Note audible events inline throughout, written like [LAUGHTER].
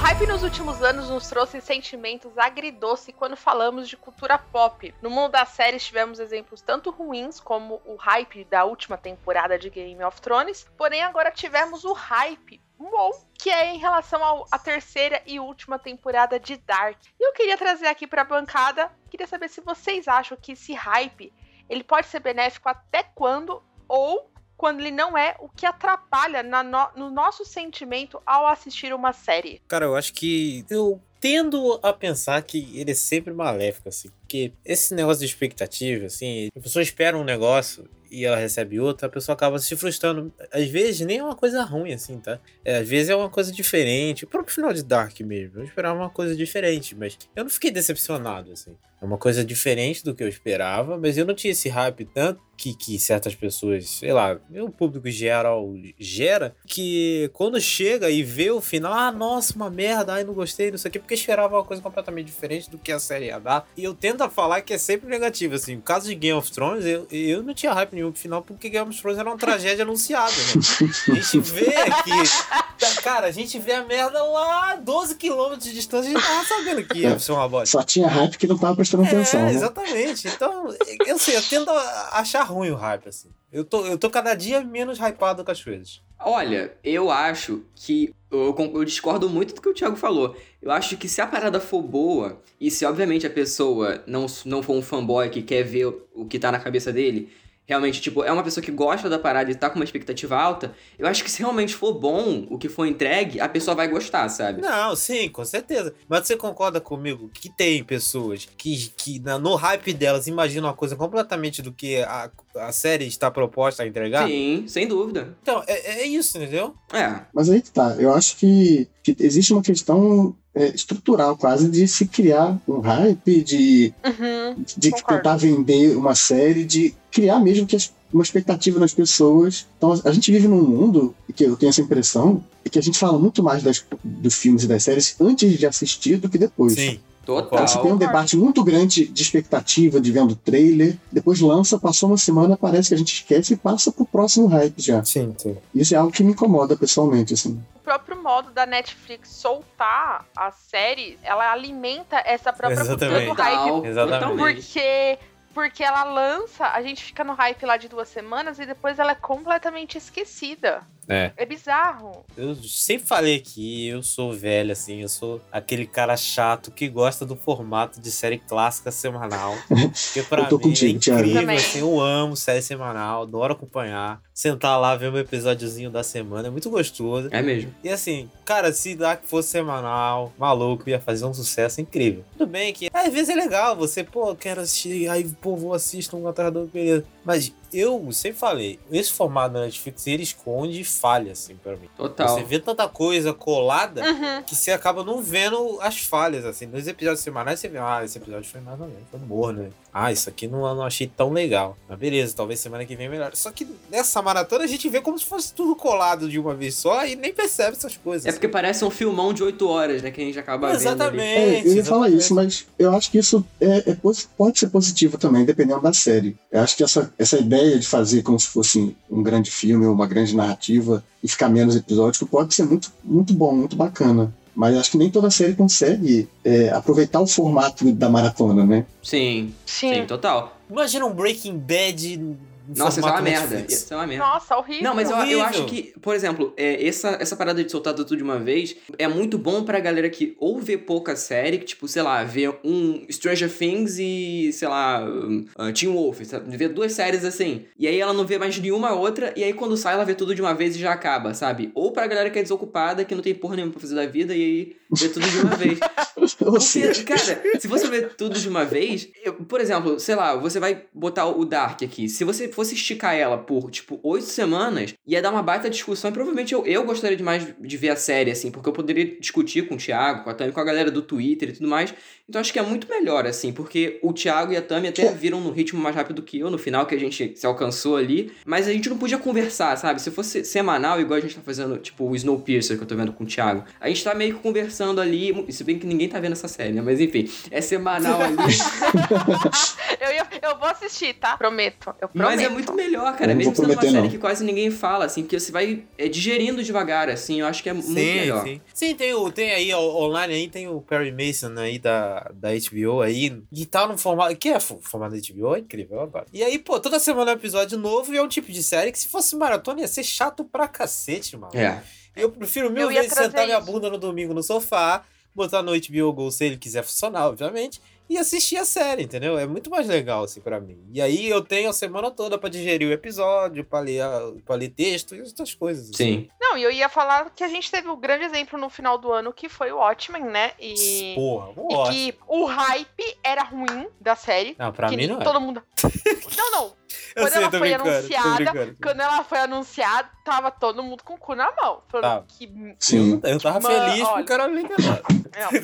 hype nos últimos anos nos trouxe sentimentos agridoce quando falamos de cultura pop. No mundo das séries tivemos exemplos tanto ruins como o hype da última temporada de Game of Thrones, porém agora tivemos o hype bom, que é em relação à terceira e última temporada de Dark. E eu queria trazer aqui para a bancada, queria saber se vocês acham que esse hype ele pode ser benéfico até quando ou quando ele não é o que atrapalha no, no nosso sentimento ao assistir uma série. Cara, eu acho que eu tendo a pensar que ele é sempre maléfico, assim. Porque esse negócio de expectativa, assim, a pessoa espera um negócio e ela recebe outra, a pessoa acaba se frustrando. Às vezes nem é uma coisa ruim, assim, tá? É, às vezes é uma coisa diferente. O próprio final de Dark mesmo. Eu esperava uma coisa diferente, mas eu não fiquei decepcionado, assim. É uma coisa diferente do que eu esperava, mas eu não tinha esse hype tanto que, que certas pessoas, sei lá, o público geral gera, que quando chega e vê o final, ah, nossa, uma merda, ai, não gostei, não sei o quê, porque esperava uma coisa completamente diferente do que a série ia dar. E eu tento falar que é sempre negativo, assim. No caso de Game of Thrones, eu, eu não tinha hype nenhum pro final, porque Game of Thrones era uma tragédia anunciada, né? A gente vê que. Cara, a gente vê a merda lá 12 quilômetros de distância, a gente tava sabendo que ia ser uma bosta. Só tinha hype que não tava prestando é, atenção. Né? Exatamente. Então, eu sei, eu tento achar ruim o hype, assim. Eu tô, eu tô cada dia menos hypado com as coisas. Olha, eu acho que. Eu, eu, discordo muito do que o Thiago falou. Eu acho que se a parada for boa, e se obviamente a pessoa não, não for um fanboy que quer ver o que tá na cabeça dele, realmente, tipo, é uma pessoa que gosta da parada e tá com uma expectativa alta, eu acho que se realmente for bom o que for entregue, a pessoa vai gostar, sabe? Não, sim, com certeza. Mas você concorda comigo que tem pessoas que, que no hype delas imaginam uma coisa completamente do que a, a série está proposta a entregar? Sim, sem dúvida. Então, é, é isso, entendeu? É. Mas aí que tá. Eu acho que, que existe uma questão é, estrutural quase de se criar um hype, de, uhum, de tentar vender uma série, de criar mesmo que as, uma expectativa nas pessoas. Então a gente vive num mundo que eu tenho essa impressão que a gente fala muito mais das, dos filmes e das séries antes de assistir do que depois. Sim. Total. Você tem um debate muito grande de expectativa, de vendo o trailer, depois lança, passou uma semana, parece que a gente esquece e passa pro próximo hype já. Sim, sim. Isso é algo que me incomoda pessoalmente, assim. O próprio modo da Netflix soltar a série, ela alimenta essa própria Exatamente. cultura do hype. Exatamente. Porque porque ela lança, a gente fica no hype lá de duas semanas e depois ela é completamente esquecida. É. É bizarro. Eu sempre falei aqui, eu sou velho, assim, eu sou aquele cara chato que gosta do formato de série clássica semanal. [LAUGHS] Porque pra Eu tô mim contigo, é incrível, Thiago. assim, eu amo série semanal, adoro acompanhar. Sentar lá, ver um episódiozinho da semana, é muito gostoso. É mesmo. E assim, cara, se Dark fosse semanal, maluco, ia fazer um sucesso incrível. Tudo bem que às vezes é legal, você, pô, quero assistir, aí, pô, vou assistir um atrás do beleza. Mas eu sempre falei, esse formato da Netflix, ele esconde falha, assim, pra mim. Total. Você vê tanta coisa colada Uhum. que você acaba não vendo as falhas, assim. Nos episódios semanais você vê, ah, esse episódio foi mais ou menos, foi morno, né? Ah, isso aqui não, não achei tão legal. Mas beleza, talvez semana que vem melhor. Só que nessa maratona a gente vê como se fosse tudo colado de uma vez só e nem percebe essas coisas. É porque parece um filmão de 8 horas, né? Que a gente acaba vendo ali. Exatamente. É, eu ia falar exatamente. isso, mas eu acho que isso é, é pode ser positivo também, dependendo da série. Eu acho que essa, essa ideia de fazer como se fosse um grande filme, uma grande narrativa e ficar menos episódico pode ser muito, muito bom, muito bacana. Mas acho que nem toda série consegue é, aproveitar o formato da maratona, né? Sim, sim, Sim. total. Imagina um Breaking Bad. Nossa, isso é uma merda. Netflix. Isso é uma merda. Nossa, horrível. Não, mas eu, eu acho que, por exemplo, é, essa, essa parada de soltar tudo de uma vez é muito bom pra galera que ou vê pouca série, que, tipo, sei lá, vê um Stranger Things e, sei lá, uh, Teen Wolf, sabe? vê duas séries assim. E aí ela não vê mais nenhuma outra, e aí quando sai ela vê tudo de uma vez e já acaba, sabe? Ou pra galera que é desocupada, que não tem porra nenhuma pra fazer da vida, e aí vê tudo de uma vez. [LAUGHS] Porque, cara, se você ver tudo de uma vez, eu- por exemplo, sei lá, você vai botar o Dark aqui. Se você fosse esticar ela por, tipo, oito semanas, ia dar uma baita discussão. E provavelmente eu, eu gostaria demais de ver a série, assim, porque eu poderia discutir com o Thiago, com a Tami, com a galera do Twitter e tudo mais. Então acho que é muito melhor, assim, porque o Thiago e a Tami até viram no ritmo mais rápido que eu, no final que a gente se alcançou ali. Mas a gente não podia conversar, sabe? Se fosse semanal, igual a gente tá fazendo, tipo, o Snowpiercer que eu tô vendo com o Thiago, a gente tá meio que conversando ali. Se bem que ninguém tá vendo essa série, né? Mas enfim, é semanal ali. [LAUGHS] [LAUGHS] eu, ia- eu vou assistir, tá? Prometo. Eu prometo. Mas Mas é muito melhor, cara. Não Mesmo sendo uma série não. que quase ninguém fala, assim, porque você vai é, digerindo devagar, assim, eu acho que é muito Sim, melhor. sim. Sim, tem, o, tem aí o- online aí, tem o Perry Mason aí da, da HBO aí, e tá no formato. Que é fo- formato da HBO? É incrível, adoro. E aí, pô, toda semana é um episódio novo e é um tipo de série que se fosse maratona ia ser chato pra cacete, mano. É. Eu prefiro mil Eu vezes sentar minha isso. bunda no domingo no sofá, botar no HBO Go se ele quiser funcionar, obviamente, e assistir a série, entendeu? É muito mais legal, assim, pra mim. E aí eu tenho a semana toda pra digerir o episódio, pra ler, pra ler texto e outras coisas. assim. Sim. Não, e eu ia falar que a gente teve um grande exemplo no final do ano, que foi o Watchmen, né? E, Porra, e ótimo. que o hype era ruim da série. Não, pra que mim não é. todo mundo. [LAUGHS] Não, não. Eu quando sei, ela foi anunciada. Quando ela foi anunciada, tava todo mundo com o cu na mão. Falando Tava. que. Sim. Eu tava Mano, feliz olha. pro cara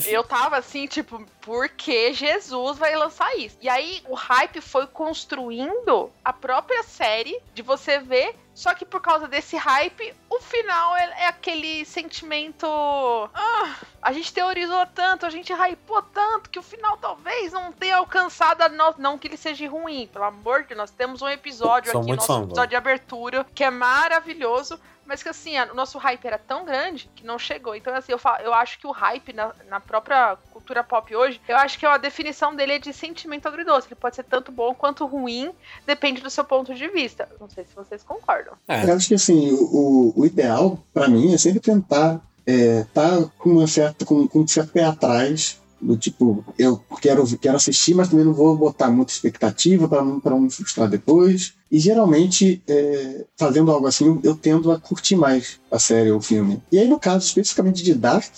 eu tava assim, tipo, por que Jesus vai lançar isso? E aí o hype foi construindo a própria série de você ver. Só que por causa desse hype, o final é, é aquele sentimento. Ah, a gente teorizou tanto, a gente hypou tanto, que o final talvez não tenha alcançado a no... Não que ele seja ruim, pelo amor de Deus. Nós temos um episódio Sou aqui, nosso fã, episódio de abertura, que é maravilhoso. Mas que assim, a- o nosso hype era tão grande que não chegou. Então, assim, eu, fa- eu acho que o hype na, na própria cultura pop hoje, eu acho que a definição dele é de sentimento agridoce. Ele pode ser tanto bom quanto ruim, depende do seu ponto de vista. Não sei se vocês concordam. É, Eu acho que assim, o, o- ideal pra mim é sempre tentar é, tá com uma certa, com, com um certo pé atrás, do tipo, eu quero, quero assistir, mas também não vou botar muita expectativa para não, não me frustrar depois. E geralmente, é, fazendo algo assim, eu tendo a curtir mais a série ou o filme. E aí, no caso especificamente de Dark,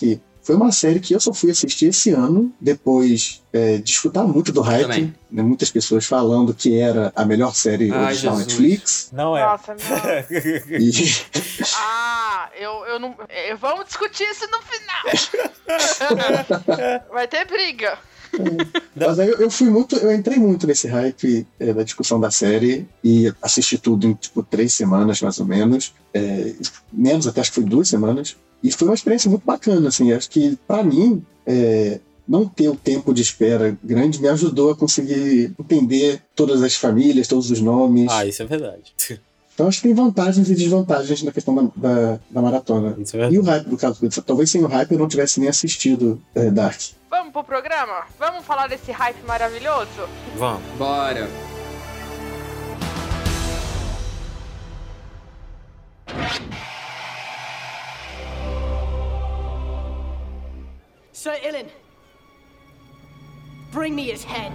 foi uma série que eu só fui assistir esse ano, depois é, de escutar muito do hype, né, muitas pessoas falando que era a melhor série Ai, original Jesus. Netflix. não é. Nossa, meu. [LAUGHS] E, [LAUGHS] Ah, eu, eu não. eu- vamos discutir isso no final. [LAUGHS] Vai ter briga. Mas aí eu, eu fui muito, eu entrei muito nesse hype é, da discussão da série e assisti tudo em tipo três semanas mais ou menos, É, menos até acho que foi duas semanas e foi uma experiência muito bacana assim. Acho que pra mim é, não ter o tempo de espera grande me ajudou a conseguir entender todas as famílias, todos os nomes. Ah, isso é verdade. [LAUGHS] Então acho que tem vantagens e desvantagens na questão da, da, da maratona. Isso é verdade. E o hype, no caso, talvez sem o hype eu não tivesse nem assistido é, Dark. Vamos pro programa? Vamos falar desse hype maravilhoso? Vamos. Bora. Sir Ilan, bring me his head.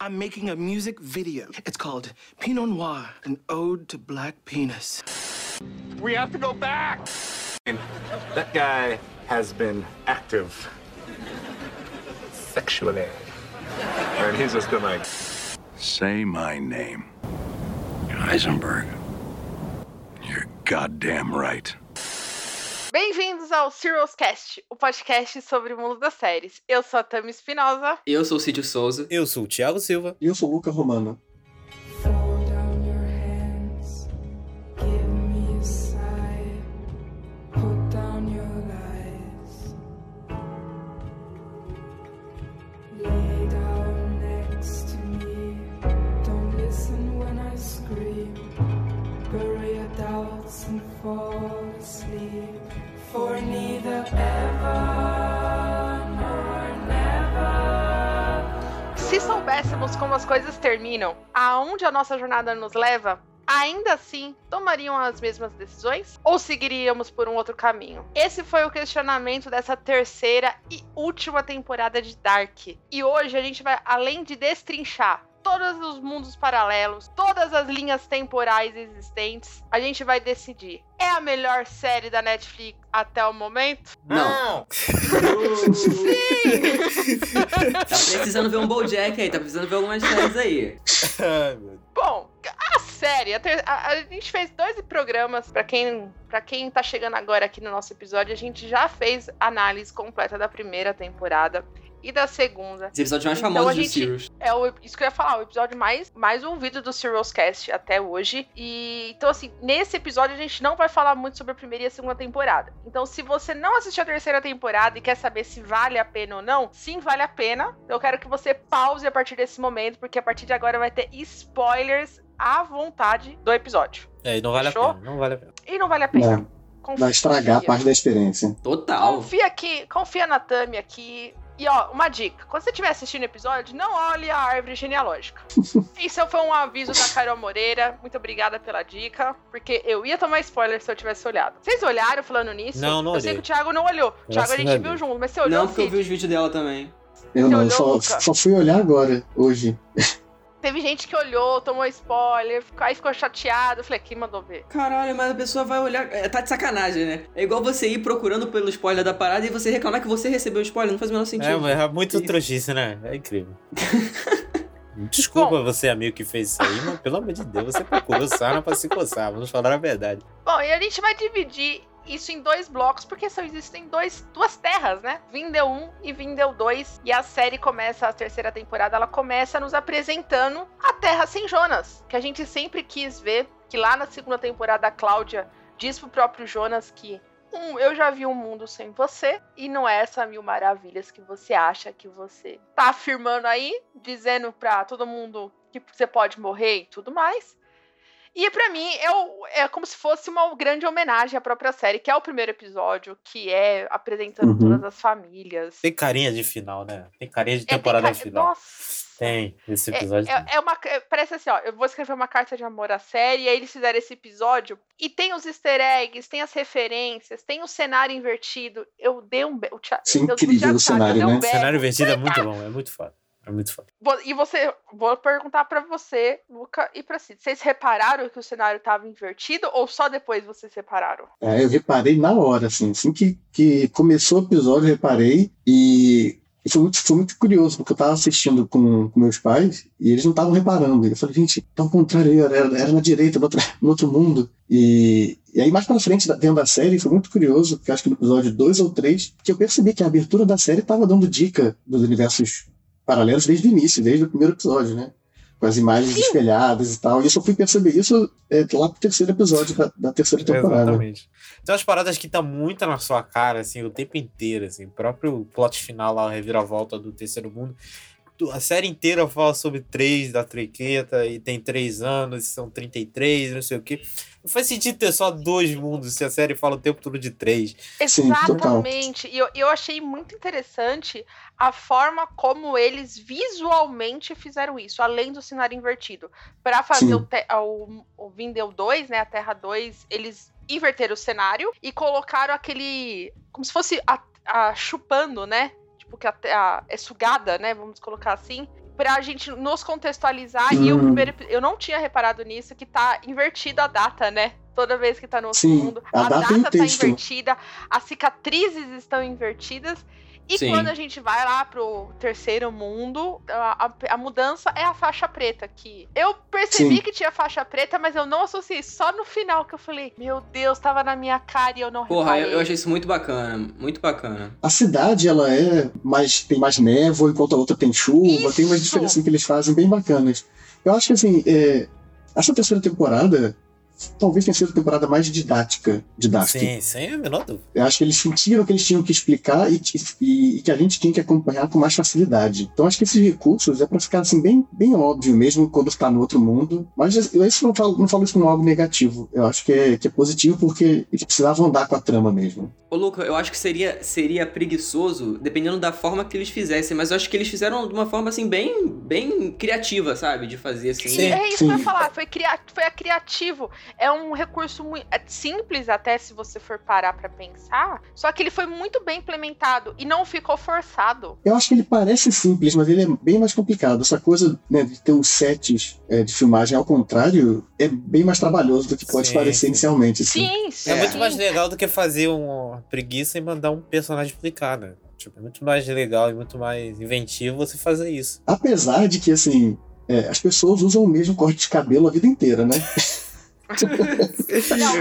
I'm making a music video. It's called Pinot Noir, an ode to black penis. We have to go back. That guy has been active sexually. And he's just been like, Say my name. Heisenberg. Goddamn right. Bem-vindos ao Serials Cast, o podcast sobre o mundo das séries. Eu sou a Tami Espinosa. Eu sou o Cídio Souza. Eu sou o Thiago Silva. E eu sou o Luca Romano. Soubéssemos como as coisas terminam, aonde a nossa jornada nos leva, ainda assim tomariam as mesmas decisões? Ou seguiríamos por um outro caminho? Esse foi o questionamento dessa terceira e última temporada de Dark. E hoje a gente vai, além de destrinchar todos os mundos paralelos, todas as linhas temporais existentes, a gente vai decidir. É a melhor série da Netflix até o momento? Não. [LAUGHS] Tá precisando ver um Bojack aí, tá precisando ver algumas séries aí. Ai, meu Deus. Bom, a série, a, a- a gente fez dois programas, pra quem, pra quem tá chegando agora aqui no nosso episódio, a gente já fez análise completa da primeira temporada. E da segunda. Os episódios mais Então famosos gente- Sirius. É o, isso que eu ia falar, o episódio mais, mais ouvido do Serials Cast até hoje. E então, assim, nesse episódio a gente não vai falar muito sobre a primeira e a segunda temporada. Então, se você não assistiu a terceira temporada e quer saber se vale a pena ou não, sim, vale a pena. Eu quero que você pause a partir desse momento, porque a partir de agora vai ter spoilers à vontade do episódio. É, e não vale Fechou? a pena, não vale a pena. E não vale a pena. Não, vai estragar a parte da experiência. Total. Confia aqui, confia na Tami aqui. E ó, uma dica: quando você estiver assistindo o episódio, não olhe a árvore genealógica. [LAUGHS] Isso foi um aviso da Carol Moreira. Muito obrigada pela dica, porque eu ia tomar spoiler se eu tivesse olhado. Vocês olharam falando nisso? Não, não Eu sei olhei. que o Thiago não olhou. O Thiago a gente viu junto, mas você olhou Não, porque eu vi os vídeos dela também. Eu Você não, olhou, só, só fui olhar agora, hoje. [LAUGHS] Teve gente que olhou, tomou spoiler, aí ficou chateado. Eu falei, quem mandou ver? Caralho, mas a pessoa vai olhar. é, tá de sacanagem, né? É igual você ir procurando pelo spoiler da parada e você reclamar que você recebeu o spoiler. Não faz o menor sentido. É, mas é muito Isso. trouxice, né? É incrível. [LAUGHS] Desculpa você, amigo, que fez isso aí, mas pelo amor de Deus, você procurou sarna pra se coçar, vamos falar a verdade. Bom, e a gente vai dividir isso em dois blocos, porque só existem dois, duas terras, né? Vindel 1 e Vindel 2. E a série começa, a terceira temporada, ela começa nos apresentando a Terra sem Jonas, que a gente sempre quis ver, que lá na segunda temporada a Cláudia diz pro próprio Jonas que um, eu já vi um mundo sem você, e não é essa mil maravilhas que você acha que você tá afirmando aí, dizendo pra todo mundo que você pode morrer e tudo mais. E pra mim é, o- é como se fosse uma grande homenagem à própria série, que é o primeiro episódio, que é apresentando Uhum. todas as famílias. Tem carinha de final, né? Tem carinha de É, tem temporada ca- final. Nossa! Tem, esse É, episódio. é, é uma. é- parece assim, ó. Eu vou escrever uma carta de amor à série, e aí eles fizeram esse episódio. E tem os easter eggs, tem as referências, tem o cenário invertido. Eu dei um. be- O Thi- Isso é eu- incrível o cenário, dei um né? O cenário invertido é muito bom, é muito foda. É muito foda. E você, vou perguntar pra você, Luca, e pra Cid. Vocês repararam que o cenário tava invertido ou só depois vocês repararam? É, eu reparei na hora, assim, assim que, que começou o episódio, eu reparei e, foi, muito, foi muito curioso, porque eu tava assistindo com, com meus pais e eles não estavam reparando. Eu falei, gente, tá ao contrário, era, era na direita, no outro, [LAUGHS] no outro mundo. E, e aí, mais pra frente, da- dentro da série, foi muito curioso, porque acho que no episódio 2 ou 3, que eu percebi que a abertura da série tava dando dica dos universos paralelos desde o início, desde o primeiro episódio, né? Com as imagens espelhadas e tal. E eu só fui perceber isso é, lá pro terceiro episódio da, da terceira temporada. Exatamente. Tem umas paradas que tá muito na sua cara, assim, o tempo inteiro, assim. O próprio plot final lá, a reviravolta do terceiro mundo. A série inteira fala sobre três da trequeta e tem três anos, e são 33, não sei o quê. Não faz sentido ter só dois mundos se a série fala o tempo todo de três. Sim. Exatamente. E eu, eu achei muito interessante a forma como eles visualmente fizeram isso, além do cenário invertido. Pra fazer Sim. o, te- o, o Vindel 2, né, a Terra 2, eles inverteram o cenário e colocaram aquele. como se fosse a, a chupando, né? Tipo, que a, a- é sugada, né? Vamos colocar assim. Pra gente nos contextualizar. E o Hum. primeiro. Eu não tinha reparado nisso, que tá invertida a data, né? Toda vez que tá no outro Sim, mundo. a A, data o data tá invertida, as cicatrizes estão invertidas. E Sim. quando a gente vai lá pro terceiro mundo, a, a- a mudança é a faixa preta. Que eu percebi Sim. que tinha faixa preta, mas eu não associei. Só no final que eu falei, meu Deus, tava na minha cara e eu não Porra, eu, reparei. eu achei isso muito bacana. Muito bacana. A cidade, ela é mais. tem mais névoa, enquanto a outra tem chuva, tem umas Isso! diferenças que eles fazem bem bacanas. Eu acho que assim, é, essa terceira temporada talvez tenha sido a temporada mais didática de Dark. Sim, sem a menor dúvida. Eu acho que eles sentiram que eles tinham que explicar e, e- e que a gente tinha que acompanhar com mais facilidade. Então acho que esses recursos é para ficar assim bem, bem óbvio mesmo quando está no outro mundo. Mas eu isso não falo, não falo isso como algo negativo. Eu acho que é, que é positivo porque eles precisavam andar com a trama mesmo. Ô, Luca, eu acho que seria, seria preguiçoso, dependendo da forma que eles fizessem, mas eu acho que eles fizeram de uma forma, assim, bem, bem criativa, sabe? De fazer, assim. Sim. É isso que eu ia Sim. falar, foi, cria... foi a criativo. É um recurso muito simples, até se você for parar pra pensar. Só que ele foi muito bem implementado e não ficou forçado. Eu acho que ele parece simples, mas ele é bem mais complicado. Essa coisa né, de ter os sets é, de filmagem ao contrário é bem mais trabalhoso do que pode Sim, parecer inicialmente. assim. Sim, sim. É, muito mais legal do que fazer uma preguiça e mandar um personagem explicar, né? Tipo, é muito mais legal e muito mais inventivo você fazer isso. Apesar de que, assim, é, as pessoas usam o mesmo corte de cabelo a vida inteira, né? [LAUGHS]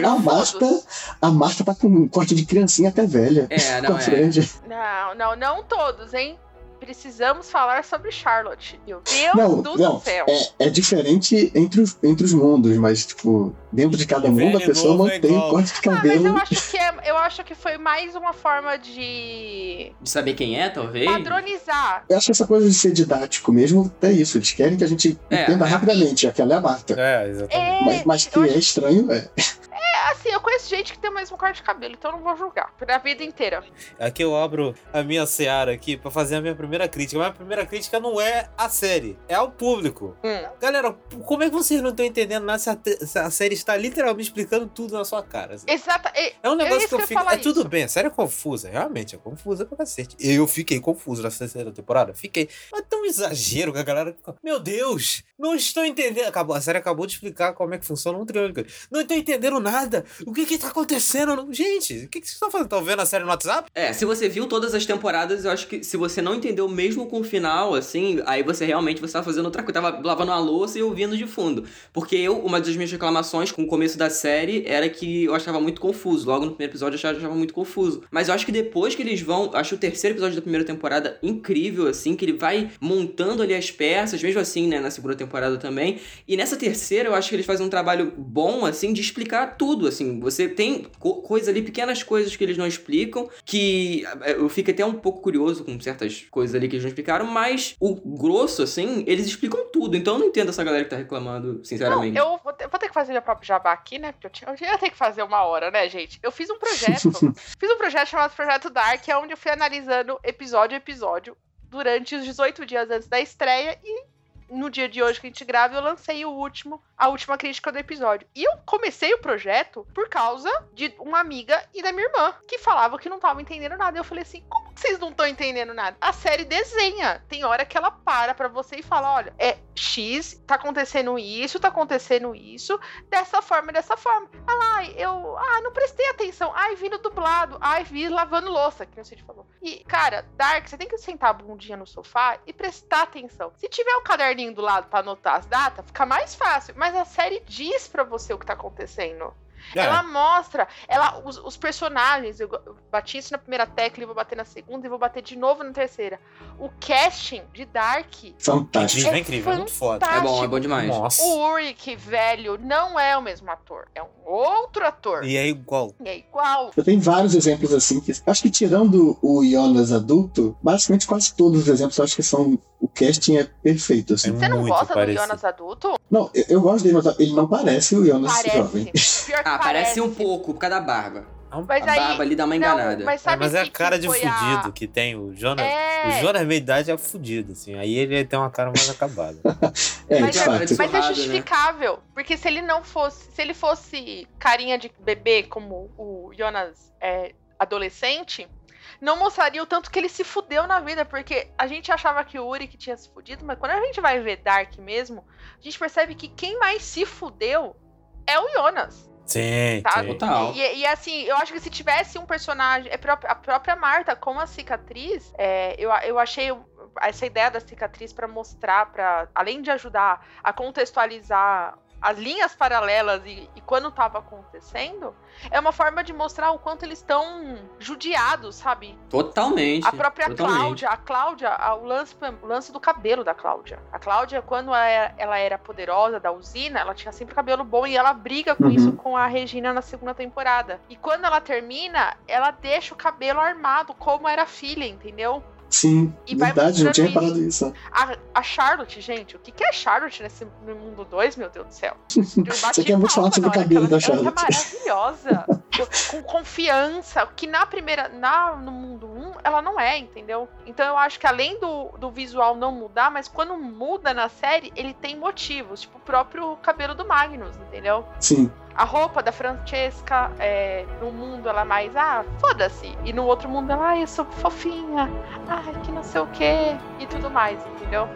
Não, A Marta, a Marta tá com um corte de criancinha até velha. É, com não a é. franja. Não, não, não todos, hein? Precisamos falar sobre Charlotte. Meu Deus Não, do não, céu. É, é diferente entre os, entre os mundos, mas, tipo, dentro de cada O mundo a pessoa é mantém o corte de Ah, mas cabelo. eu acho que é, eu acho que foi mais uma forma de De saber quem é, talvez? padronizar. Eu acho que essa coisa de ser didático mesmo é isso. Eles querem que a gente É, entenda é. rapidamente. Aquela é a Marta. É, exatamente. É, Mas, mas que é acho- estranho, é. é assim, eu conheço gente que tem o mesmo corte de cabelo, então eu não vou julgar. Pra vida inteira. Aqui eu abro a minha seara aqui pra fazer a minha primeira crítica. Mas a primeira crítica não é a série, é ao público. Hum. Galera, como é que vocês não estão entendendo nada se a, se a série está literalmente explicando tudo na sua cara? assim? Exata. e- É um negócio isso que eu fico. É tudo isso. bem, a série é confusa, realmente, é confusa pra cacete. Eu fiquei confuso na terceira temporada, fiquei. Mas é tão exagero que a galera. Meu Deus, não estou entendendo. Acabou, a série acabou de explicar como é que funciona um triângulo. Não estou entendendo nada. O que que tá acontecendo? Gente, o que, que vocês estão fazendo? Estão vendo a série no WhatsApp? É, se você viu todas as temporadas, eu acho que se você não entendeu mesmo com o final, assim, aí você realmente você tava fazendo outra coisa. Tava lavando uma louça e ouvindo de fundo. Porque eu, uma das minhas reclamações com o começo da série era que eu achava muito confuso. Logo no primeiro episódio eu achava, achava muito confuso. Mas eu acho que depois que eles vão. Acho o terceiro episódio da primeira temporada incrível, assim, que ele vai montando ali as peças, mesmo assim, né, na segunda temporada também. E nessa terceira eu acho que eles fazem um trabalho bom, assim, de explicar tudo, assim. Você tem co coisa ali, pequenas coisas que eles não explicam, que eh, eu fico até um pouco curioso com certas coisas ali que eles não explicaram, mas o grosso, assim, eles explicam tudo. Então eu não entendo essa galera que tá reclamando, sinceramente. Não, eu vou ter, vou ter que fazer meu próprio jabá aqui, né? Porque eu, tinha, eu ia ter que fazer uma hora, né, gente? Eu fiz um projeto. [LAUGHS] fiz um projeto chamado Projeto Dark, é onde eu fui analisando episódio a episódio durante os 18 dias antes da estreia e no dia de hoje que a gente grava, eu lancei o último, a última crítica do episódio. E eu comecei o projeto por causa de uma amiga e da minha irmã, que falavam que não estavam entendendo nada. Eu falei assim: como vocês não estão entendendo nada? A série desenha. Tem hora que ela para pra você e fala: olha, é X, tá acontecendo isso, tá acontecendo isso, dessa forma, dessa forma. Ah lá, eu, ah, não prestei atenção. Ai, vi no dublado. Ai, vi lavando louça, que sei te falou. E, cara, Dark, você tem que sentar a bundinha no sofá e prestar atenção. Se tiver o caderninho do lado pra anotar as datas, fica mais fácil. Mas a série diz pra você o que tá acontecendo. É. Ela mostra, ela, os, os personagens, eu, bati isso na primeira tecla e vou bater na segunda e vou bater de novo na terceira. O casting de Dark, Fantástico. Incrível, É é incrível, é muito foda. É bom, é bom demais. Nossa. o Ulrich, velho, não é o mesmo ator. É um outro ator. E é igual. E é igual. Eu tenho vários exemplos assim que acho que tirando o Jonas adulto, basicamente quase todos os exemplos eu acho que são o casting é perfeito assim. Você não muito gosta parecido. do Jonas adulto? Não, eu, eu gosto dele, mas ele não parece o Jonas Parece. jovem. Pior que [LAUGHS] Ah, parece um pouco por causa da barba. Mas a aí. barba ali dá uma enganada. Não, mas É, sabe mas é a cara de fudido a- que tem o Jonas. É. O Jonas meia idade é fudido, assim. Aí ele tem uma cara mais acabada. [LAUGHS] É, Mas é, mas é né? justificável. Porque se ele não fosse. Se ele fosse carinha de bebê como o Jonas é, adolescente, não mostraria o tanto que ele se fudeu na vida. Porque a gente achava que o Uri que tinha se fudido, mas quando a gente vai ver Dark mesmo, a gente percebe que quem mais se fudeu é o Jonas. Sim, sim. Total. E, e, assim, eu acho que se tivesse um personagem. é A própria Marta, com a cicatriz, é, eu, eu achei essa ideia da cicatriz pra mostrar, para além de ajudar a contextualizar as linhas paralelas e, e quando tava acontecendo, é uma forma de mostrar o quanto eles estão judiados, sabe? Totalmente. A própria totalmente. Cláudia, a Cláudia, a- o lance, o lance do cabelo da Cláudia. A Cláudia, quando ela era, ela era poderosa da usina, ela tinha sempre cabelo bom e ela briga com Uhum. isso com a Regina na segunda temporada. E quando ela termina, ela deixa o cabelo armado, como era a filha, entendeu? Sim, E verdade, não tinha reparado isso. A, a Charlotte, gente, o que, que é Charlotte nesse no mundo 2, meu Deus do céu? [LAUGHS] Você quer muito falar sobre o cabelo da ela- ela Charlotte. tá maravilhosa. [LAUGHS] Eu- com confiança, que na primeira, na, no mundo 1, ela não é, entendeu? Então eu acho que além do, do visual não mudar, mas quando muda na série, ele tem motivos, tipo o próprio cabelo do Magnus, entendeu? Sim. A roupa da Francesca, é, no mundo ela é mais, ah, foda-se. E no outro mundo ela, ai, eu sou fofinha, ai, que não sei o quê, e tudo mais, entendeu?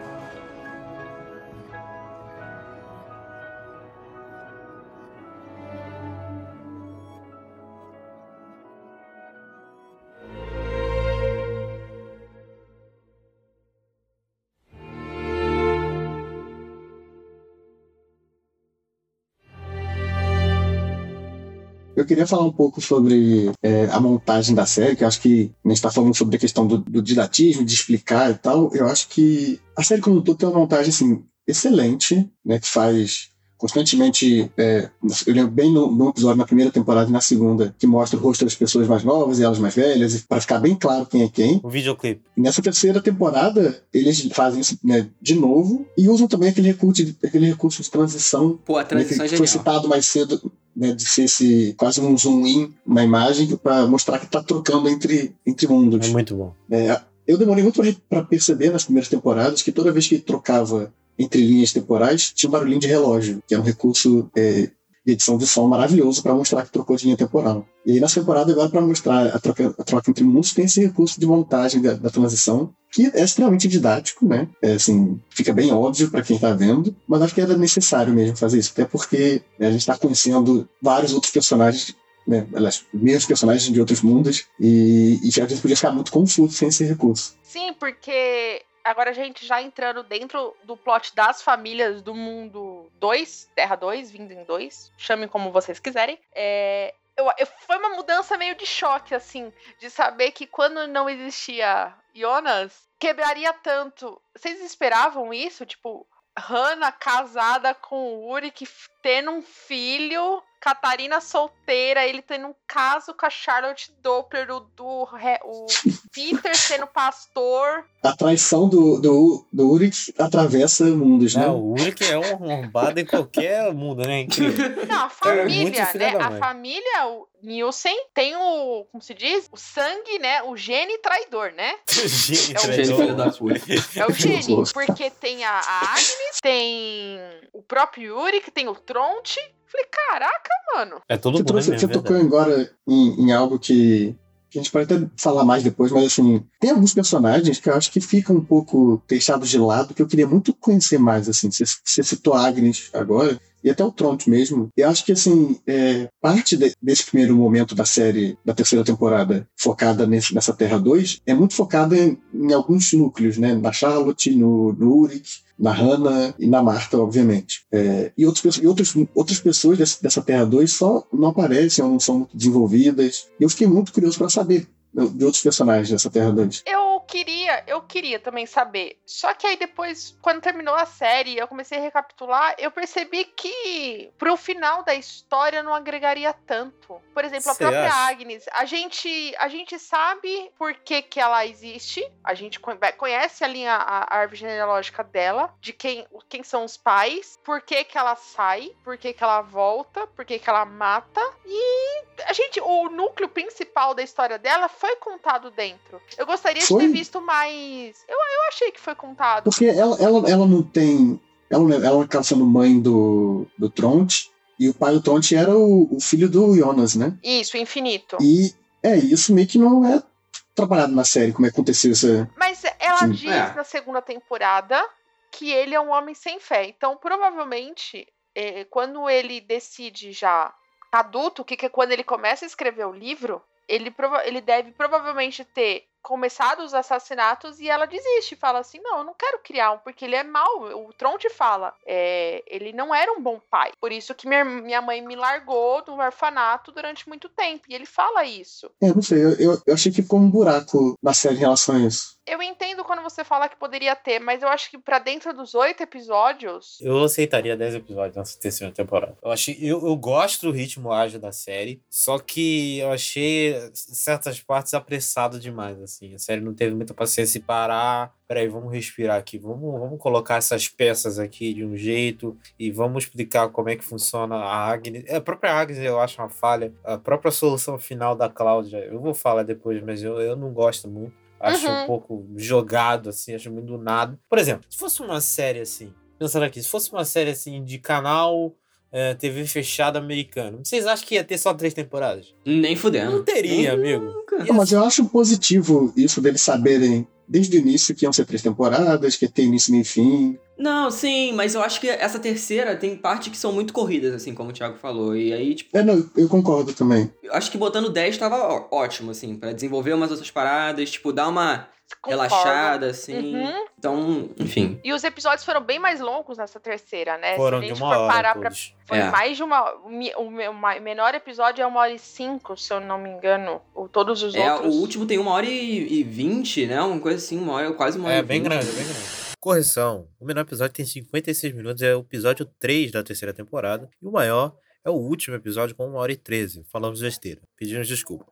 Eu queria falar um pouco sobre é, a montagem da série, que eu acho que a gente está falando sobre a questão do, do didatismo, de explicar e tal. Eu acho que a série como um todo tem uma montagem assim, excelente, né, que faz constantemente. É, eu lembro bem no, no, episódio na primeira temporada e na segunda, que mostra o rosto das pessoas mais novas e elas mais velhas, para ficar bem claro quem é quem. O videoclipe. E nessa terceira temporada, eles fazem isso né, de novo e usam também aquele recurso de, aquele recurso de transição. Pô, a transição né, é que foi genial. citado mais cedo. Né, de ser esse, quase um zoom in na imagem para mostrar que está trocando entre, entre mundos. É muito bom. É, eu demorei muito para perceber nas primeiras temporadas que toda vez que trocava entre linhas temporais tinha um barulhinho de relógio, que é um recurso é, edição de som maravilhoso para mostrar que trocou de linha temporal. E aí nessa temporada agora para mostrar a troca, a troca entre mundos tem esse recurso de montagem da, da transição que é extremamente didático, né? É, assim, fica bem óbvio para quem está vendo, mas acho que era necessário mesmo fazer isso, até porque né, a gente está conhecendo vários outros personagens né, aliás, mesmos personagens de outros mundos, e, e a gente podia ficar muito confuso sem esse recurso. Sim, porque agora a gente já entrando dentro do plot das famílias do mundo 2, Terra 2, vindo em 2, chamem como vocês quiserem. É, eu, eu, foi uma mudança meio de choque, assim, de saber que quando não existia Jonas, quebraria tanto. Vocês esperavam isso? Tipo, Hannah casada com o Uric, tendo um filho, Catarina solteira, ele tendo um caso com a Charlotte Doppler, o, do, o [LAUGHS] Peter sendo pastor. A traição do, do, do Uric atravessa mundos, né? Não, o Uric é um arrombado em qualquer mundo, né? Incrível. Não, a família, né? A família, o Nielsen tem o, como se diz? O sangue, né? O gene traidor, né? [LAUGHS] Gene É o gene filho da puta. É o gene, porque tem a, a Agnes, tem o próprio Uric, tem o Tronte. Falei, caraca, mano. É todo Você, mundo trouxe, mesmo, você tocou agora em, em algo que, a gente pode até falar mais depois, mas assim, tem alguns personagens que eu acho que ficam um pouco deixados de lado, que eu queria muito conhecer mais, assim. Você, você citou a Agnes agora, e até o Tronte mesmo. E acho que, assim, é, parte de, desse primeiro momento da série, da terceira temporada, focada nesse, nessa Terra 2, é muito focada em, em alguns núcleos, né? Na Charlotte, no, no Uric, na Hannah e na Marta, obviamente. É, e outros, e outros, outras pessoas desse, dessa Terra 2 só não aparecem ou não são muito desenvolvidas. E eu fiquei muito curioso para saber de outros personagens dessa Terra 2. Eu queria, eu queria também saber. Só que aí depois, quando terminou a série, eu comecei a recapitular, eu percebi que pro final da história não agregaria tanto. Por exemplo, a Cê própria acha? Agnes, a gente, a gente sabe por que, que ela existe, a gente con- conhece a linha, a árvore genealógica dela, de quem, quem são os pais, por que, que ela sai, por que, que ela volta, por que, que ela mata, e a gente, o núcleo principal da história dela foi contado dentro. Eu gostaria Foi? de ter visto mais. Eu, eu achei que foi contado. Porque ela, ela, ela não tem. Ela, não- ela acaba sendo mãe do, do Tronte, e o pai do Tronte era o, o filho do Jonas, né? Isso, infinito. E é isso meio que não é trabalhado na série, como é que aconteceu essa. Mas ela Sim. diz É. na segunda temporada que ele é um homem sem fé. Então, provavelmente, eh, quando ele decide já adulto, que, que é quando ele começa a escrever o livro, ele, ele deve provavelmente ter começado os assassinatos e ela desiste, fala assim, não, eu não quero criar um, porque ele é mau, o Tronte fala, é, ele não era um bom pai, por isso que minha, minha mãe me largou no orfanato durante muito tempo, e ele fala isso. É, não sei, eu, eu, eu achei que ficou um buraco na série em relação a isso. Eu entendo quando você fala que poderia ter, mas eu acho que pra dentro dos oito episódios, Eu aceitaria 10 episódios nessa terceira temporada. Eu, achei, eu, eu gosto do ritmo ágil da série, só que eu achei certas partes apressado demais, assim. A série não teve muita paciência em parar. Peraí, vamos respirar aqui. Vamos, vamos colocar essas peças aqui de um jeito e vamos explicar como é que funciona a Agnes. É, A própria Agnes eu acho uma falha. A própria solução final da Cláudia, eu vou falar depois, mas eu, eu não gosto muito. Acho Uhum. um pouco jogado, assim, acho muito do nada. Por exemplo, se fosse uma série assim, pensando aqui, se fosse uma série assim de canal é, TV fechado americano, vocês acham que ia ter só três temporadas? Nem fudendo. Não teria, Nem amigo. nunca. Não, mas eu acho positivo isso deles saberem desde o início que iam ser três temporadas, que ia ter início, meio e fim. Não, sim, mas eu acho que essa terceira tem partes que são muito corridas, assim, como o Thiago falou. E aí, tipo, É, não, eu concordo também. eu acho que botando 10 tava ótimo, assim, pra desenvolver umas outras paradas, tipo, dar uma. Concordo. relaxada, assim. Uhum. Então, enfim. E os episódios foram bem mais longos nessa terceira, né? Foram Se a de gente uma for hora parar pra. Foi É. mais de uma. O menor episódio é uma hora e cinco, se eu não me engano. Ou todos os É, outros. o último tem uma hora e vinte, né? Uma coisa assim, uma hora, quase uma hora É e bem vinte. grande, é bem grande. Correção: o menor episódio tem 56 minutos, é o episódio 3 da terceira temporada. E o maior é o último episódio com 1 hora e 13. Falamos besteira. Pedimos desculpa.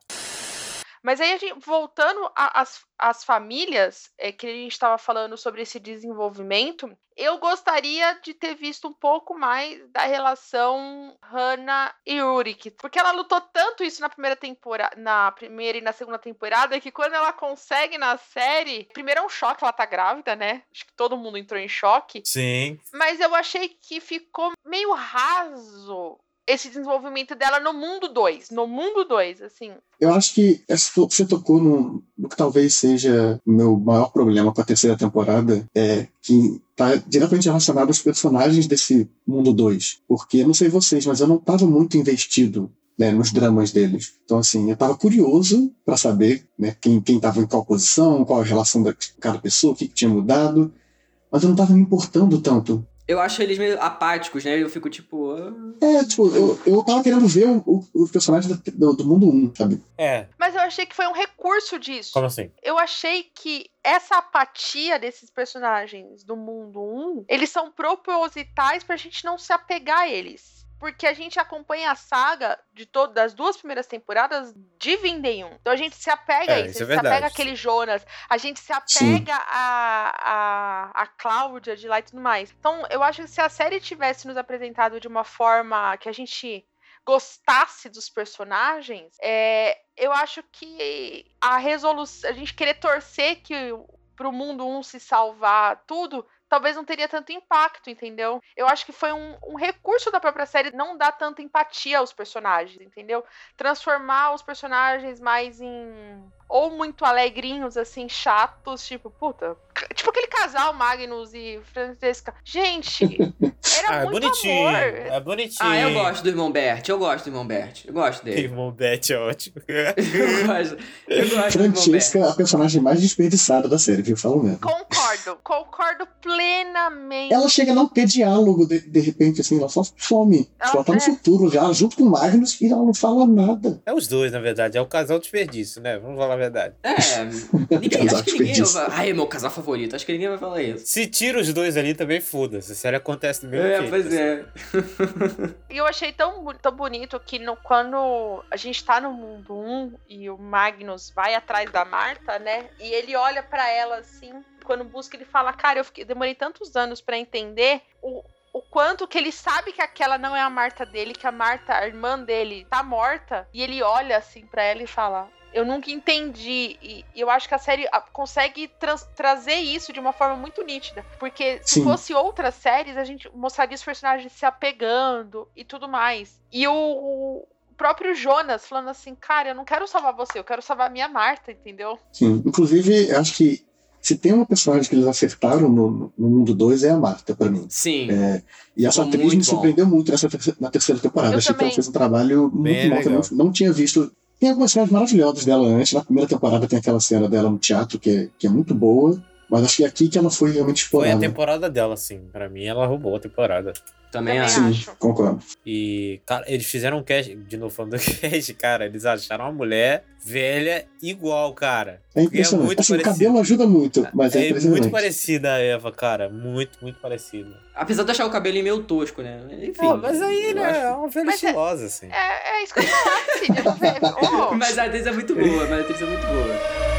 Mas aí, a gente, voltando às às famílias, é, que a gente estava falando sobre esse desenvolvimento, eu gostaria de ter visto um pouco mais da relação Hannah e Rurik. Porque ela lutou tanto isso na primeira temporada, na primeira e na segunda temporada, que quando ela consegue na série, primeiro é um choque, ela tá grávida, né? Acho que todo mundo entrou em choque. Sim. Mas eu achei que ficou meio raso esse desenvolvimento dela no mundo 2. No mundo 2, assim. Eu acho que você tocou no, no que talvez seja o meu maior problema com a terceira temporada, é que está diretamente relacionado aos personagens desse mundo 2. Porque, não sei vocês, mas eu não estava muito investido né, nos dramas deles. Então, assim, eu estava curioso para saber né, quem estava em qual posição, qual a relação da cada pessoa, o que, que tinha mudado, mas eu não estava me importando tanto. Eu acho eles meio apáticos, né? Eu fico tipo. ah, É, tipo, eu, eu tava querendo ver o, o, os personagens do, do, do mundo 1, sabe? É, Mas eu achei que foi um recurso disso. como assim? Eu achei que essa apatia desses personagens do mundo 1, eles são propositais pra gente não se apegar a eles. Porque a gente acompanha a saga de todas das duas primeiras temporadas de 1. Então a gente se apega É, a isso. isso A é gente se apega àquele Jonas. A gente se apega a, a, a Cláudia de lá e tudo mais. Então eu acho que se a série tivesse nos apresentado de uma forma que a gente gostasse dos personagens, é, eu acho que a resolução, a gente querer torcer que pro mundo um se salvar tudo, talvez não teria tanto impacto, entendeu? Eu acho que foi um, um recurso da própria série não dar tanta empatia aos personagens, entendeu? Transformar os personagens mais em ou muito alegrinhos, assim, chatos, tipo, puta, tipo aquele casal Magnus e Francesca. Gente, [LAUGHS] era Ah, é muito bonitinho. amor. É bonitinho. Ah, eu gosto do irmão Bert. Eu gosto do irmão Bert. Eu gosto dele. Irmão Beth é ótimo. [LAUGHS] eu gosto. Eu gosto Bert. Francesca é a personagem mais desperdiçada da série, viu? Falo mesmo. Concordo, concordo plenamente. Ela chega a não ter diálogo de, de repente, assim, ela só some. Ela ela tá no é. futuro já, junto com o Magnus, e ela não fala nada. É os dois, na verdade. É o casal desperdício, né? Vamos falar verdade. É, [LAUGHS] ninguém, acho que ninguém vai. Ai, é meu casal favorito. Acho que ninguém vai falar isso. Se tira os dois ali, também foda-se. A série acontece do mesmo É, jeito. pois assim. é. E eu achei tão, tão bonito que no, quando a gente tá no mundo 1 e o Magnus vai atrás da Marta, né? E ele olha pra ela assim, quando busca, ele fala: Cara, eu fiquei- demorei tantos anos pra entender o, o quanto que ele sabe que aquela não é a Marta dele, que a Marta, a irmã dele, tá morta. E ele olha assim pra ela e fala. Eu nunca entendi. E eu acho que a série ah, consegue trans- trazer isso de uma forma muito nítida. Porque se Sim. fosse outras séries, a gente mostraria os personagens se apegando e tudo mais. E o, próprio Jonas falando assim, cara, eu não quero salvar você, eu quero salvar a minha Marta, entendeu? Sim. Inclusive, eu acho que se tem uma personagem que eles acertaram no, no mundo 2 é a Marta, pra mim. Sim. É, e essa atriz muito me bom. surpreendeu muito nessa terceira- na terceira temporada. Eu Achei que também. ela fez um trabalho muito Bem bom. que eu não, não tinha visto. Tem algumas cenas maravilhosas dela antes. Na primeira temporada tem aquela cena dela no teatro que é, que é muito boa. Mas acho que é aqui que ela foi realmente Foi a explorada. temporada dela, assim. Pra mim, ela roubou a temporada. Também Também acho. Sim, concordo. E, cara, eles fizeram um cast, de novo falando do [LAUGHS] cast, cara, eles acharam uma mulher velha igual, cara. É impressionante. muito assim, o cabelo ajuda muito, mas é, É muito parecida a Eva, cara. Muito, muito parecida. Apesar de achar o cabelo meio tosco, né? Enfim. Mas aí, né, acho- é uma velha Mas é- estilosa, assim. É, é isso que eu não- Ô, [LAUGHS] Mas a atriz é muito boa, mas a atriz é muito boa.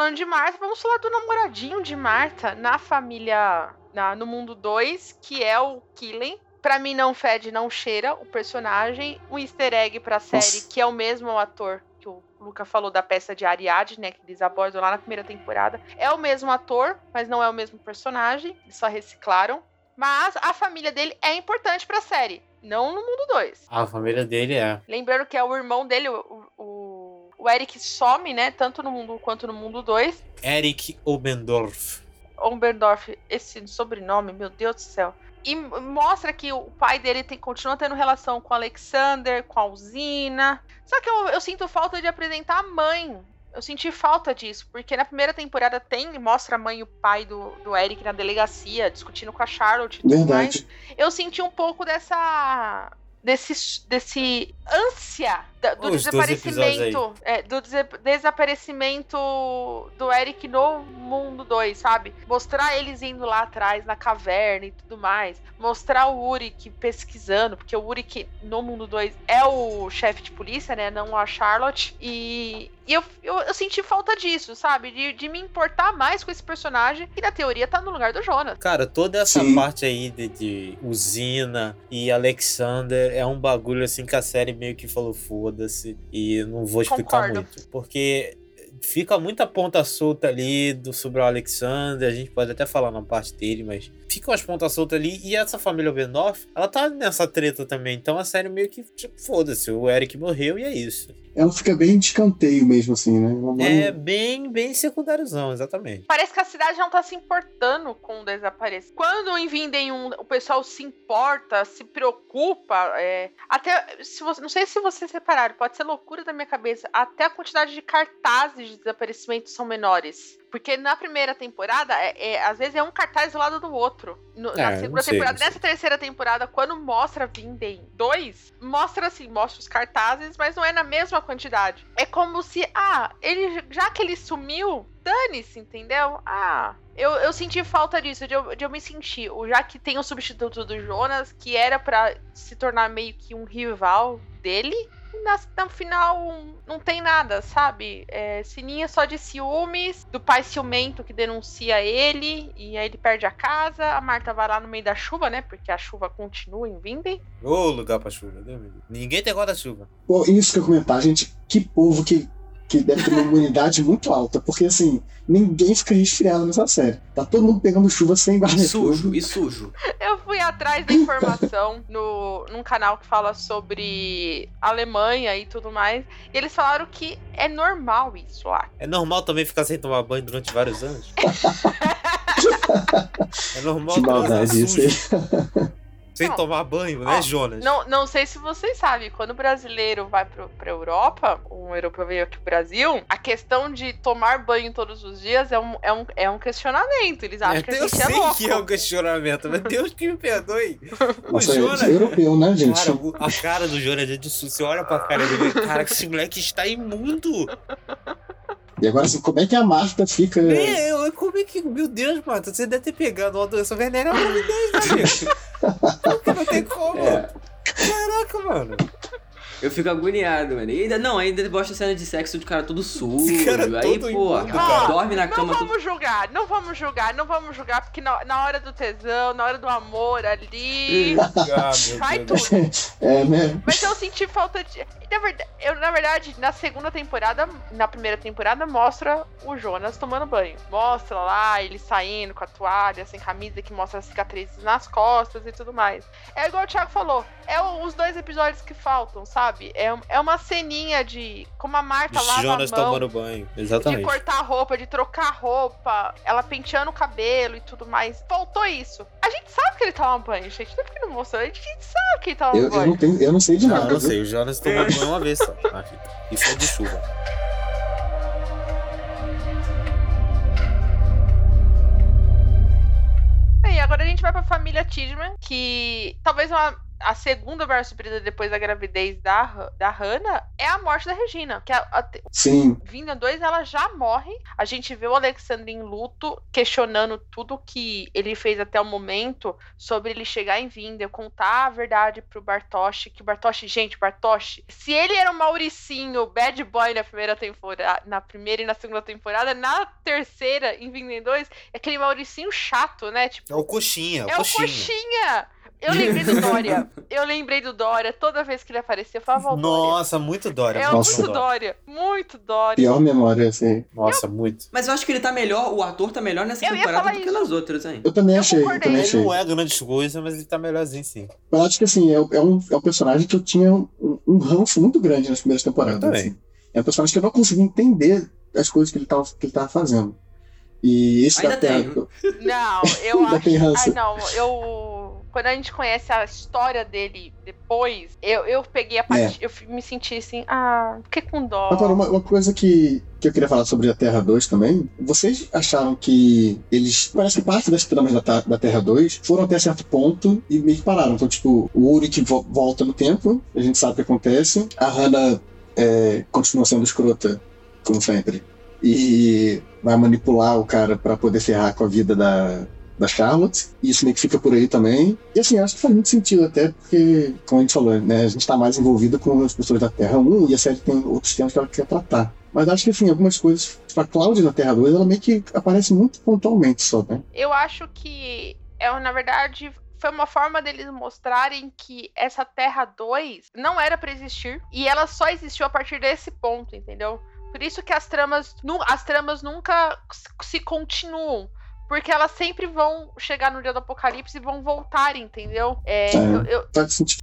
Falando de Marta, vamos falar do namoradinho de Marta na família, na- no mundo 2, que é o Killen. Pra mim, não fede, não cheira o personagem. Um easter egg pra série, Nossa. que é o mesmo ator que o Luca falou da peça de Ariadne, né? Que eles abordam lá na primeira temporada. É o mesmo ator, mas não é o mesmo personagem. Eles só reciclaram. Mas a família dele é importante pra série, não no mundo 2. A família dele é. Lembrando que é o irmão dele, o, o, o Eric some, né? Tanto no mundo quanto no mundo 2. Eric Obendorf. Oberndorf, esse sobrenome, meu Deus do céu. E mostra que o pai dele tem, continua tendo relação com o Alexander, com a usina. Só que eu, eu sinto falta de apresentar a mãe. Eu senti falta disso, porque na primeira temporada tem, mostra a mãe e o pai do, do Eric na delegacia, discutindo com a Charlotte e tudo mais. Verdade. Eu senti um pouco dessa. Desse, desse ânsia da- do Os desaparecimento. é, do dese- desaparecimento do Eric no mundo 2, sabe? Mostrar eles indo lá atrás na caverna e tudo mais. Mostrar o Uric pesquisando, porque o Uric no mundo 2 é o chefe de polícia, né? Não a Charlotte. E, e eu, eu, eu senti falta disso, sabe? De, de me importar mais com esse personagem, que na teoria tá no lugar do Jonas. Cara, toda essa Sim. parte aí de, de usina e Alexander é um bagulho assim que a série meio que falou foda-se e não vou explicar Concordo. muito. Porque fica muita ponta solta ali do, sobre o Alexander, a gente pode até falar na parte dele, mas fica umas pontas soltas ali e essa família Benoff, ela tá nessa treta também, então a série meio que, tipo, foda-se, o Eric morreu e é isso. Ela fica bem de escanteio mesmo, assim, né? Mãe- É bem, bem secundáriozão, exatamente. Parece que a cidade não tá se importando com o desaparecimento. Quando em Vindem um, o pessoal se importa, se preocupa, é, até se você, não sei se vocês repararam, pode ser loucura da minha cabeça, até a quantidade de cartazes de desaparecimento são menores. Porque na primeira temporada, é, é- às vezes é um cartaz do lado do outro. No- na É, segunda não sei, temporada, nessa terceira temporada, quando mostra Vindem 2, mostra assim, mostra os cartazes, mas não é na mesma quantidade. É como se, ah, ele já que ele sumiu, dane-se, entendeu? Ah, eu, eu senti falta disso, de eu, de eu me sentir. Já que tem o substituto do Jonas, que era pra se tornar meio que um rival dele. No final não tem nada, sabe? É, Sininha só de ciúmes, do pai ciumento que denuncia ele, e aí ele perde a casa. A Marta vai lá no meio da chuva, né? Porque a chuva continua em Vinden. Ô, lugar pra chuva, Deus livre. Ninguém tem guarda-chuva. Pô, isso que eu comentar, gente, que povo que, que deve ter uma imunidade muito alta, porque assim, ninguém fica resfriado nessa série. Tá todo mundo pegando chuva sem E guarda-chuva. sujo, e sujo. Eu fui atrás da informação [LAUGHS] no, num canal que fala sobre Alemanha e tudo mais. E eles falaram que é normal isso lá. É normal também ficar sem tomar banho durante vários anos? [LAUGHS] é normal Que maldade isso aí. Sem Não. tomar banho, né, Ó, Jonas? Não, não sei se vocês sabem, quando o brasileiro vai pro, pra Europa, um europeu veio aqui pro Brasil, a questão de tomar banho todos os dias é um, é um, é um questionamento. Eles acham É, que a eu gente é sei louco. que é um questionamento, mas Deus que me perdoe. [LAUGHS] O Nossa, Jonas. é europeu, né, gente? Cara, o- a cara do Jonas é de susto. Você olha pra cara dele, cara, que esse moleque está imundo. E agora, assim, como é que a Marta fica. É, eu- como é que. Meu Deus, mano, você deve ter pegado uma doença venérea uma gravidez, amigo. Porque não tem como. É. Caraca, mano. Eu fico agoniado, mano. E ainda, não, ainda bosta cena de sexo de cara todo sujo. Cara aí, todo pô, imundo, cara. dorme na Não cama todo. vamos julgar, não vamos julgar, não vamos julgar, porque na, na hora do tesão, na hora do amor ali. Ah, meu Vai Deus. tudo. É, né? Mas eu senti falta de. Na verdade, eu, na verdade, na segunda temporada, na primeira temporada, mostra o Jonas tomando banho. Mostra lá ele saindo com a toalha, sem camisa, que mostra as cicatrizes nas costas e tudo mais. É igual o Thiago falou, é os dois episódios que faltam, sabe? É, é uma ceninha de como a Marta lava Jonas a mão. tomando banho. De Exatamente. cortar a roupa, de trocar roupa, ela penteando o cabelo e tudo mais. Faltou isso. A gente sabe que ele toma banho, gente. Não é porque não mostrou, a gente sabe que ele toma Eu, eu, banho. não tenho, eu não sei de Não, nada. não viu? sei. O Jonas tomou banho uma vez só na vida. E foi de chuva. Bem, agora a gente vai pra família Tidman, que talvez uma, a segunda maior surpresa depois da gravidez da, da Hannah é a morte da Regina. Que a, a, Sim, Vinda 2, ela já morre. A gente vê o Alexander em luto, questionando tudo que ele fez até o momento sobre ele chegar em Vinda, contar a verdade pro Bartoshi. Que o Bartoshi, gente, Bartoshi, se ele era o Mauricinho, bad boy na primeira temporada, na primeira e na segunda temporada, na terceira, em Vinda 2, é aquele Mauricinho chato, né? Tipo, É o coxinha, o é o coxinha. coxinha! Eu lembrei do Dória. [LAUGHS] Eu lembrei do Dória. Toda vez que ele aparecia, eu falava, "Ó, Dória. Nossa, muito Dória. É Nossa. muito Dória. Muito Dória. pior memória, assim. Nossa, muito. Mas eu acho que ele tá melhor, o ator tá melhor nessa Eu temporada do que isso. nas outras, hein? Eu também Eu achei, eu também Ele achei. não é grande coisa, mas ele tá melhorzinho sim. Eu acho que assim, é, é um, é um personagem que eu tinha um, um ranço muito grande nas primeiras temporadas. Eu também. assim. É um personagem que eu não conseguia entender as coisas que ele tava, que ele tava fazendo. E esse Ainda da Terra. tenho. Não, eu [LAUGHS] Ainda acho. tem ranço. Ai, não, eu. Quando a gente conhece a história dele depois, eu, eu peguei a parte. Eu fi- me senti assim, ah, fiquei com dó. Agora, uma, uma coisa que, que eu queria falar sobre a Terra 2 também. Vocês acharam que eles. Parece que parte das tramas da, da Terra 2 foram até certo ponto e meio que pararam. Então, tipo, o Uri que vo- volta no tempo, a gente sabe o que acontece. A Hannah é, continua sendo escrota, como sempre. E vai manipular o cara pra poder ferrar com a vida da, da Charlotte. E isso meio que fica por aí também. E assim, acho que faz muito sentido até porque, como a gente falou, né, a gente tá mais envolvido com as pessoas da Terra 1 e a série tem outros temas que ela quer tratar. Mas acho que, assim, algumas coisas. Tipo, a Cláudia na Terra 2, ela meio que aparece muito pontualmente só, né? Eu acho que é, na verdade, foi uma forma deles mostrarem que essa Terra 2 não era pra existir e ela só existiu a partir desse ponto, entendeu? Por isso que as tramas, as tramas nunca se continuam. Porque elas sempre vão chegar no dia do apocalipse e vão voltar, entendeu? É, É. eu- eu.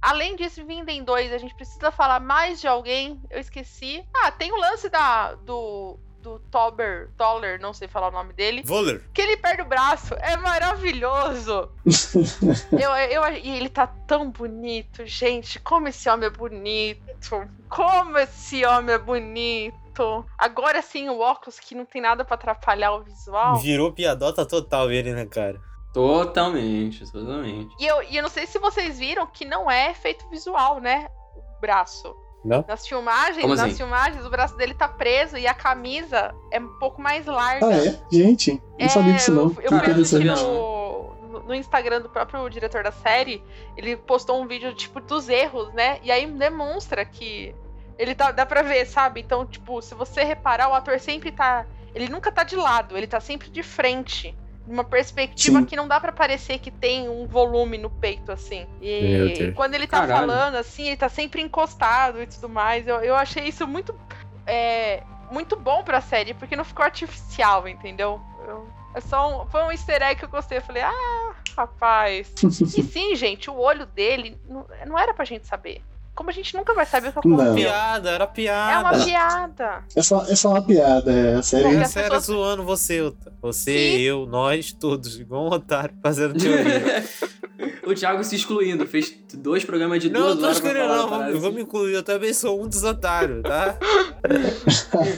Além disso, Vinden 2, a gente precisa falar mais de alguém. Eu esqueci. Ah, tem o lance da, do, do Tober, Toller, não sei falar o nome dele. Voller. Que ele perde o braço. É maravilhoso. [LAUGHS] eu, eu, e ele tá tão bonito, gente. Como esse homem é bonito. Como esse homem é bonito. Agora sim, o óculos que não tem nada pra atrapalhar o visual. Virou piadota total ele, né, cara? Totalmente, totalmente. E eu, e eu não sei se vocês viram que não é efeito visual, né? O braço. Não? Nas filmagens, Como nas assim? filmagens, o braço dele tá preso e a camisa é um pouco mais larga. Ah, é? Gente, não sabia disso não. Eu, Que eu fui no- no Instagram do próprio diretor da série, ele postou um vídeo, tipo, dos erros, né? E aí demonstra que ele tá, dá pra ver, sabe? Então, tipo, se você reparar, o ator sempre tá. Ele nunca tá de lado, ele tá sempre de frente. Uma perspectiva Sim. que não dá pra parecer que tem um volume no peito, assim. E Deus. quando ele tá Caralho. falando, assim, ele tá sempre encostado e tudo mais. Eu, eu achei isso muito. é, muito bom pra série, porque não ficou artificial, entendeu? Eu- é só um, foi um easter egg que eu gostei. Eu falei, ah, rapaz. [LAUGHS] e sim, gente, o olho dele não, não era pra gente saber. Como a gente nunca vai saber o que Não. aconteceu. Piada, era piada. É uma piada. É só, é só uma piada, é a série. Porque as Essa era pessoas- zoando você, Ota. Você, Sim. eu, nós, todos, igual um otário fazendo teoria. [LAUGHS] o Thiago se excluindo, fez dois programas de não, duas eu tô horas escolhendo, falar não. uma Vamos, parada vamos incluir. Eu também sou um dos otários, tá?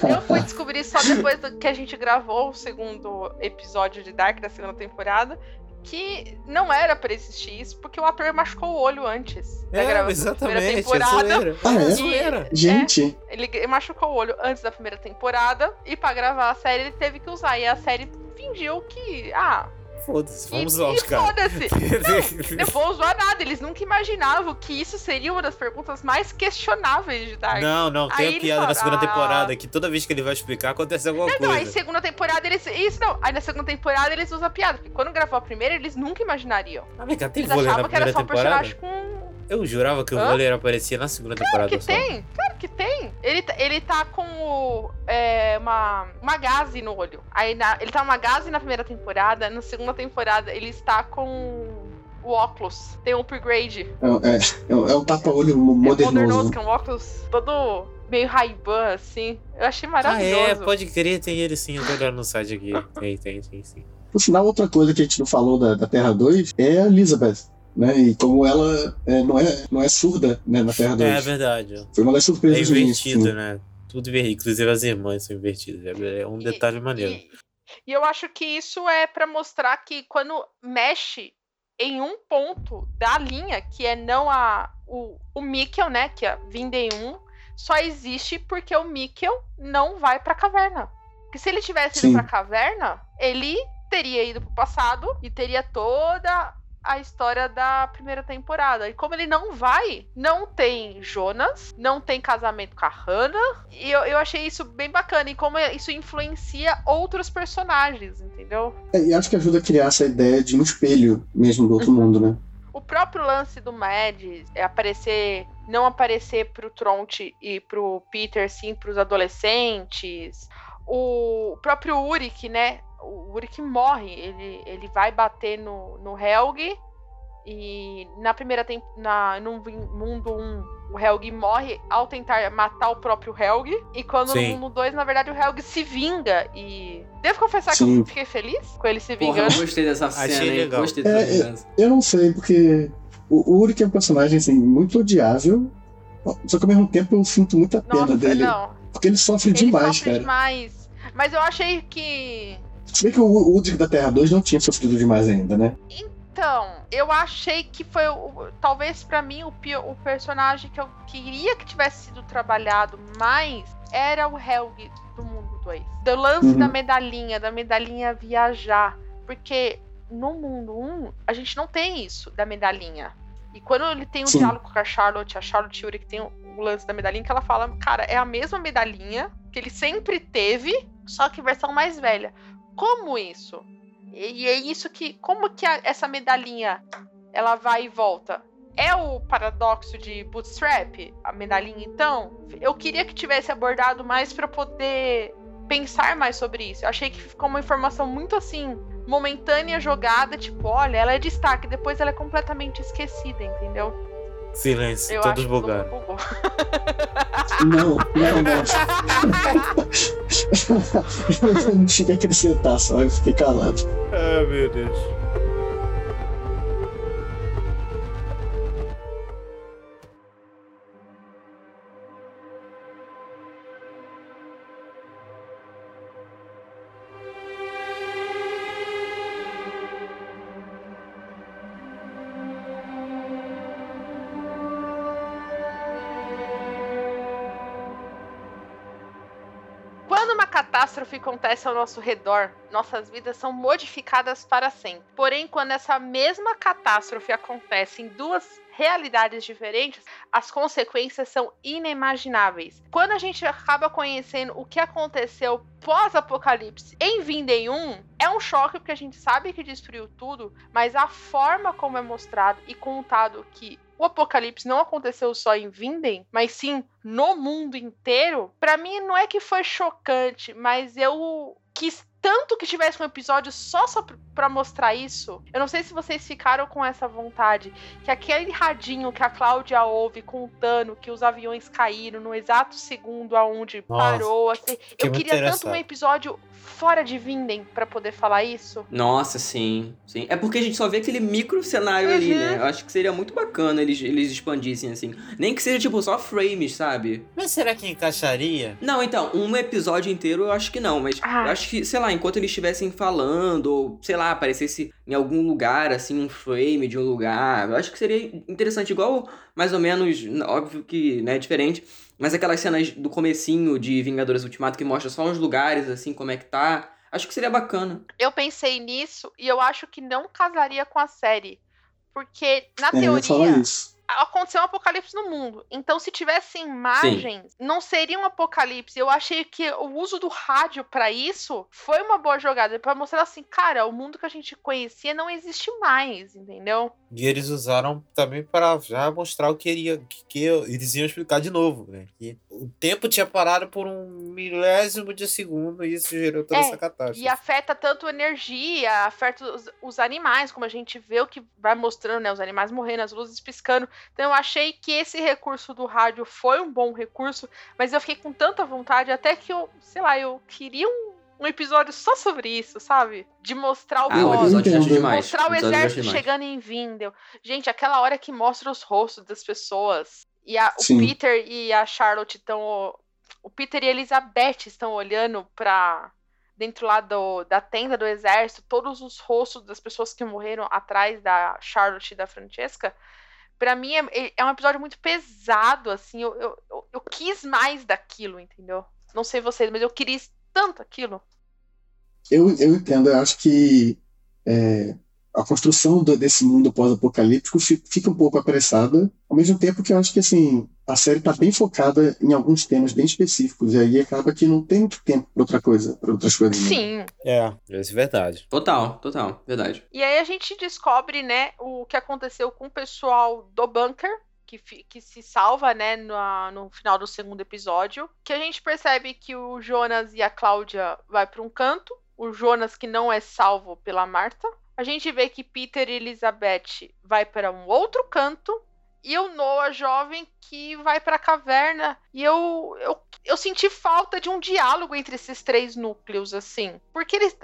Eu fui descobrir só depois que a gente gravou o segundo episódio de Dark da segunda temporada. Que não era pra existir isso, porque o ator machucou o olho antes da É, gravação da primeira exatamente. É temporada. zoeira. Ah, é? É zoeira. Gente, Ele machucou o olho antes da primeira temporada e pra gravar a série ele teve que usar. E a série fingiu que. Ah, Foda-se, e, vamos zoar e os caras. foda-se. [LAUGHS] Não vou zoar nada. Eles nunca imaginavam que isso seria uma das perguntas mais questionáveis de Dark. Não, não, tem Aí a piada na segunda "Ah." temporada que toda vez que ele vai explicar acontece alguma Não, não, aí coisa. segunda temporada eles. Isso não. Aí na segunda temporada eles usam a piada. Porque quando gravou a primeira, eles nunca imaginariam. Ah, vem cá, tem Eles vôlei na achavam que era só um personagem com. Eu jurava que o Hã? aparecia na segunda Claro temporada que só. tem, claro que tem. Ele, tá- ele tá com o, é, uma, uma gaze no olho. Aí na- ele tá uma gaze na primeira temporada, na segunda temporada ele está com o óculos. Tem um upgrade. é, é, é um- é um tapa-olho É modernoso. modernoso, que é um óculos todo meio Ray-Ban, assim. Eu achei Ah, maravilhoso. é, pode crer, tem ele sim. Eu tô olhando no site aqui. Tem, tem, tem, sim. Por sinal, outra coisa que a gente não falou da, da Terra 2 é a Elizabeth. Né? E como ela é, não, é, não é surda né, na Terra 2. É verdade. Foi uma das É surpresas início, invertido, assim. né? Tudo invertido. Inclusive as irmãs são invertidas. É é um E- detalhe maneiro. E, e eu acho que isso é pra mostrar que quando mexe em um ponto da linha, que é não a o, o Mikkel, né, que é Vinden 1, só existe porque o Mikkel não vai pra caverna. Porque se ele tivesse Sim. ido pra caverna, ele teria ido pro passado e teria toda a história da primeira temporada. E como ele não vai, não tem Jonas, não tem casamento com a Hannah. E eu, eu achei isso bem bacana. E como isso influencia outros personagens, entendeu? É, e acho que ajuda a criar essa ideia de um espelho mesmo do outro mundo, né? O próprio lance do Mads é aparecer, não aparecer pro Tronte e pro Peter, sim pros adolescentes. O próprio Urik, né? O Urik morre, ele, ele vai bater no, no Helg E na primeira temp na, no mundo 1, o Helg morre ao tentar matar o próprio Helg. E quando Sim. no mundo 2, na verdade, o Helg se vinga. E. Devo confessar que Sim. eu fiquei feliz com ele se Porra, vingando. eu gostei dessa Achei cena, hein? legal. Gostei dessa É, vingança. Eu não sei, porque o Ulrich é um personagem assim, muito odiável, só que ao mesmo tempo eu sinto muita pena Nossa, dele. não. Porque ele sofre Ele demais, sofre cara. demais. Mas eu achei que. Se bem que o Ulrich da Terra 2 não tinha sofrido demais ainda, né? Então, eu achei que foi talvez pra mim o, pio- o personagem que eu queria que tivesse sido trabalhado mais era o Helg do mundo 2. Do lance Uhum. da medalhinha, da medalhinha viajar, porque no mundo 1 a gente não tem isso da medalhinha. E quando ele tem um Sim. diálogo com a Charlotte, a Charlotte Yuri que tem o, o lance da medalhinha que ela fala, cara, é a mesma medalhinha que ele sempre teve, só que versão mais velha. Como isso? E, e é isso que. Como que a- essa medalhinha ela vai e volta? É o paradoxo de Bootstrap, a medalhinha, então? Eu queria que tivesse abordado mais pra poder pensar mais sobre isso. Eu achei que ficou uma informação muito assim, momentânea jogada, tipo, olha, ela é destaque, depois ela é completamente esquecida, entendeu? Silêncio, Eu todos todo bugaram. Não, não, não. [LAUGHS] eu não cheguei a acrescentar só, eu fiquei calado. Ah, meu Deus. Catástrofe acontece ao nosso redor, nossas vidas são modificadas para sempre. Porém, quando essa mesma catástrofe acontece em duas realidades diferentes, as consequências são inimagináveis. Quando a gente acaba conhecendo o que aconteceu pós-apocalipse em Vindem 1, é um choque porque a gente sabe que destruiu tudo, mas a forma como é mostrado e contado que o apocalipse não aconteceu só em Vinden, mas sim no mundo inteiro, pra mim não é que foi chocante, mas eu quis tanto que tivesse um episódio só, só pr- pra mostrar isso. Eu não sei se vocês ficaram com essa vontade, que aquele radinho que a Cláudia ouve contando que os aviões caíram no exato segundo aonde Nossa, parou, assim, eu muito queria tanto um episódio fora de Vinden pra poder falar isso. Nossa, sim, sim. É porque a gente só vê aquele micro cenário ali, Uhum. né? Eu acho que seria muito bacana eles, eles expandissem assim. Nem que seja, tipo, só frames, sabe? Mas será que encaixaria? Não, então, um episódio inteiro eu acho que não, mas Ah. eu acho que, sei lá, enquanto eles estivessem falando, ou, sei lá, aparecesse em algum lugar, assim, um frame de um lugar, eu acho que seria interessante, igual, mais ou menos, óbvio que, né, diferente, mas aquelas cenas do comecinho de Vingadores Ultimato que mostra só uns lugares, assim, como é que tá, acho que seria bacana. Eu pensei nisso e eu acho que não casaria com a série. Porque, na É, eu ia falar teoria, isso. Aconteceu um apocalipse no mundo. Então, se tivesse imagens, não seria um apocalipse. Eu achei que o uso do rádio pra isso foi uma boa jogada. Pra mostrar assim, cara, o mundo que a gente conhecia não existe mais, entendeu? E eles usaram também para já mostrar o que, iria, que, que eles iam explicar de novo, né? Que o tempo tinha parado por um milésimo de segundo e isso gerou toda É, essa catástrofe. E afeta tanto energia, afeta os, os animais, como a gente vê o que vai mostrando, né? Os animais morrendo, as luzes piscando. Então eu achei que esse recurso do rádio foi um bom recurso, mas eu fiquei com tanta vontade, até que eu, sei lá, eu queria um, um episódio só sobre isso, sabe? De mostrar o Ah, o episódio entendo. demais. mostrar o exército chegando em Vindel. Gente, aquela hora que mostra os rostos das pessoas. E a- o. Peter e a Charlotte estão. O Peter e a Elizabeth estão olhando pra. Dentro lá do, da tenda do exército, todos os rostos das pessoas que morreram atrás da Charlotte e da Francesca. Pra mim é, é um episódio muito pesado, assim. Eu, eu, eu, eu quis mais daquilo, entendeu? Não sei vocês, mas eu queria tanto aquilo. Eu, eu entendo, eu acho que é, a construção do- desse mundo pós-apocalíptico fi- fica um pouco apressada, ao mesmo tempo que eu acho que assim, a série está bem focada em alguns temas bem específicos, e aí acaba que não tem muito tempo para outra coisa, para outras coisas. né? Sim, É, isso é verdade. Total, total, verdade. E aí a gente descobre, né, o que aconteceu com o pessoal do bunker, que, que se salva, né, no, no final do segundo episódio. Que a gente percebe que o Jonas e a Cláudia vai para um canto. O Jonas que não é salvo pela Marta. A gente vê que Peter e Elizabeth vai para um outro canto e o Noah jovem que vai para a caverna. E eu, eu, eu senti falta de um diálogo entre esses três núcleos, assim. Porque eles.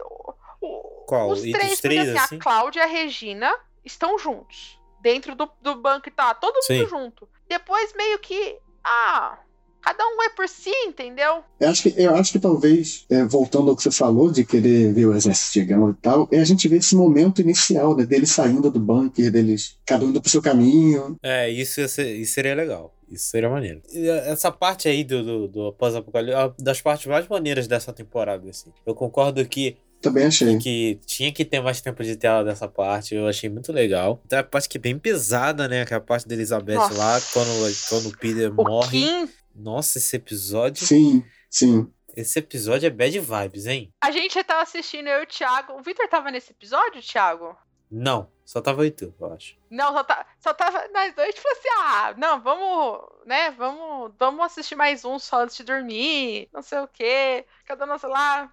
o- Qual? Os três, os três, assim, assim? a Cláudia e a Regina estão juntos. Dentro do, do banco e tá todo mundo Sim. junto. Depois, meio que. Ah, cada um é por si, entendeu? Eu acho que, eu acho que talvez, é, voltando ao que você falou, de querer ver o exército chegando e tal, é a gente ver esse momento inicial, né, deles saindo do bunker, deles cada um indo pro seu caminho. É, isso, ia ser- isso seria legal. Isso seria maneiro. E, eh, Essa parte aí do, do, do pós-apocalipse é uma das partes mais maneiras dessa temporada, assim. Eu concordo que, Também achei. que tinha que ter mais tempo de tela dessa parte. Eu achei muito legal. Tem a parte que é bem pesada, né? Que é a parte da Elizabeth Nossa. lá, quando, quando o Peter O morre. Kim, Nossa, esse episódio. Sim, sim. Esse episódio é bad vibes, hein? a gente tava assistindo, eu e o Thiago. O Victor tava nesse episódio, Thiago? Não, só tava tu, eu acho. Não, só, tá, só tava nós dois, tipo assim, ah, não, vamos, né, vamos, vamos assistir mais um só antes de dormir, não sei o quê, cada um, sei lá,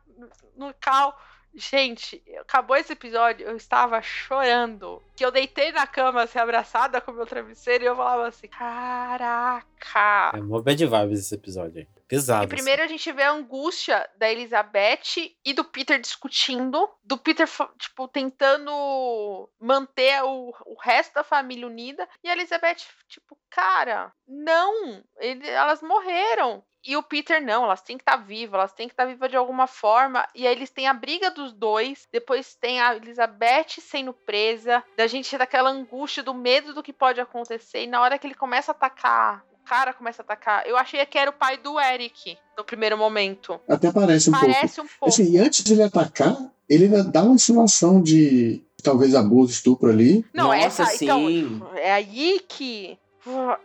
no cal. Gente, acabou esse episódio, eu estava chorando. Que eu deitei na cama, assim, abraçada com o meu travesseiro, e eu falava assim, caraca. É mó bad vibes esse episódio aí. Pesado. E primeiro a gente vê a angústia da Elizabeth e do Peter discutindo, do Peter, tipo, tentando manter o, o resto da família unida, e a Elizabeth, tipo, cara, não, ele- elas morreram. E o Peter, não, elas têm que estar vivas, elas têm que estar vivas de alguma forma. E aí eles têm a briga dos dois. Depois tem a Elizabeth sendo presa. Da gente daquela angústia, do medo do que pode acontecer. E na hora que ele começa a atacar, cara começa a atacar. Eu achei que era o pai do Eric no primeiro momento. Até parece um pouco. Parece um pouco. Assim, e antes de ele atacar, ele ainda dá uma insinuação de talvez abuso, estupro ali. Não, Nossa, essa. Então, sim. é aí que.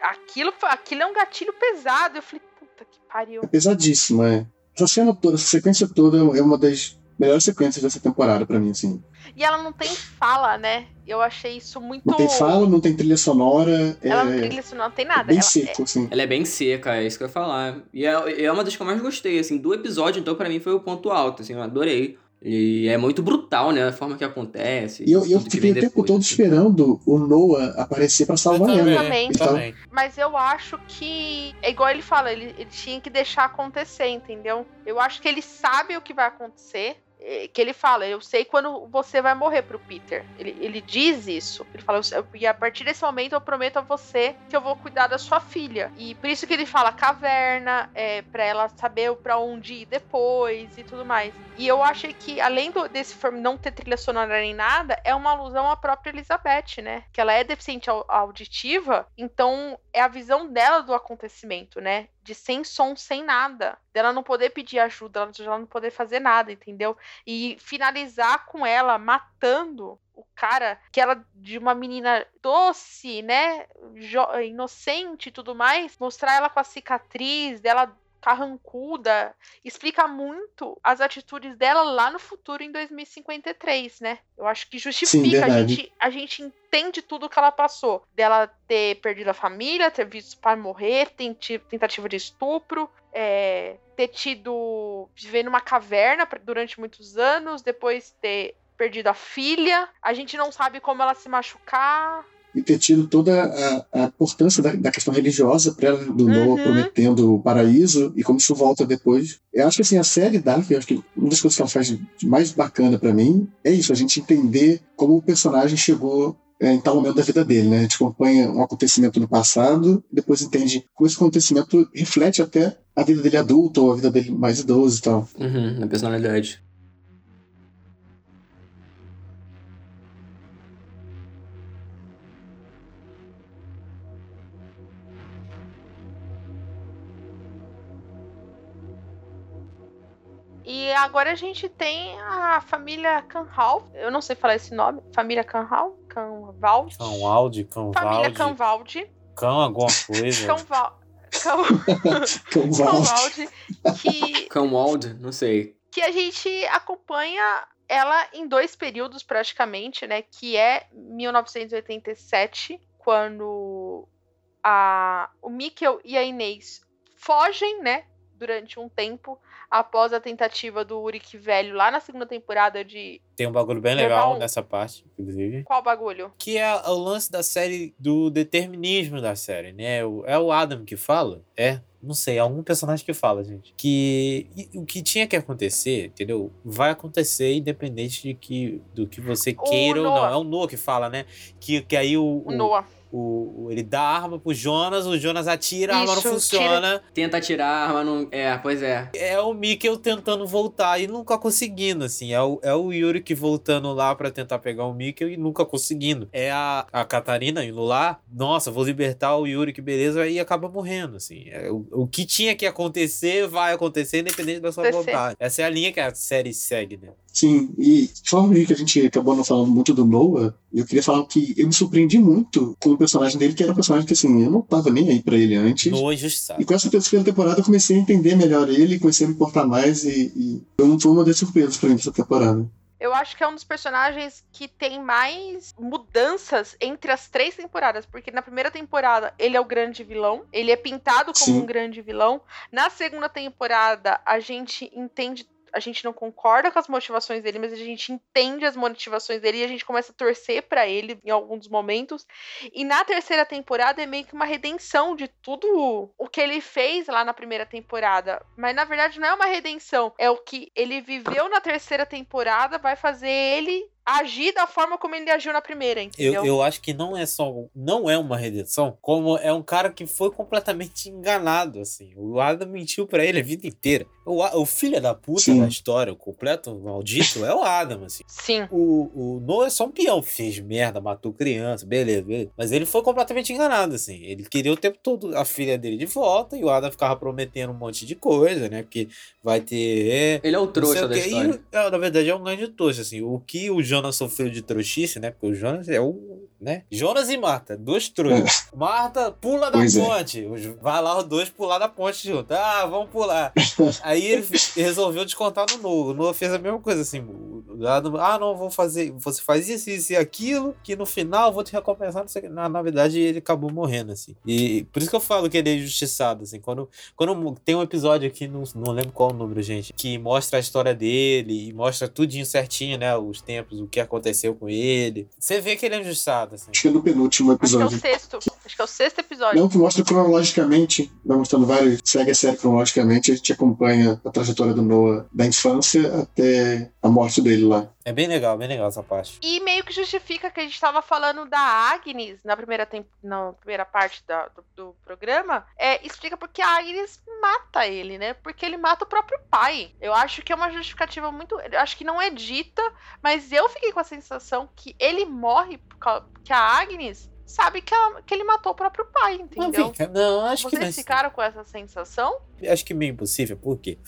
Aquilo, aquilo é um gatilho pesado. Eu falei, puta que pariu. É pesadíssimo, é. Essa cena toda, essa sequência toda é uma das melhores sequências dessa temporada pra mim, assim. E ela não tem fala, né? Eu achei isso muito. Não tem fala, não tem trilha sonora, é, Ela não trilha, isso não tem nada. bem Ela- seco, assim. Ela é bem seca, é isso que eu ia falar. E é, é uma das que eu mais gostei, assim, do episódio, então pra mim foi o ponto alto, assim, eu adorei. E é muito brutal, né, a forma que acontece. E eu, eu fiquei o tempo depois, todo assim. esperando o Noah aparecer pra salvar Eu ela. também. Então, também. Mas eu acho que. É igual ele fala, ele, ele tinha que deixar acontecer, entendeu? Eu acho que ele sabe o que vai acontecer. Eh, Que ele fala, eu sei quando você vai morrer pro Peter. Ele, ele diz isso. Ele fala, "Eu- e a partir desse momento eu prometo a você que eu vou cuidar da sua filha. E por isso que ele fala caverna, é, pra ela saber pra onde ir depois e tudo mais. E eu achei que, além do, desse não ter trilha sonora nem nada, é uma alusão à própria Elizabeth, né? Que ela é deficiente au- auditiva, então é a visão dela do acontecimento, né? De sem som, sem nada. Dela não poder pedir ajuda, ela- não poder fazer nada, entendeu? E finalizar com ela matando o cara, que ela, de uma menina doce, né? inocente e tudo mais, mostrar ela com a cicatriz dela carrancuda, explica muito as atitudes dela lá no futuro em 2053, né? Eu acho que justifica, a verdade. gente, a gente entende tudo que ela passou. Dela ter perdido a família, ter visto o pai morrer, tentativa de estupro, é, ter tido. viver numa caverna durante muitos anos, depois ter perdido a filha. A gente não sabe como ela se machucar. E ter tido toda a, a importância da, da questão religiosa para ela, do Noah Uhum. prometendo o paraíso e como isso volta depois. Eu acho que assim, a série Dark, eu acho que uma das coisas que ela faz de mais bacana para mim é isso, a gente entender como o personagem chegou é, em tal momento da vida dele, né? A gente acompanha um acontecimento no passado, depois entende como esse acontecimento reflete até a vida dele adulto ou a vida dele mais idoso e tal. Uhum, na personalidade. Agora a gente tem a família Canhal. Eu não sei falar esse nome. Família Canhal? Canvaldi? Cão Aldi, cão Família Valdi, Canvaldi. cão alguma coisa. Canval... Cão... Canvaldi. Que... Não sei. que a gente acompanha ela em dois períodos praticamente, né? Que é 1987, quando a... o Mikkel e a Inês fogem, né? durante um tempo após a tentativa do Uric velho lá na segunda temporada de Tem um bagulho bem legal um- nessa parte, inclusive. qual bagulho? Que é o lance da série, do determinismo da série, né? O- É o Adam que fala? É. Não sei, é algum personagem que fala, gente. Que o que tinha que acontecer, entendeu? Vai acontecer independente de que, do que você O queira ou não. É o Noah que fala, né? Que, que aí o, O Noah. O, ele dá a arma pro Jonas, o Jonas atira, a arma não funciona. Tenta atirar a arma, não. É, pois é. É o Mikkel tentando voltar e nunca conseguindo, assim. É o, é o Yuri que voltando lá pra tentar pegar o Mikkel e nunca conseguindo. É a, a Catarina indo lá, nossa, vou libertar o Yuri, que beleza, aí acaba morrendo, assim. É, o, o que tinha que acontecer vai acontecer independente da sua vontade. Essa é a linha que a série segue, né? Sim, e de forma que a gente acabou não falando muito do Noah, eu queria falar que eu me surpreendi muito com o personagem dele, que era um personagem que assim, eu não tava nem aí pra ele antes. No injustiçado. E com essa terceira temporada eu comecei a entender melhor ele, comecei a me importar mais e, e foi um- uma das surpresas pra mim dessa temporada. Eu acho que é um dos personagens que tem mais mudanças entre as três temporadas, porque na primeira temporada ele é o grande vilão, ele é pintado como Sim. um grande vilão. Na segunda temporada a gente entende a gente não concorda com as motivações dele, mas a gente entende as motivações dele e a gente começa a torcer pra ele em alguns momentos. E na terceira temporada é meio que uma redenção de tudo o que ele fez lá na primeira temporada. Mas na verdade não é uma redenção, é o que ele viveu na terceira temporada vai fazer ele agir da forma como ele agiu na primeira, entendeu? Eu, eu acho que não é só não é uma redenção, como é um cara que foi completamente enganado, assim. O Adam mentiu pra ele a vida inteira. O, o filho da puta Sim. da história, o completo maldito, é o Adam, assim. Sim. O, o Noah é só um peão, fez merda, matou criança, beleza, beleza. Mas ele foi completamente enganado, assim. Ele queria o tempo todo a filha dele de volta e o Adam ficava prometendo um monte de coisa, né? Porque vai ter. Ele é o trouxa da história. E, é, na verdade, é um grande trouxa, assim. O que o Jonas sofreu de trouxice, né? Porque o Jonas é o. Né? Jonas e Marta, dois trouxas. Marta pula da Pois é. ponte. Os- Vai lá os dois pular da ponte junto. Ah, vamos pular. [LAUGHS] Aí ele resolveu descontar no Noah. O Noah fez a mesma coisa, assim. Ah, não, vou fazer. Você faz isso, isso e aquilo, que no final eu vou te recompensar. Na, na verdade, ele acabou morrendo, assim. E por isso que eu falo que ele é injustiçado, assim. Quando, quando tem um episódio aqui, não, não lembro qual o número, gente, que mostra a história dele e mostra tudinho certinho, né? Os tempos, o que aconteceu com ele. Você vê que ele é injustiçado, assim. Acho que é no penúltimo Acho que é o episódio. sexto. Acho que é o sexto episódio. Não, que mostra cronologicamente, vai mostrando vários, segue a série cronologicamente, a gente acompanha a trajetória do Noah da infância até a morte dele lá. É bem legal, bem legal essa parte. E meio que justifica que a gente tava falando da Agnes na primeira, tem... na primeira parte da- do, do programa. É, explica porque a Agnes mata ele, né? Porque ele mata o próprio pai. Eu acho que é uma justificativa muito. Eu acho que não é dita, mas eu fiquei com a sensação que ele morre por causa que a Agnes sabe que, ela- que ele matou o próprio pai, Não, entendeu? vem cá, não, acho que não é Vocês ficaram com essa sensação? acho que meio impossível, por quê?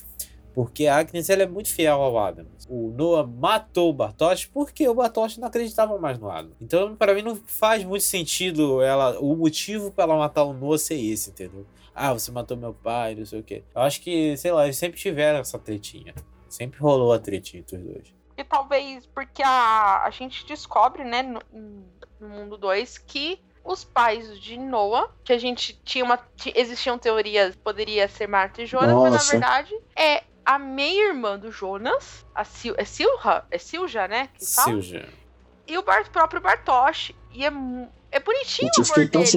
Porque a Agnes ela é muito fiel ao Adam. O Noah matou o Bartosz porque o Bartosz não acreditava mais no Adam. Então, para mim, não faz muito sentido ela, o motivo para ela matar o Noah ser esse, entendeu? Ah, você matou meu pai, não sei o quê. Eu acho que, sei lá, eles sempre tiveram essa tretinha. Sempre rolou a tretinha entre os dois. E talvez porque a, a gente descobre, né, no, no mundo 2, que os pais de Noah, que a gente tinha uma. ti- Existiam teorias, poderia ser Marta e Jonas, mas na Nossa. verdade é a meia-irmã do Jonas, a Sil, é Silja? É Silja, né? Que fala? Silja. E o Bar- próprio Bartosz. E é, é bonitinho eu o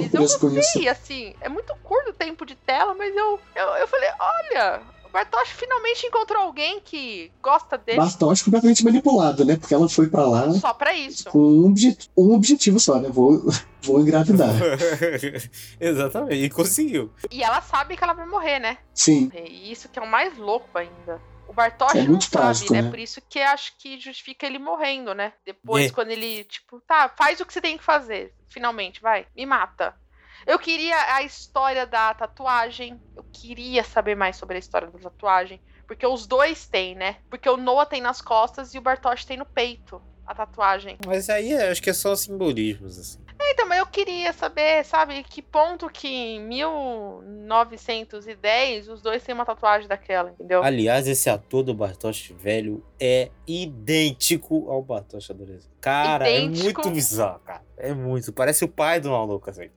tão deles. Eu gostei, assim. É muito curto o tempo de tela, mas eu, eu, eu falei, olha, Bartosz finalmente encontrou alguém que gosta dele Bartosz completamente manipulado, né? Porque ela foi pra lá só pra isso. com um, um objetivo só, né? Vou, [LAUGHS] vou engravidar. [LAUGHS] Exatamente, e conseguiu. E ela sabe que ela vai morrer, né? Sim, E isso que é o mais louco ainda. O Bartosz É não sabe, trágico, né? né? Por isso que acho que justifica ele morrendo, né? Depois, É. quando ele, tipo, tá, faz o que você tem que fazer. Finalmente, vai, me mata. Eu queria a história da tatuagem. Eu queria saber mais sobre a história da tatuagem. Porque os dois têm, né? Porque o Noah tem nas costas e o Bartosz tem no peito a tatuagem. Mas aí é, acho que é só simbolismos, assim. Então, mas eu queria saber, sabe, que ponto que em 1910 os dois têm uma tatuagem daquela, entendeu? Aliás, esse ator do Bartosz velho é idêntico ao Bartosz adolescente. Cara, Idêntico. é muito bizarro, cara. É muito. Parece o pai do maluco, assim.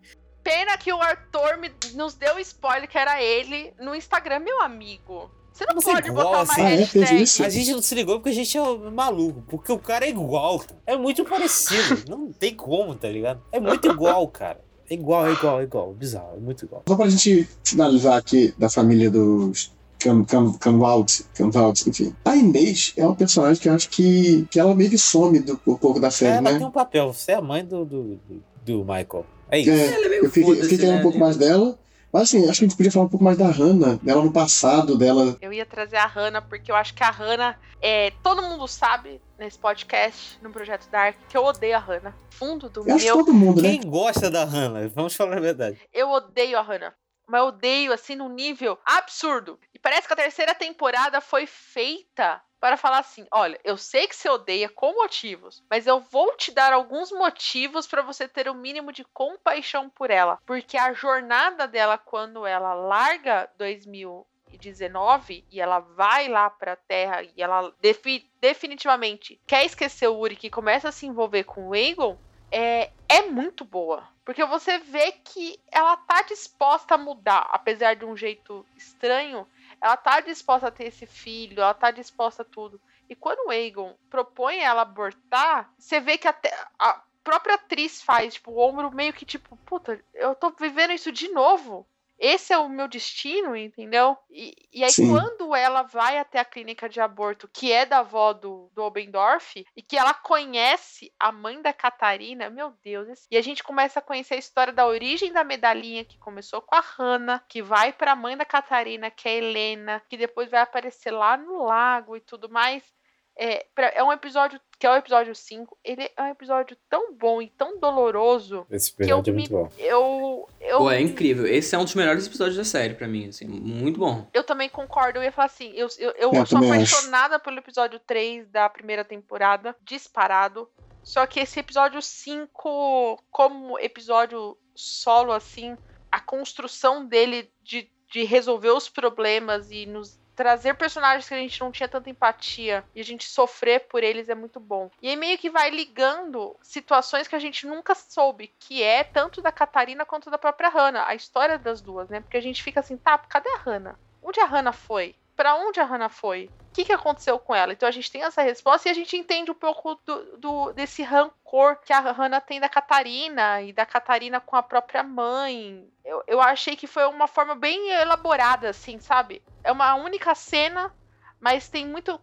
Pena que o Arthur me- nos deu spoiler que era ele no Instagram, meu amigo. Você não Mas é pode igual, botar uma assim. Fez hashtag. isso? A gente não se ligou porque a gente é maluco. Porque o cara é igual. cara. É muito parecido. [LAUGHS] Não tem como, tá ligado? É muito igual, cara. É igual, é igual, é igual. Bizarro, é muito igual. Só pra gente finalizar aqui da família dos Cam, Cam, Camwald, Camwald, enfim. A Inês é uma personagem que eu acho que, que ela meio que some do, um pouco da série, ela né? tem um papel. Você é a mãe do, do, do Michael. É isso. É, é eu fiquei, eu fiquei querendo né? um pouco mais dela. Mas assim, acho que a gente podia falar um pouco mais da Hannah, dela no passado, dela. Eu ia trazer a Hannah, porque eu acho que a Hannah. É, todo mundo sabe nesse podcast, no Projeto Dark, que eu odeio a Hannah. Fundo do Eu acho meu. todo mundo, né? Quem gosta da Hannah? Vamos falar a verdade. Eu odeio a Hannah. Mas eu odeio, assim, num nível absurdo. E parece que a terceira temporada foi feita para falar assim: olha, eu sei que você odeia com motivos, mas eu vou te dar alguns motivos para você ter o mínimo de compaixão por ela. Porque a jornada dela, quando ela larga 2019 e ela vai lá pra Terra e ela defi- definitivamente quer esquecer o Uri que começa a se envolver com o Aegon, é, é muito boa. Porque você vê que ela tá disposta a mudar, apesar de um jeito estranho, ela tá disposta a ter esse filho, ela tá disposta a tudo. E quando o Aegon propõe ela abortar, você vê que até a própria atriz faz, tipo, o ombro meio que tipo, puta, eu tô vivendo isso de novo. Esse é o meu destino, entendeu? E, e aí, Sim. quando ela vai até a clínica de aborto, que é da avó do, do Obendorf, e que ela conhece a mãe da Catarina, meu Deus. E a gente começa a conhecer a história da origem da medalhinha, que começou com a Hannah, que vai pra mãe da Catarina, que é a Helena, que depois vai aparecer lá no lago e tudo mais. É, pra- é um episódio, que é o episódio 5, ele é um episódio tão bom e tão doloroso Esse que eu episódio é me. muito bom. Eu, eu Pô, é incrível. Esse é um dos melhores episódios da série pra mim, assim. Muito bom. Eu também concordo. Eu ia falar assim, eu, eu, eu Eu sou também acho. apaixonada pelo episódio 3 da primeira temporada, disparado. Só que esse episódio 5, como episódio solo, assim, a construção dele de, de resolver os problemas e nos trazer personagens que a gente não tinha tanta empatia e a gente sofrer por eles é muito bom. E aí meio que vai ligando situações que a gente nunca soube, que é tanto da Catarina quanto da própria Hannah, a história das duas, né? Porque a gente fica assim, tá, cadê a Hannah? Onde a Hannah foi? Pra onde a Hannah foi? O que, que aconteceu com ela? Então a gente tem essa resposta e a gente entende um pouco do, do- desse rancor que a Hannah tem da Catarina e da Catarina com a própria mãe. Eu, eu achei que foi uma forma bem elaborada, assim, sabe? É uma única cena, mas tem muito.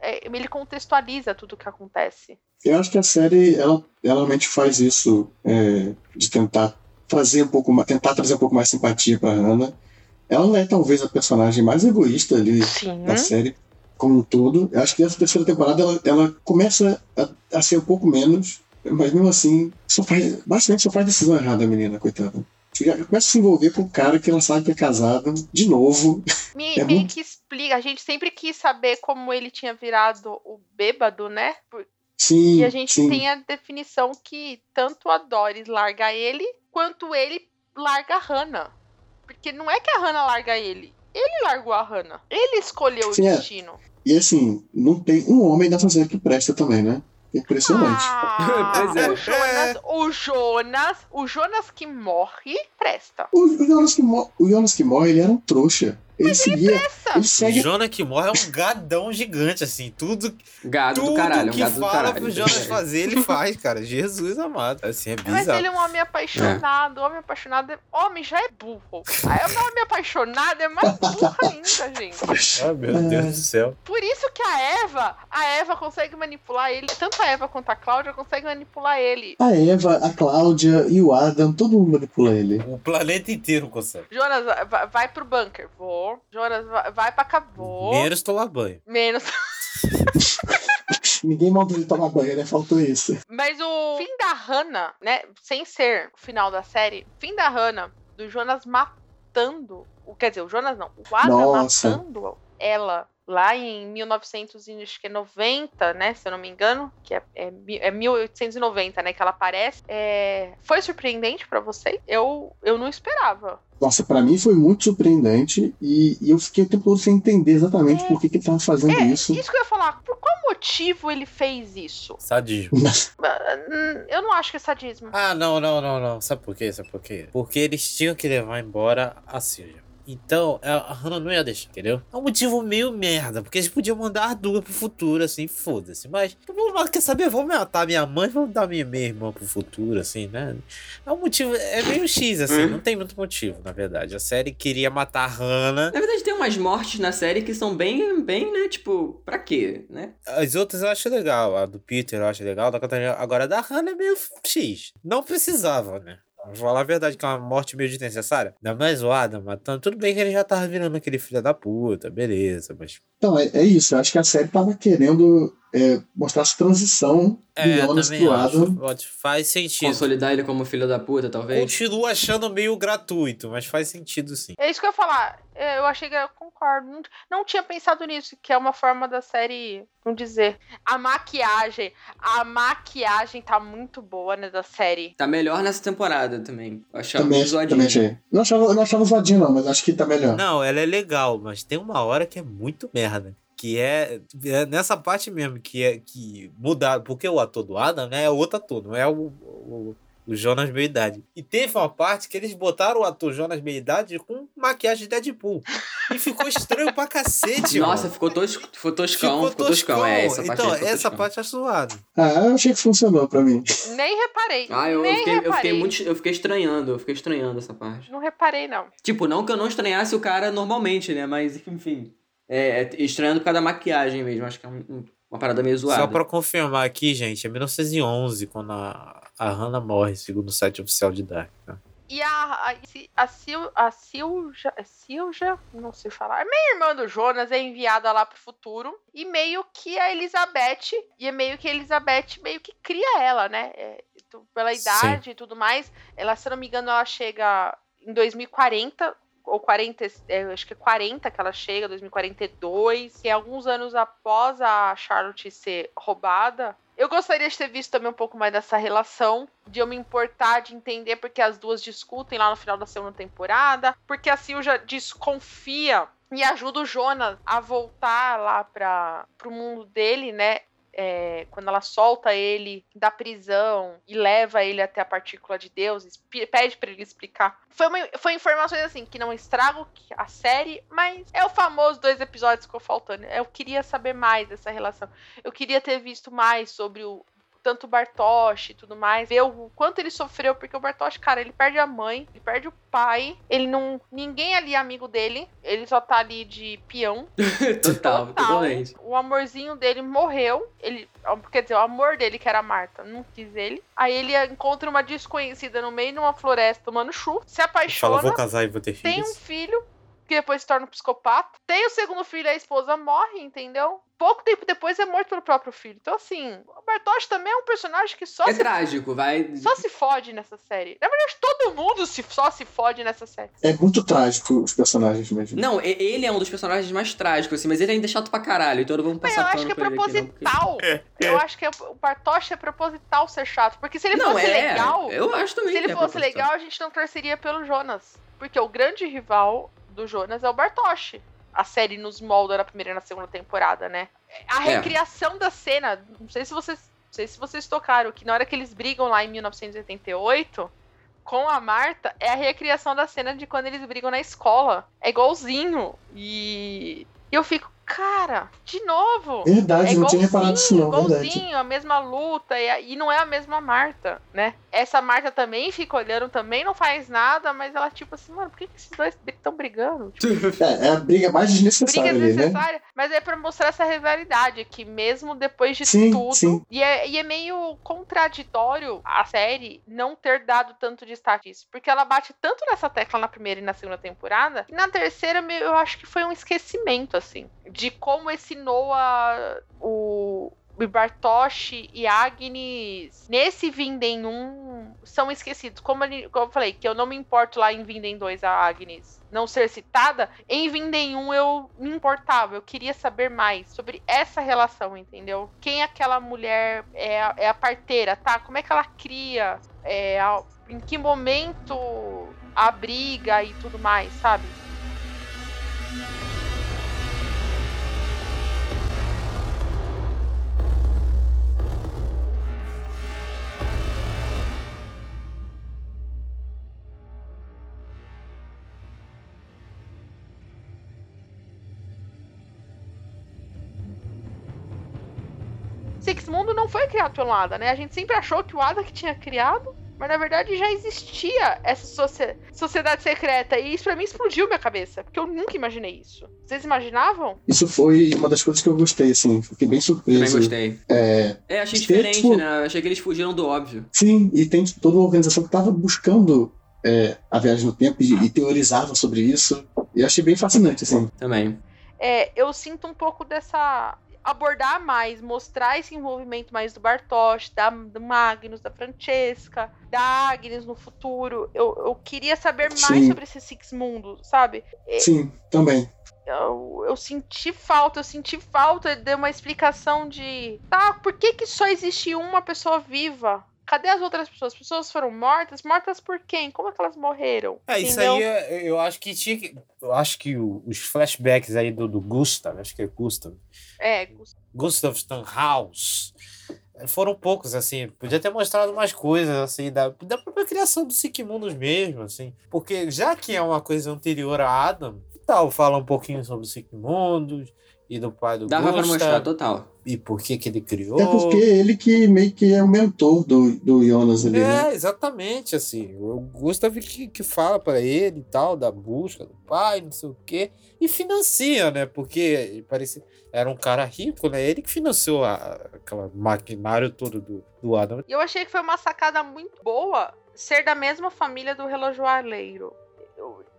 é, ele contextualiza tudo o que acontece. Eu acho que a série, ela, ela realmente faz isso é, de tentar trazer um pouco mais, tentar trazer um pouco mais simpatia pra Hannah. Ela é talvez a personagem mais egoísta ali Sim. da série como um todo. Eu acho que essa terceira temporada ela, ela começa a, a ser um pouco menos, mas mesmo assim, só faz, basicamente só faz decisão errada a menina, coitada. Já começa a se envolver com um cara que ela sabe que é casado, de novo. [LAUGHS] Me, É meio muito- que explica. A gente sempre quis saber como ele tinha virado o bêbado, né? Por- Sim, E a gente sim. tem a definição que tanto a Doris larga ele, quanto ele larga a Hannah. Porque não é que a Hannah larga ele. Ele largou a Hannah. Ele escolheu Sim, o é. destino. E assim, não tem um homem nessa série que presta também, né? É Impressionante. Ah, [LAUGHS] é. o Jonas, o Jonas, o Jonas que morre, presta. O, o Jonas que mor- o Jonas que morre, ele era um trouxa. Ele seguia. Ele O segue. Jonah que morre é um gadão gigante, assim. Tudo, Gado tudo do caralho, é um que gado do fala caralho. pro Jonas fazer, ele faz, cara. Jesus amado. Assim, é Mas bizarro. ele é um homem apaixonado. Homem apaixonado. é- Homem já é burro. Aí o homem apaixonado é mais burro ainda, gente. Ah, meu Deus do céu. Por isso que a Eva, a Eva consegue manipular ele. Tanto a Eva quanto a Cláudia conseguem manipular ele. A Eva, a Cláudia e o Adam, todo mundo manipula ele. O planeta inteiro consegue. Jonas, vai, vai pro bunker. Vou. Jonas, vai, pra cá. Vou. Menos tomar banho. Menos. [LAUGHS] Ninguém mandou ele tomar banho, né? Faltou isso. Mas o fim da Hannah, né? Sem ser o final da série, fim da Hannah, do Jonas matando. o- Quer dizer, o Jonas não. O Adam Nossa. matando ela lá em 1990, né? Se eu não me engano, que é, é, é 1890, né? Que ela aparece. É, foi surpreendente pra vocês? Eu, eu não esperava. Nossa, pra mim foi muito surpreendente e, e eu fiquei o tempo todo sem entender exatamente por que, que ele tava fazendo É, isso. isso que eu ia falar. Por qual motivo ele fez isso? Sadismo. Hum, Eu não acho que é sadismo. Ah, não, não, não, não. Sabe por quê? Sabe por quê? Porque eles tinham que levar embora a Silja. Então, a Hannah não ia deixar, entendeu? É um motivo meio merda, porque eles podiam mandar a duas pro futuro, assim, foda-se. Mas, vamos lá, quer saber? Vamos matar minha mãe, vamos dar minha, minha irmã pro futuro, assim, né? É um motivo, é meio X, assim, não tem muito motivo, na verdade. A série queria matar a Hannah. Na verdade, tem umas mortes na série que são bem, bem, né? Tipo, pra quê, né? As outras eu acho legal, a do Peter eu acho legal, a da Catarina. Agora a da Hannah é meio X. Não precisava, né? Vou falar a verdade que é uma morte meio desnecessária. Ainda mais o Adam matando. Tudo bem que ele já tava virando aquele filho da puta, beleza, mas. Então, é, é isso. Eu acho que a série tava querendo é, mostrar essa transição do É, Jonas também pro. Pode- Faz sentido. Consolidar ele como filho da puta, talvez. Continuo achando meio gratuito, mas faz sentido sim. É isso que eu ia falar. É, Eu achei que eu concordo. Não, não tinha pensado nisso, que é uma forma da série, vamos dizer. A maquiagem. A maquiagem tá muito boa, né, da série. Tá melhor nessa temporada também. Eu achava Também, zoadinho. também achei. Não achava, não achava zoadinho, não, mas acho que tá melhor. Não, ela é legal, mas tem uma hora que é muito merda. Que é, é nessa parte mesmo, que é que mudar. Porque o ator do Adam né, é outro ator, não é o, o, o Jonas Meia-Idade. E teve uma parte que eles botaram o ator Jonas Meia-Idade com maquiagem de Deadpool. E ficou estranho pra cacete, Nossa, mano. ficou, tos, ficou toscão, ficou, toscão. É, essa parte então, ficou essa toscão. parte é zoada. Ah, eu achei que funcionou pra mim. Nem reparei. Ah, eu, eu nem fiquei, eu reparei. fiquei muito. Eu fiquei estranhando, eu fiquei estranhando essa parte. Não reparei, não. Tipo, não que eu não estranhasse o cara normalmente, né? Mas, enfim. É, é estranhando por causa da maquiagem mesmo. Acho que é um- um- uma parada meio zoada. Só pra confirmar aqui, gente, é 1911 quando a, a Hannah morre, segundo o site oficial de Dark. tá? E a, a, a, Sil, a Silja, é Silja, não sei falar, é meio irmã do Jonas, é enviada lá pro futuro. E meio que a Elizabeth, e é meio que a Elizabeth meio que cria ela, né? É, pela Sim. idade e tudo mais. Ela, se eu não me engano, ela chega em 2040, ou 40, é, acho que é 40 que ela chega, 2042, que é alguns anos após a Charlotte ser roubada. Eu gostaria de ter visto também um pouco mais dessa relação, de eu me importar, de entender porque as duas discutem lá no final da segunda temporada, porque a Silja desconfia e ajuda o Jonas a voltar lá para pro mundo dele, né? É, quando ela solta ele da prisão e leva ele até a partícula de Deus, pede pra ele explicar. Foi, uma, foi informações assim que não estragam a série, mas é o famoso dois episódios que ficou faltando. Eu queria saber mais dessa relação. Eu queria ter visto mais sobre o tanto o Bartosz e tudo mais, ver o quanto ele sofreu, porque o Bartosz, cara, ele perde a mãe, ele perde o pai, ele não. Ninguém ali é amigo dele, ele só tá ali de peão. [LAUGHS] Total, totalmente. O amorzinho dele morreu. Ele, quer dizer, o amor dele, que era a Marta, não quis ele. Aí ele encontra uma desconhecida no meio de uma floresta tomando chuva, se Fala, apaixona, vou casar e vou ter tem um filhos. filho, que depois se torna um psicopata. Tem o segundo filho e a esposa morre, entendeu? Pouco tempo depois é morto pelo próprio filho. Então, assim, o Bartosz também é um personagem que só É se trágico, vai. só se fode nessa série. Na verdade, todo mundo se, só se fode nessa série. É muito trágico os personagens mesmo. Não, ele é um dos personagens mais trágicos, assim, mas ele ainda é chato pra caralho, então não vamos Mas passar eu acho que é ele aqui, não, porque- proposital. Eu acho que é- o Bartosz é proposital ser chato. Porque se ele Não, fosse é. legal, Eu acho também se ele que é fosse proposital. legal, a gente não torceria pelo Jonas. Porque o grande rival do Jonas é o Bartosz. A série nos molda na primeira e na segunda temporada, né? A É. recriação da cena, não sei se vocês, não sei se vocês tocaram, que na hora que eles brigam lá em 1988 com a Marta, é a recriação da cena de quando eles brigam na escola. É igualzinho. E eu fico, cara, de novo. Verdade, É não tinha reparado isso não, verdade. igualzinho, a mesma luta, e, a- e não é a mesma Marta, né? Essa Marta também fica olhando, também não faz nada, mas ela tipo assim, mano, por que, que esses dois estão brigando? Tipo, [LAUGHS] É, é a briga mais briga desnecessária ali, né? desnecessária. Mas é pra mostrar essa rivalidade, que mesmo depois de Sim, tudo. sim. E, é, e é meio contraditório a série não ter dado tanto destaque disso. Porque ela bate tanto nessa tecla na primeira e na segunda temporada, e na terceira eu acho que foi um esquecimento, assim. De como esse Noah, o. Bartosz e Agnes nesse Vinden 1 são esquecidos. Como, ele- como eu falei, que eu não me importo lá em Vinden 2 a Agnes não ser citada, em Vinden 1 eu me importava, eu queria saber mais sobre essa relação, entendeu? Quem aquela mulher é é a parteira, tá? Como é que ela cria? É, em que momento a briga e tudo mais, sabe? Sexmundo não foi criado pelo Ada, né? A gente sempre achou que o Ada que tinha criado, mas na verdade já existia essa socie- sociedade secreta. E isso pra mim explodiu minha cabeça, porque eu nunca imaginei isso. Vocês imaginavam? Isso foi uma das coisas que eu gostei, assim. Fiquei bem Também surpreso. gostei. É, É, achei diferente, tipo- né? Achei que eles fugiram do óbvio. sim, e tem toda uma organização que estava buscando é, a viagem no tempo e, e teorizava sobre isso. E eu achei bem fascinante, assim. Também. É, eu sinto um pouco dessa. Abordar mais, mostrar esse envolvimento mais do Bartosz, da, do Magnus, da Francesca, da Agnes no futuro. Eu, eu queria saber mais Sim. sobre esse Six-Mundo, sabe? É, Sim, também. eu, eu senti falta, eu senti falta de uma explicação de. Tá, por que, que só existe uma pessoa viva? Cadê as outras pessoas? As pessoas foram mortas? Mortas por quem? Como é que elas morreram? É, isso Entendeu? aí é- eu acho que tinha que. Eu acho que o- os flashbacks aí do, do Gustav, acho que é Gustav. É, Gustav Stanhaus. Foram poucos, assim. Podia ter mostrado mais coisas, assim, da, da própria criação do Sigmundos mesmo, assim. Porque já que é uma coisa anterior a Adam, que tal falar um pouquinho sobre o Sigmundos e do pai do Dava pra Gustav mostrar, total. E por que que ele criou. É porque ele que meio que é o mentor do, do Jonas ali, né? É, exatamente, assim. O Gustav que, que fala pra ele e tal, da busca do pai, não sei o quê. E financia, né? Porque parece era um cara rico, né? Ele que financiou a, aquela maquinário todo do, do Adam. E eu achei que foi uma sacada muito boa ser da mesma família do relojoalheiro.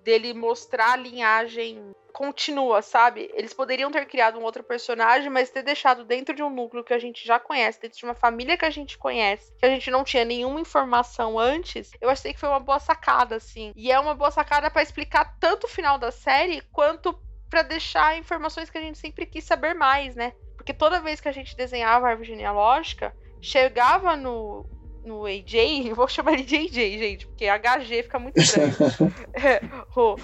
Dele mostrar a linhagem continua, sabe? Eles poderiam ter criado um outro personagem, mas ter deixado dentro de um núcleo que a gente já conhece, dentro de uma família que a gente conhece, que a gente não tinha nenhuma informação antes, eu achei que foi uma boa sacada, assim. E é uma boa sacada pra explicar tanto o final da série quanto pra deixar informações que a gente sempre quis saber mais, né? Porque toda vez que a gente desenhava a árvore genealógica, chegava no, no AJ, [LAUGHS] eu vou chamar ele de AJ, gente, porque HG fica muito estranho. [LAUGHS] [LAUGHS]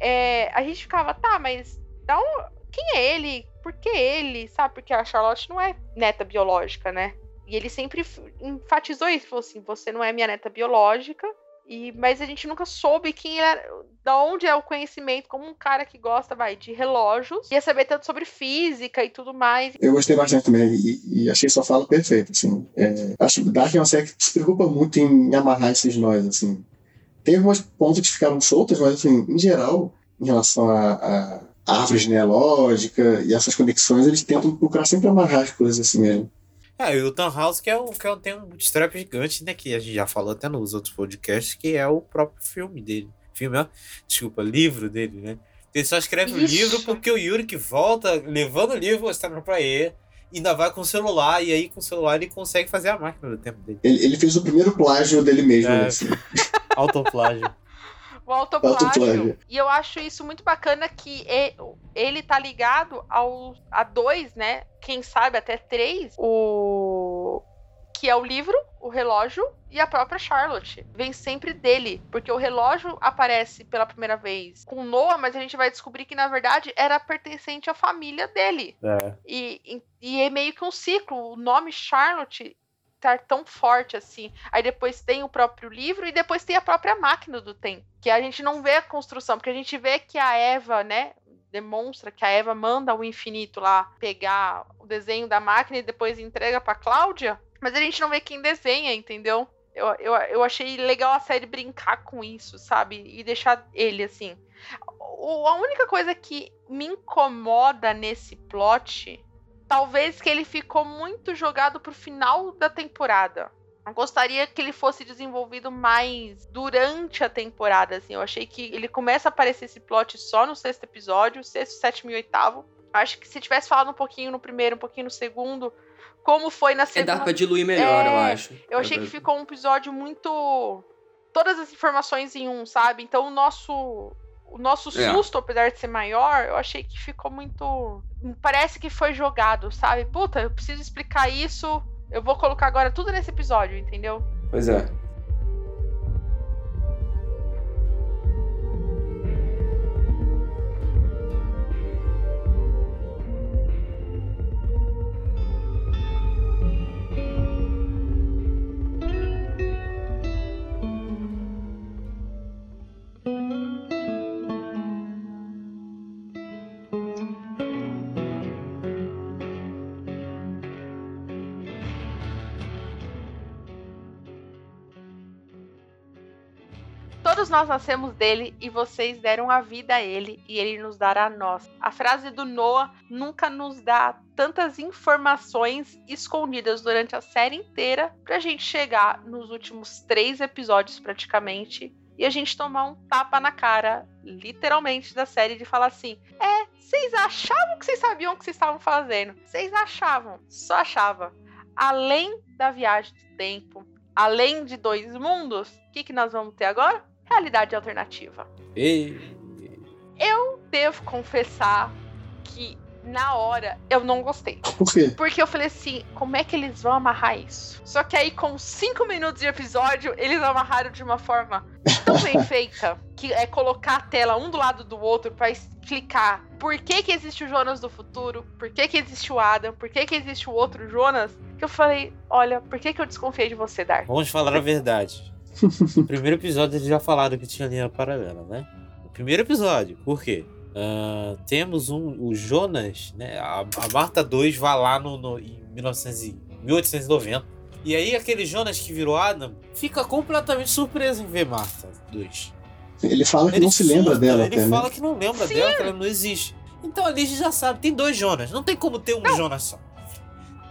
É, é, a gente ficava, tá, mas um, quem é ele? Por que ele? Sabe? Porque a Charlotte não é neta biológica, né? E ele sempre enfatizou isso, falou assim, você não é minha neta biológica, e, mas a gente nunca soube quem era, da onde é o conhecimento, como um cara que gosta, vai, de relógios, ia saber tanto sobre física e tudo mais. Eu gostei bastante também e, e achei sua fala perfeita, assim. É, acho que Dark é uma série que se preocupa muito em amarrar esses nós, assim. Tem algumas pontas que ficaram soltas, mas, assim, em geral, em relação à árvore genealógica e essas conexões, eles tentam procurar sempre amarrar as coisas assim mesmo. É, e o House que é o que é, tem um bootstrap gigante, né? Que a gente já falou até nos outros podcasts, que é o próprio filme dele. Filme, ó, desculpa, livro dele, né? Ele só escreve o livro porque o Yuri que volta levando o livro, mostrando pra ele, e ainda vai com o celular, e aí com o celular ele consegue fazer a máquina do tempo dele. Ele, ele fez o primeiro plágio dele mesmo, É. né, assim. [LAUGHS] Autoplágio. O autoplágio. Autoplágio. E eu acho isso muito bacana que ele tá ligado ao a dois, né? Quem sabe até três, o que é o livro, o relógio e a própria Charlotte. Vem sempre dele, porque o relógio aparece pela primeira vez com Noah, mas a gente vai descobrir que na verdade era pertencente à família dele. É. E, e, e é meio que um ciclo. O nome Charlotte tá tão forte assim. Aí depois tem o próprio livro e depois tem a própria máquina do tempo. Que a gente não vê a construção, porque a gente vê que a Eva, né? Demonstra que a Eva manda o infinito lá pegar o desenho da máquina e depois entrega pra Cláudia. Mas a gente não vê quem desenha, entendeu? Eu, eu, eu achei legal a série brincar com isso, sabe? E deixar ele assim. O- a única coisa que me incomoda nesse plot talvez que ele ficou muito jogado pro final da temporada. Eu gostaria que ele fosse desenvolvido mais durante a temporada, assim. Eu achei que ele começa a aparecer esse plot só no sexto episódio, sexto, sétimo e oitavo. Acho que se tivesse falado um pouquinho no primeiro, um pouquinho no segundo, como foi na É segunda. dar pra diluir melhor, É, eu acho. Eu achei que ficou um episódio muito. Todas as informações em um, sabe? Então o nosso. O nosso É. susto, apesar de ser maior, eu achei que ficou muito. Parece que foi jogado, sabe? Puta, eu preciso explicar isso. Eu vou colocar agora tudo nesse episódio, entendeu? Pois é. Todos nós nascemos dele e vocês deram a vida a ele e ele nos dará a nós. A frase do Noah nunca nos dá tantas informações escondidas durante a série inteira pra gente chegar nos últimos três episódios praticamente e a gente tomar um tapa na cara, literalmente, da série de falar assim: é, vocês achavam que vocês sabiam o que vocês estavam fazendo. Vocês achavam, só achava. Além da viagem do tempo, além de dois mundos, o que, que nós vamos ter agora? Realidade alternativa. Ei, Eu devo confessar que na hora eu não gostei. Por quê? Porque eu falei assim, como é que eles vão amarrar isso? Só que aí, com cinco minutos de episódio, eles amarraram de uma forma tão bem [LAUGHS] feita que é colocar a tela um do lado do outro pra explicar por que, que existe o Jonas do futuro, por que, que existe o Adam, por que, que existe o outro Jonas. Que eu falei, olha, por que, que eu desconfiei de você, Dark? vamos falar a verdade. No [LAUGHS] primeiro episódio eles já falaram que tinha linha paralela, né? No primeiro episódio, por quê? Ah, temos um, o Jonas, né? A, a Marta 2 vai lá no, no, em 1900 e- 1890. E aí aquele Jonas que virou Adam fica completamente surpreso em ver Marta 2. Ele fala que Ele não se lembra surta, dela Ele até, né? fala que não lembra dela, que ela não existe. Então ali a gente já sabe, tem dois Jonas. Não tem como ter um Jonas só.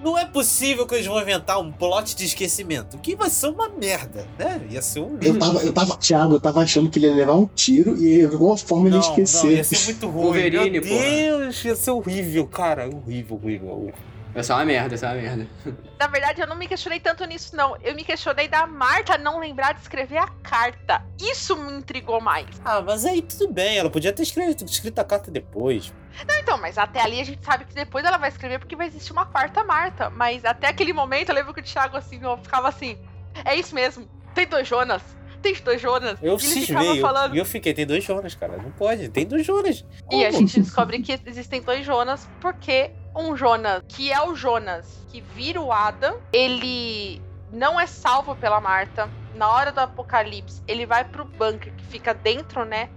Não é possível que eles vão inventar um plot de esquecimento. Que vai ser uma merda, né? Ia ser um Eu tava, eu tava, Thiago, eu tava achando que ele ia levar um tiro e de alguma forma ele ia Não, não, esquecer. ia ser muito ruim. Wolverine, Meu porra. Deus, ia ser horrível, cara. Horrível, horrível. Essa é uma merda, essa é uma merda. [LAUGHS] Na verdade, eu não me questionei tanto nisso, não. Eu me questionei da Marta não lembrar de escrever a carta. Isso me intrigou mais. Ah, mas aí tudo bem. Ela podia ter escrito, escrito a carta depois. Não, então, mas até ali a gente sabe que depois ela vai escrever porque vai existir uma quarta Marta. Mas até aquele momento eu lembro que o Thiago assim, eu ficava assim. É isso mesmo. Tem dois Jonas. Tem dois Jonas. Eu E ele ficava cismei. falando. E eu, fiquei, tem dois Jonas, cara. Não pode, tem dois Jonas. E a Como? gente descobre que existem dois Jonas, porque um Jonas, que é o Jonas, que vira o Adam, ele não é salvo pela Marta. Na hora do apocalipse, ele vai pro bunker que fica dentro, né?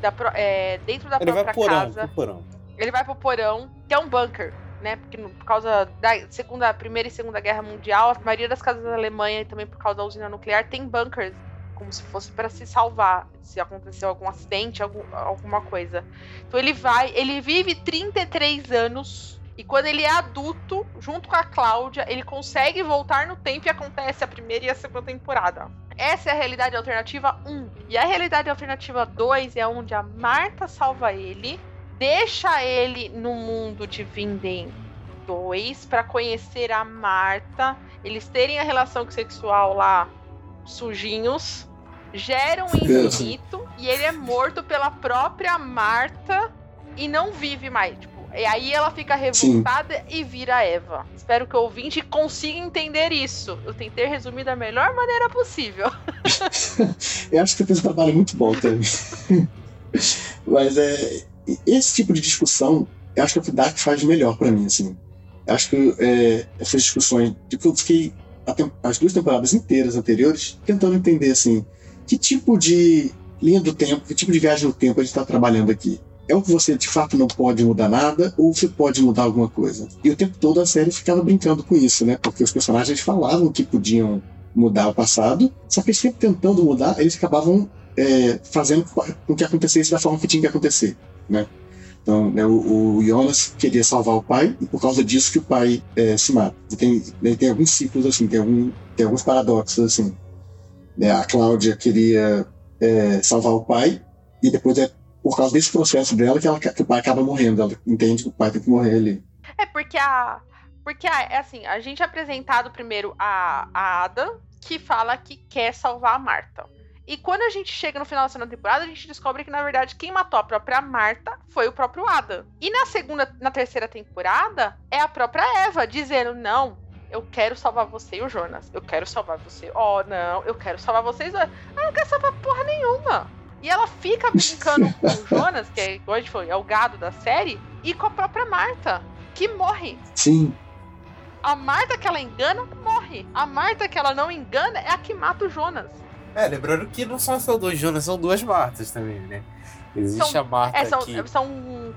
Da, é, dentro da Ele vai própria pro porão, casa. pro porão. Ele vai pro porão, que é um bunker, né? Porque por causa da segunda, primeira e segunda guerra mundial, a maioria das casas da Alemanha e também por causa da usina nuclear tem bunkers, como se fosse para se salvar, se aconteceu algum acidente, algum- alguma coisa. Então ele vai, ele vive 33 anos e quando ele é adulto, junto com a Cláudia, ele consegue voltar no tempo e acontece a primeira e a segunda temporada. Essa é a realidade alternativa 1. E a realidade alternativa 2 é onde a Marta salva ele deixa ele no mundo de Vinden 2 para conhecer a Marta, eles terem a relação sexual lá sujinhos, geram um infinito e ele é morto pela própria Marta e não vive mais. Tipo, e aí ela fica revoltada e vira Eva. Espero que o ouvinte consiga entender isso. Eu tentei resumir da melhor maneira possível. [LAUGHS] Eu acho que você fez um trabalho muito bom também. [LAUGHS] Mas é, esse tipo de discussão, eu acho que o Dark faz melhor pra mim, assim. Eu acho que é, essas discussões, tipo, eu fiquei as duas temporadas inteiras anteriores tentando entender, assim, que tipo de linha do tempo, que tipo de viagem no tempo a gente está trabalhando aqui. É o que você de fato não pode mudar nada, ou você pode mudar alguma coisa. E o tempo todo a série ficava brincando com isso, né? Porque os personagens falavam que podiam mudar o passado, só que eles sempre tentando mudar, eles acabavam é, fazendo com que acontecesse da forma que tinha que acontecer, né? Então, né, o, o Jonas queria salvar o pai e por causa disso que o pai é, se mata. Tem, tem alguns ciclos assim, tem, algum, tem alguns paradoxos assim. Né, a Cláudia queria é, salvar o pai e depois é por causa desse processo dela que, ela, que o pai acaba morrendo. Ela entende que o pai tem que morrer ali. É porque a. Porque a- é assim, a gente é apresentado primeiro a, a Ada, que fala que quer salvar a Marta. E quando a gente chega no final da segunda temporada, a gente descobre que, na verdade, quem matou a própria Marta foi o próprio Adam. E na segunda, na terceira temporada, é a própria Eva dizendo: Não, eu quero salvar você e o Jonas. Eu quero salvar você. Oh, não, eu quero salvar vocês dois. Ela não quer salvar porra nenhuma. E ela fica brincando [LAUGHS] com o Jonas, que é, gente falou, é o gado da série, e com a própria Marta, que morre. Sim, A Marta que ela engana, morre. A Marta que ela não engana é a que mata o Jonas. É, lembrando que não só são dois Jonas, são duas Martas também, né? Existe São- a Marta É, são, que... são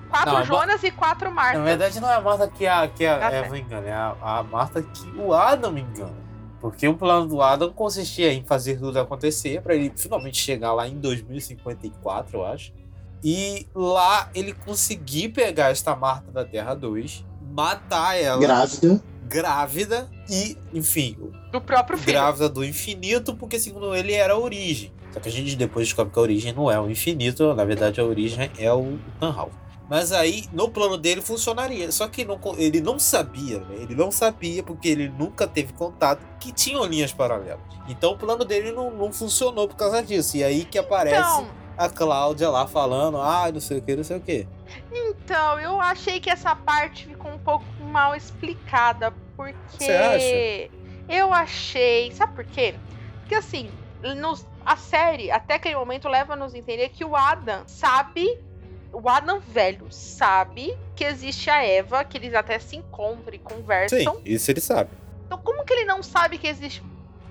quatro Não, Ma- Jonas e quatro Martas. Na verdade não é a Marta que a, que a Ah, Eva engana, é a, a Marta que o Adam engana. Porque o plano do Adam consistia em fazer tudo acontecer para ele finalmente chegar lá em 2054, eu acho. E lá ele conseguir pegar esta Marta da Terra 2, matar ela Grávida. grávida e, enfim, Do próprio filho. grávida do infinito, porque segundo ele era a origem. Só que a gente depois descobre que a origem não é o infinito, na verdade a origem é o Tannhaus. Mas aí, no plano dele, funcionaria. Só que não, ele não sabia, né? Ele não sabia, porque ele nunca teve contato, que tinham linhas paralelas. Então o plano dele não, não funcionou por causa disso. E aí que aparece Então, a Cláudia lá falando, ah, não sei o que, não sei o que. então, eu achei que essa parte ficou um pouco mal explicada, porque Você acha? eu achei, sabe por quê? Porque assim, nos- a série até aquele momento leva a nos entender que o Adam sabe, o Adam velho sabe que existe a Eva, que eles até se encontram e conversam. Sim, isso ele sabe. Então, como que ele não sabe que existe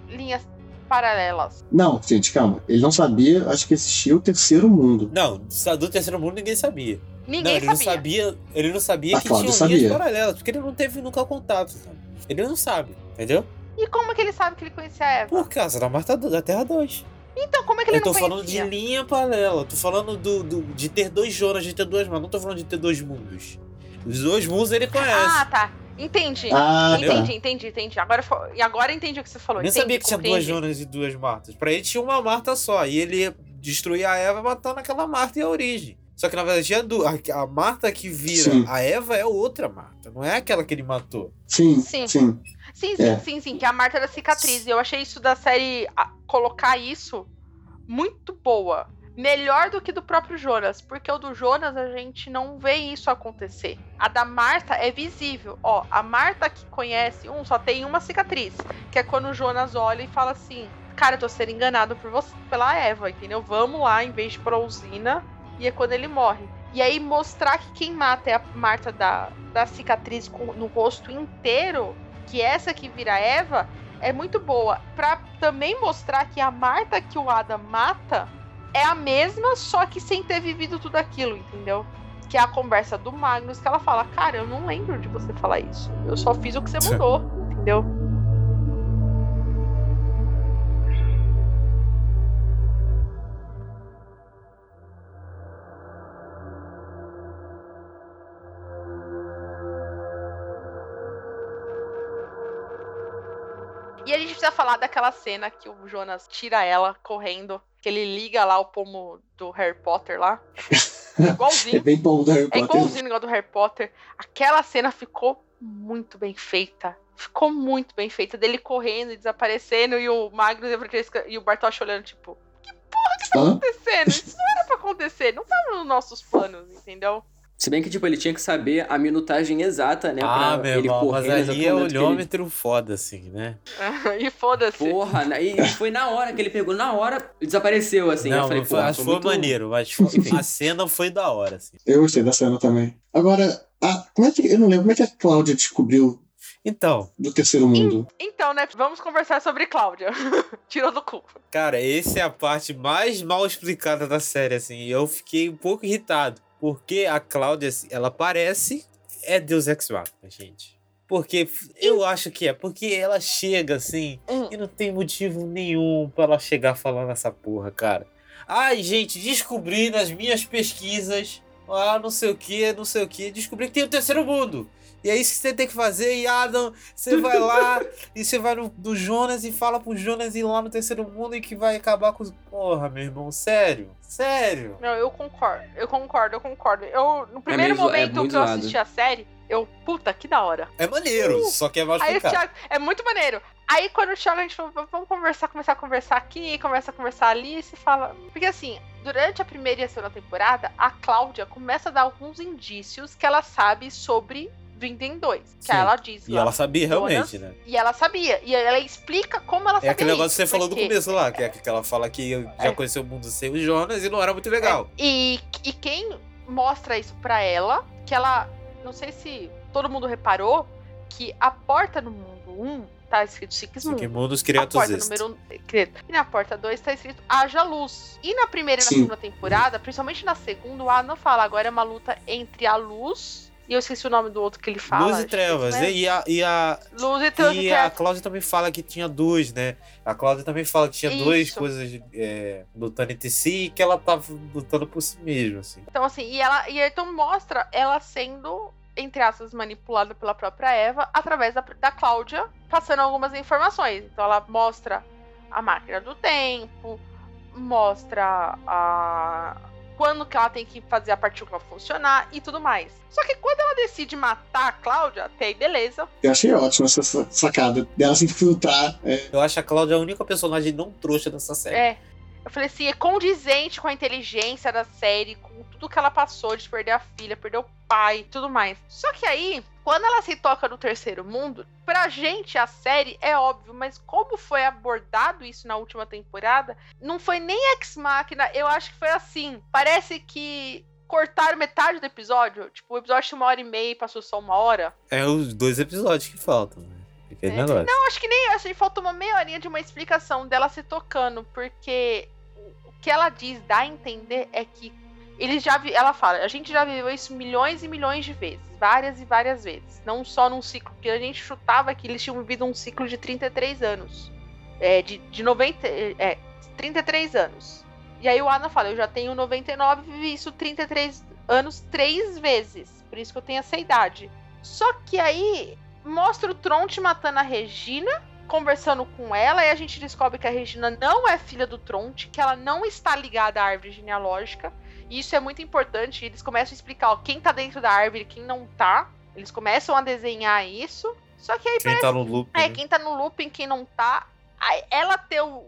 linhas paralelas? Não, gente, calma. Ele não sabia, acho que existia o terceiro mundo. Não, do terceiro mundo ninguém sabia. Ninguém não, ele sabia. não sabia. Ele não sabia A que tinham linhas sabia. paralelas, porque ele não teve nunca contato, sabe? Ele não sabe, entendeu? E como que ele sabe que ele conhecia a Eva? Por causa da Marta da Terra 2. Então, como é que ele Eu tô falando de linha paralela, tô falando do, do- de ter dois Jonas, de ter duas, mas não tô falando de ter dois mundos. Os dois mundos ele conhece. Ah, tá. Entendi. Ah, entendi, tá. entendi, entendi. Agora, e agora entendi o que você falou. Eu nem entendi, sabia que tinha duas. Jonas e duas Martas. Pra ele tinha uma Marta só. E ele ia destruir a Eva matando aquela Marta e a origem. Só que na verdade a, a Marta que vira Sim. a Eva é outra Marta. Não é aquela que ele matou. Sim, Sim. sim. Sim, sim, É. sim, sim, que a Marta da cicatriz. Eu achei isso da série colocar isso muito boa. Melhor do que do próprio Jonas, porque o do Jonas a gente não vê isso acontecer. A da Marta é visível. Ó, a Marta que conhece um só tem uma cicatriz, que é quando o Jonas olha e fala assim: "Cara, eu tô sendo enganado por você, pela Eva, entendeu? Vamos lá em vez de pra usina". E é quando ele morre. E aí mostrar que quem mata é a Marta da, da cicatriz com- no rosto inteiro, que essa que vira Eva, é muito boa. Pra também mostrar que a Marta que o Adam mata é a mesma, só que sem ter vivido tudo aquilo, entendeu? Que é a conversa do Magnus, que ela fala, cara, eu não lembro de você falar isso. Eu só fiz o que você mandou, entendeu? E a gente precisa falar daquela cena que o Jonas tira ela correndo, que ele liga lá o pomo do Harry Potter lá. É [LAUGHS] É igualzinho. bem bom do Harry É Potter. igualzinho igual do Harry Potter. Aquela cena ficou muito bem feita. Ficou muito bem feita. Dele correndo e desaparecendo e o Magnus e Francesca e o Bartosz olhando, tipo, Hã? acontecendo? Isso não era pra acontecer. Não tava nos nossos planos, entendeu? Se bem que, tipo, ele tinha que saber a minutagem exata, né? ah, pra meu ele irmão, mas ali é que ele- olhômetro foda, assim, né? [LAUGHS] e foda-se. Porra, né? e foi na hora que ele pegou, na hora desapareceu, assim. não, eu falei, foi, acho que foi muito... maneiro, mas foi- [LAUGHS] a cena foi da hora, assim. Eu gostei da cena também. Agora, a- como é que. Eu não lembro como é que a Cláudia descobriu Então, do terceiro mundo. Então, né? Vamos conversar sobre Cláudia. [LAUGHS] Tirou do cu. cara, essa é a parte mais mal explicada da série, assim. E eu fiquei um pouco irritado. Porque a Cláudia, ela parece é Deus Ex Machina, gente. Porque eu acho que é. Porque ela chega, assim, Hum. e não tem motivo nenhum pra ela chegar falando essa porra, cara. Ai, gente, descobri nas minhas pesquisas, ah, não sei o que, não sei o que, descobri que tem o terceiro mundo. E é isso que você tem que fazer, e Adam, você vai lá e você vai no, no Jonas e fala pro Jonas ir lá no terceiro mundo e que vai acabar com os. Porra, meu irmão, sério? Sério? Não, eu concordo. Eu concordo, eu concordo. Eu, no primeiro meio zo- é momento muito que eu assisti a série, eu, puta, que da hora. É maneiro, Uh, só que é explicado. Thiago, é muito maneiro. Aí quando o Thiago a gente falou, vamos conversar, começar a conversar aqui, começa a conversar ali, e se fala. Porque assim, durante a primeira e a segunda temporada, a Cláudia começa a dar alguns indícios que ela sabe sobre Vinden 2. Que Sim. ela diz. E lá, ela sabia realmente, né? E ela sabia. E ela explica como ela É sabia. aquele negócio que isso, você falou do porque- começo lá, que é que ela fala que já É. conheceu o mundo sem o Jonas e não era muito legal. E, e quem mostra isso pra ela, que ela. Não sei se todo mundo reparou, que a porta no mundo 1 tá escrito Sigismundo. Que mundos A porta número 1. E na porta 2 tá escrito haja luz. E na primeira e na Sim. segunda temporada, principalmente na segunda, o Adam fala agora é uma luta entre a luz E eu esqueci o nome do outro que ele fala. Luz e Trevas. é- E a, e a, Luz e Trevas. e a Cláudia também fala que tinha duas, né? A Cláudia também fala que tinha duas Isso. coisas é, lutando entre si e que ela tava lutando por si mesma, assim. Então, assim, e ela e então mostra ela sendo, entre aspas, manipulada pela própria Eva através da, da Cláudia, passando algumas informações. Então ela mostra a máquina do tempo, mostra a. Quando que ela tem que fazer a partícula funcionar e tudo mais. Só que quando ela decide matar a Cláudia, até aí beleza. Eu achei ótima essa sa- sacada dela se infiltrar. É, Eu acho a Cláudia a única personagem não trouxa dessa série. É. Eu falei assim, é condizente com a inteligência da série, com tudo que ela passou de perder a filha, perder o pai e tudo mais. Só que aí, quando ela se toca no terceiro mundo, pra gente a série é óbvio, mas como foi abordado isso na última temporada, não foi nem Ex Machina, eu acho que foi assim. Parece que cortaram metade do episódio. Tipo, o episódio tinha uma hora e meia e passou só uma hora. É os dois episódios que faltam, né? É. Não, acho que nem. Acho que faltou uma meia horinha de uma explicação dela se tocando, porque que ela diz, dá a entender, é que eles já vi, ela fala, a gente já viveu isso milhões e milhões de vezes, várias e várias vezes, não só num ciclo, porque a gente chutava que eles tinham vivido um ciclo de 33 anos, é, de, de 90, é, 33 anos. E aí o Ana fala, eu já tenho 99 e vivi isso 33 anos três vezes, por isso que eu tenho essa idade. Só que aí mostra o Tronte matando a Regina, conversando com ela, e a gente descobre que a Regina não é filha do Tronte, que ela não está ligada à árvore genealógica. E isso é muito importante. Eles começam a explicar ó, quem tá dentro da árvore e quem não tá. Eles começam a desenhar isso. Só que aí Quem tá no loop. é, né? quem tá no looping, quem não tá. Aí ela ter o,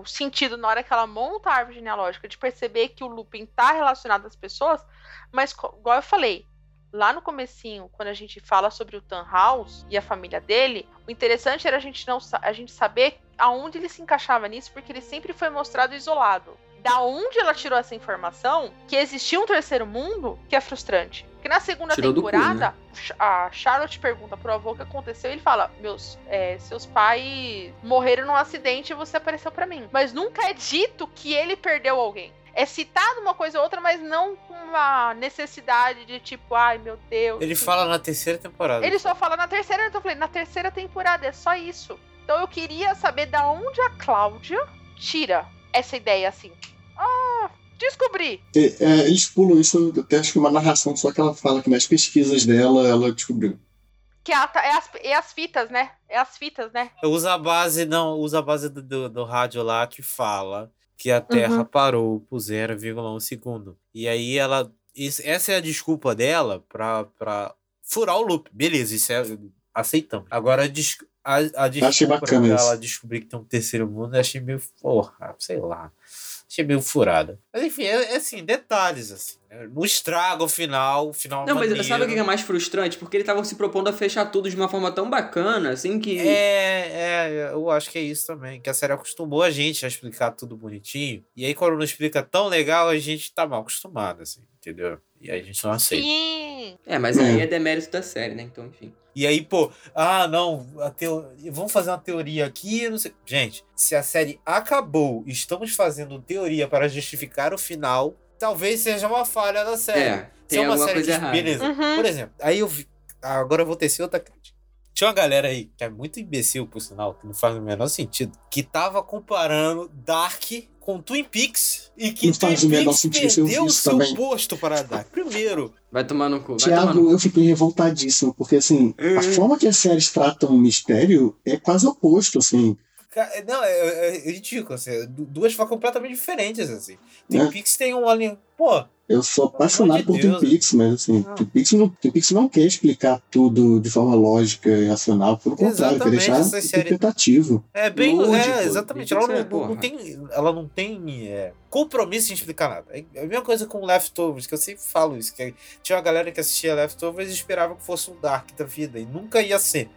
o sentido na hora que ela monta a árvore genealógica de perceber que o looping tá relacionado às pessoas, mas igual eu falei, lá no comecinho, quando a gente fala sobre o Tannhaus e a família dele, o interessante era a gente não a gente saber aonde ele se encaixava nisso, porque ele sempre foi mostrado isolado. Da onde ela tirou essa informação que existia um terceiro mundo que é frustrante. Porque na segunda Tirou do cu, temporada, a Charlotte pergunta pro avô o que aconteceu e ele fala: Meus, é, seus pais morreram num acidente e você apareceu pra mim. Mas nunca é dito que ele perdeu alguém. É citado uma coisa ou outra, mas não com uma necessidade de tipo, ai meu Deus. Ele fala na terceira temporada. Ele só fala na terceira, então eu falei, na terceira temporada, é só isso. Então eu queria saber da onde a Cláudia tira essa ideia assim. Ah, descobri. é, é, eles pulam isso, até acho que uma narração só que ela fala que nas pesquisas dela ela descobriu. Que ela tá- é, as, é as fitas, né? É as fitas, né? Usa a base, não, usa a base do, do, do rádio lá que fala que a Terra Uhum. parou por 0,1 segundo. E aí ela. isso- essa é a desculpa dela pra, pra furar o loop. Beleza, isso é. Aceitamos. Agora a, des- a, a desculpa bacana pra isso. ela descobrir que tem um terceiro mundo, eu achei meio. Porra, sei lá. Achei meio furada. Mas enfim, é, é assim, detalhes, assim. né? Não estraga o final, o final Não, mas maneiro. sabe o que é mais frustrante? Porque eles estavam se propondo a fechar tudo de uma forma tão bacana, assim, que. É, é, eu acho que é isso também. Que a série acostumou a gente a explicar tudo bonitinho. E aí, quando não explica tão legal, a gente tá mal acostumado, assim, entendeu? E aí a gente não aceita. Sim. É, mas aí é demérito da série, né? Então, enfim. E aí, pô, ah, não, a teo... vamos fazer uma teoria aqui, não sei. Gente, se a série acabou, estamos fazendo teoria para justificar o final, talvez seja uma falha da série. É, Se tem é uma alguma série coisa que, errada. beleza. Uhum. Por exemplo, aí eu vi. Agora eu vou tecer outra crítica. Tinha uma galera aí, que é muito imbecil, por sinal, que não faz o menor sentido, que tava comparando Dark com Twin Peaks e que Não Twin faz o menor Peaks perdeu o seu também. posto para Dark. Primeiro, Vai tomar no cu. Tiago, eu fiquei revoltadíssimo, porque assim, a forma que as séries tratam o mistério é quase oposto, assim. Não, é, é, é ridículo, assim, du- duas formas completamente diferentes, assim. Twin É. Peaks tem um ali. Pô, Eu sou apaixonado por de Twin Peaks, mas assim, Não. Twin Peaks, não, Twin Peaks não quer explicar tudo de forma lógica e racional, pelo contrário, quer deixar série- interpretativo. é bem. Lúdico. É, exatamente. Ela não, é, não- tem, ela não tem é, compromisso em explicar nada. É a mesma coisa com Leftovers, que eu sempre falo isso. Que tinha uma galera que assistia Leftovers e esperava que fosse um Dark da vida, e nunca ia ser.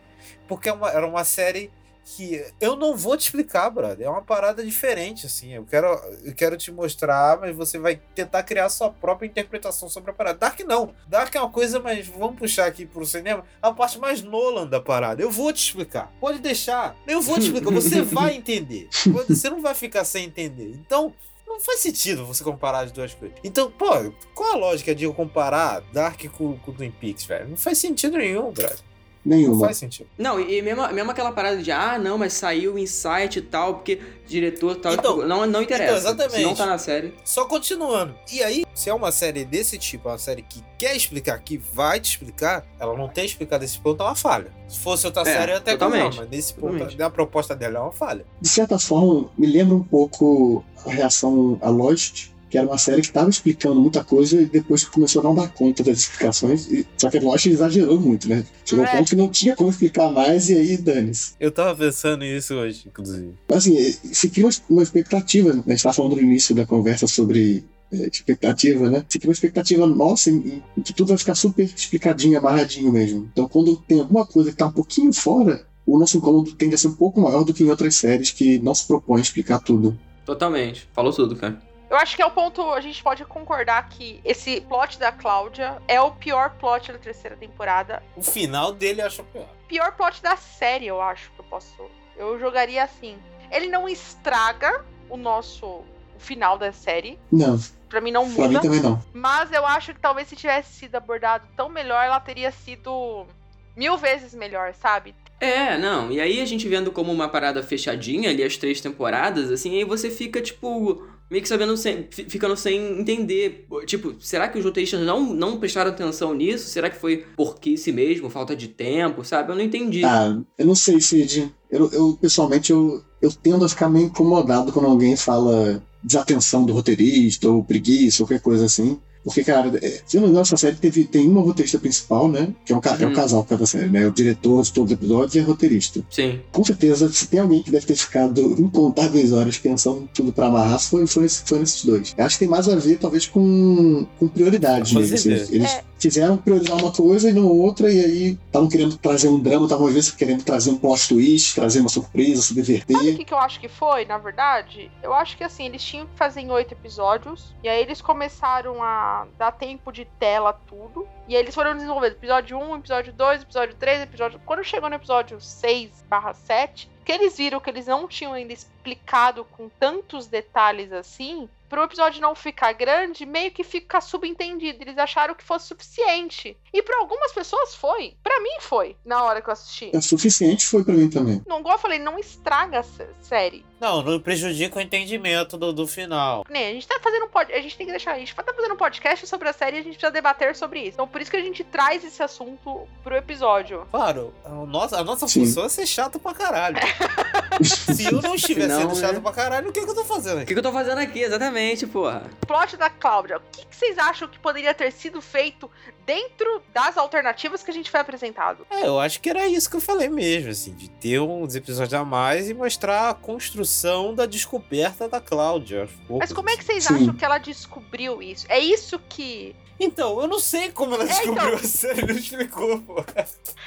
Porque é uma- era uma série que eu não vou te explicar, brother. É uma parada diferente, assim. Eu quero, eu quero te mostrar, mas você vai tentar criar sua própria interpretação sobre a parada. Dark não. Dark é uma coisa, mas vamos puxar aqui pro cinema, a parte mais Nolan da parada. Eu vou te explicar. Pode deixar. Eu vou te explicar. Você [LAUGHS] vai entender. Você não vai ficar sem entender. Então, Não faz sentido você comparar as duas coisas. Então, pô, qual a lógica de eu comparar Dark com, com Twin Peaks, velho? Não faz sentido nenhum, brother. Não Nenhuma. faz sentido. Não, e mesmo, mesmo aquela parada de, ah, não, mas saiu o insight e tal, porque diretor tal. Então, tipo, não, não interessa. então, exatamente. Se não tá na série. Só continuando. E aí, se é uma série desse tipo, uma série que quer explicar, que vai te explicar, ela não tem explicado esse ponto, é uma falha. Se fosse outra É, série, eu até totalmente. não, mas nesse ponto, Totalmente. a proposta dela é uma falha. De certa forma, me lembra um pouco a reação a Lost, que era uma série que estava explicando muita coisa e depois começou a não dar conta das explicações. E, só que a Lost exagerou muito, né? Chegou ao É. ponto que não tinha como explicar mais e aí dane-se. Eu tava pensando nisso hoje, inclusive. Mas assim, se cria uma expectativa, né? a gente estava falando no início da conversa sobre é, expectativa, né? Se cria uma expectativa nossa em, em que tudo vai ficar super explicadinho, amarradinho mesmo. Então quando tem alguma coisa que tá um pouquinho fora, o nosso incômodo tende a ser um pouco maior do que em outras séries que não se propõem a explicar tudo. Totalmente. Falou tudo, cara. Eu acho que é o ponto, a gente pode concordar que esse plot da Cláudia é o pior plot da terceira temporada. O final dele eu acho pior. Pior plot da série, eu acho que eu posso. Eu jogaria assim. Ele não estraga o nosso o final da série. Não, Pra mim não pra mim muda. também não. Mas eu acho que talvez se tivesse sido abordado tão melhor, ela teria sido mil vezes melhor, sabe? É, não. E aí a gente vendo como uma parada fechadinha ali, as três temporadas, assim, aí você fica, tipo, meio que sabendo sem. fi- ficando sem entender. Tipo, será que os roteiristas não, não prestaram atenção nisso? Será que foi porquice mesmo, falta de tempo, sabe? Eu não entendi. Ah, eu não sei, Cid. Eu, eu pessoalmente, eu, eu tendo a ficar meio incomodado quando alguém fala desatenção do roteirista, ou preguiça, ou qualquer coisa assim. Porque, cara, é, se não me engano, essa série teve, tem uma roteirista principal, né? Que é um, ca- é um Uhum. casal por causa da série, né? O diretor de todos os episódios e a roteirista. Sim. Com certeza, se tem alguém que deve ter ficado incontáveis horas pensando tudo pra amarrar, foi, foi, foi nesses dois. Eu acho que tem mais a ver, talvez, com, com prioridade Com mesmo. assim. certeza. Eles É. quiseram priorizar uma coisa e não outra, e aí estavam querendo trazer um drama, estavam às vezes querendo trazer um plot twist, trazer uma surpresa, Sabe o subverter. que, que eu acho que foi, na verdade? Eu acho que assim, eles tinham que fazer em oito episódios. E aí eles começaram a dar tempo de tela tudo. E aí eles foram desenvolvendo episódio 1, episódio 2, episódio 3, episódio. Quando chegou no episódio 6 barra 7, que eles viram que eles não tinham ainda explicado com tantos detalhes assim. Pro episódio não ficar grande, meio que fica subentendido. Eles acharam que fosse suficiente. E pra algumas pessoas foi. Pra mim foi, na hora que eu assisti. É suficiente, foi pra mim também. Não, igual eu falei, não estraga a sé- série. Não, não prejudica o entendimento do, do final. Nem, a gente tá fazendo um pod... A gente tem que deixar. A gente tá fazendo um podcast sobre a série e a gente precisa debater sobre isso. Então por isso que a gente traz esse assunto pro episódio. Claro, a nossa, a nossa Sim. função é ser chato pra caralho. [LAUGHS] Se eu não estiver Não, sendo chato né? pra caralho, o que, que eu tô fazendo O aqui? que, que eu tô fazendo aqui, exatamente, porra? Plot da Cláudia. O que, que vocês acham que poderia ter sido feito dentro das alternativas que a gente foi apresentado? É, eu acho que era isso que eu falei mesmo, assim, de ter uns episódios a mais e mostrar a construção da descoberta da Cláudia. Mas como é que vocês Sim. acham que ela descobriu isso? É isso que. Então, eu não sei como ela É, descobriu então. a série, não explicou, pô.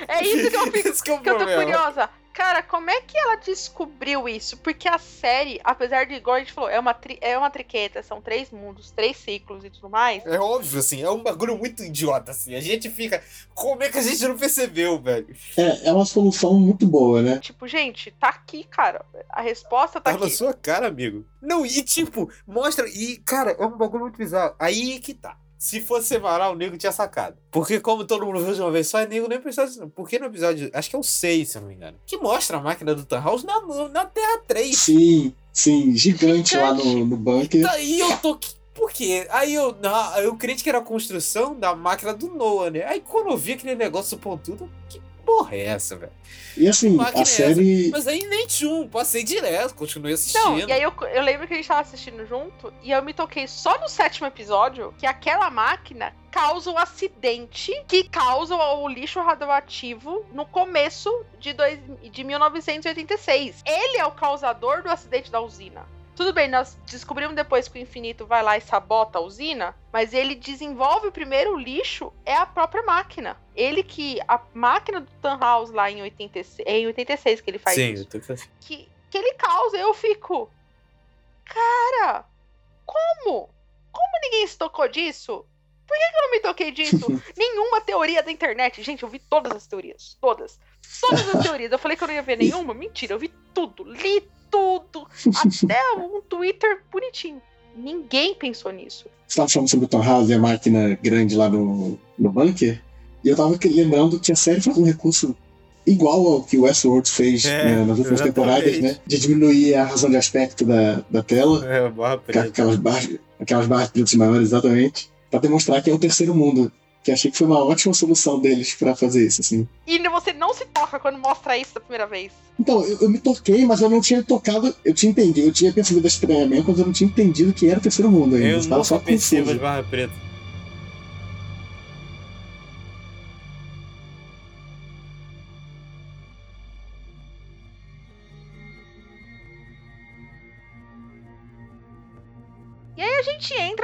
É isso que eu [LAUGHS] fico. Esse que é que eu tô curiosa. Cara, como é que ela descobriu isso? Porque a série, apesar de, igual a gente falou, é uma, tri- é uma triqueta, são três mundos, três ciclos e tudo mais. É óbvio, assim, é um bagulho muito idiota, assim. A gente fica. Como é que a gente não percebeu, velho? É, é uma solução muito boa, né? Tipo, gente, tá aqui, cara. A resposta tá Tá na aqui. sua cara, amigo. Não, e tipo, mostra. E, cara, é um bagulho muito bizarro. Aí que tá. Se fosse separar, o nego tinha sacado. Porque, como todo mundo viu de uma vez só, o nego nem precisava disso. Porque no episódio, acho que é o 6, se eu não me engano, que mostra a máquina do Thanos na, na Terra 3. Sim, sim, gigante, lá no, no bunker. Daí eu tô. Por quê? Aí eu, na, eu crente que era a construção da máquina do Noah, né? Aí quando eu vi aquele negócio pontudo, que porra é essa, velho? E assim, é a essa? série. Mas aí nem tchum, passei direto, continuei assistindo. Não, e aí eu, eu lembro que a gente tava assistindo junto e eu me toquei só no sétimo episódio que aquela máquina causa um acidente que causa o lixo radioativo no começo de, dois, de 1986. Ele é o causador do acidente da usina. Tudo bem, nós descobrimos depois que o infinito vai lá e sabota a usina, mas ele desenvolve primeiro o lixo, é a própria máquina. Ele que. A máquina do Tannhaus lá em 86, é em 86 que ele faz Sim, isso tô com que, que ele causa. Eu fico. Cara, como? Como ninguém se tocou disso? Por que, que eu não me toquei disso? [LAUGHS] Nenhuma teoria da internet. Gente, eu vi todas as teorias. Todas. Todas as teorias. Eu falei que eu não ia ver nenhuma. Mentira, eu vi tudo. Li tudo. Até [LAUGHS] um Twitter bonitinho. Ninguém pensou nisso. Você tava falando sobre o Tom House e a máquina grande lá no, no bunker. E eu tava que- lembrando que a série faz um recurso igual ao que o Westworld fez É, né, nas últimas temporadas, né? De diminuir a razão de aspecto da, da tela. É, barra preta. aquelas barras, aquelas barras pretas maiores, exatamente, pra demonstrar que é o terceiro mundo. Que achei que foi uma ótima solução deles pra fazer isso, assim. E você não se toca quando mostra isso da primeira vez. Então, eu, eu me toquei, mas eu não tinha tocado. Eu tinha entendido, eu tinha percebido estranhamento, mas eu não tinha entendido que era o terceiro mundo ainda. Eu tava só percebo confuso. barras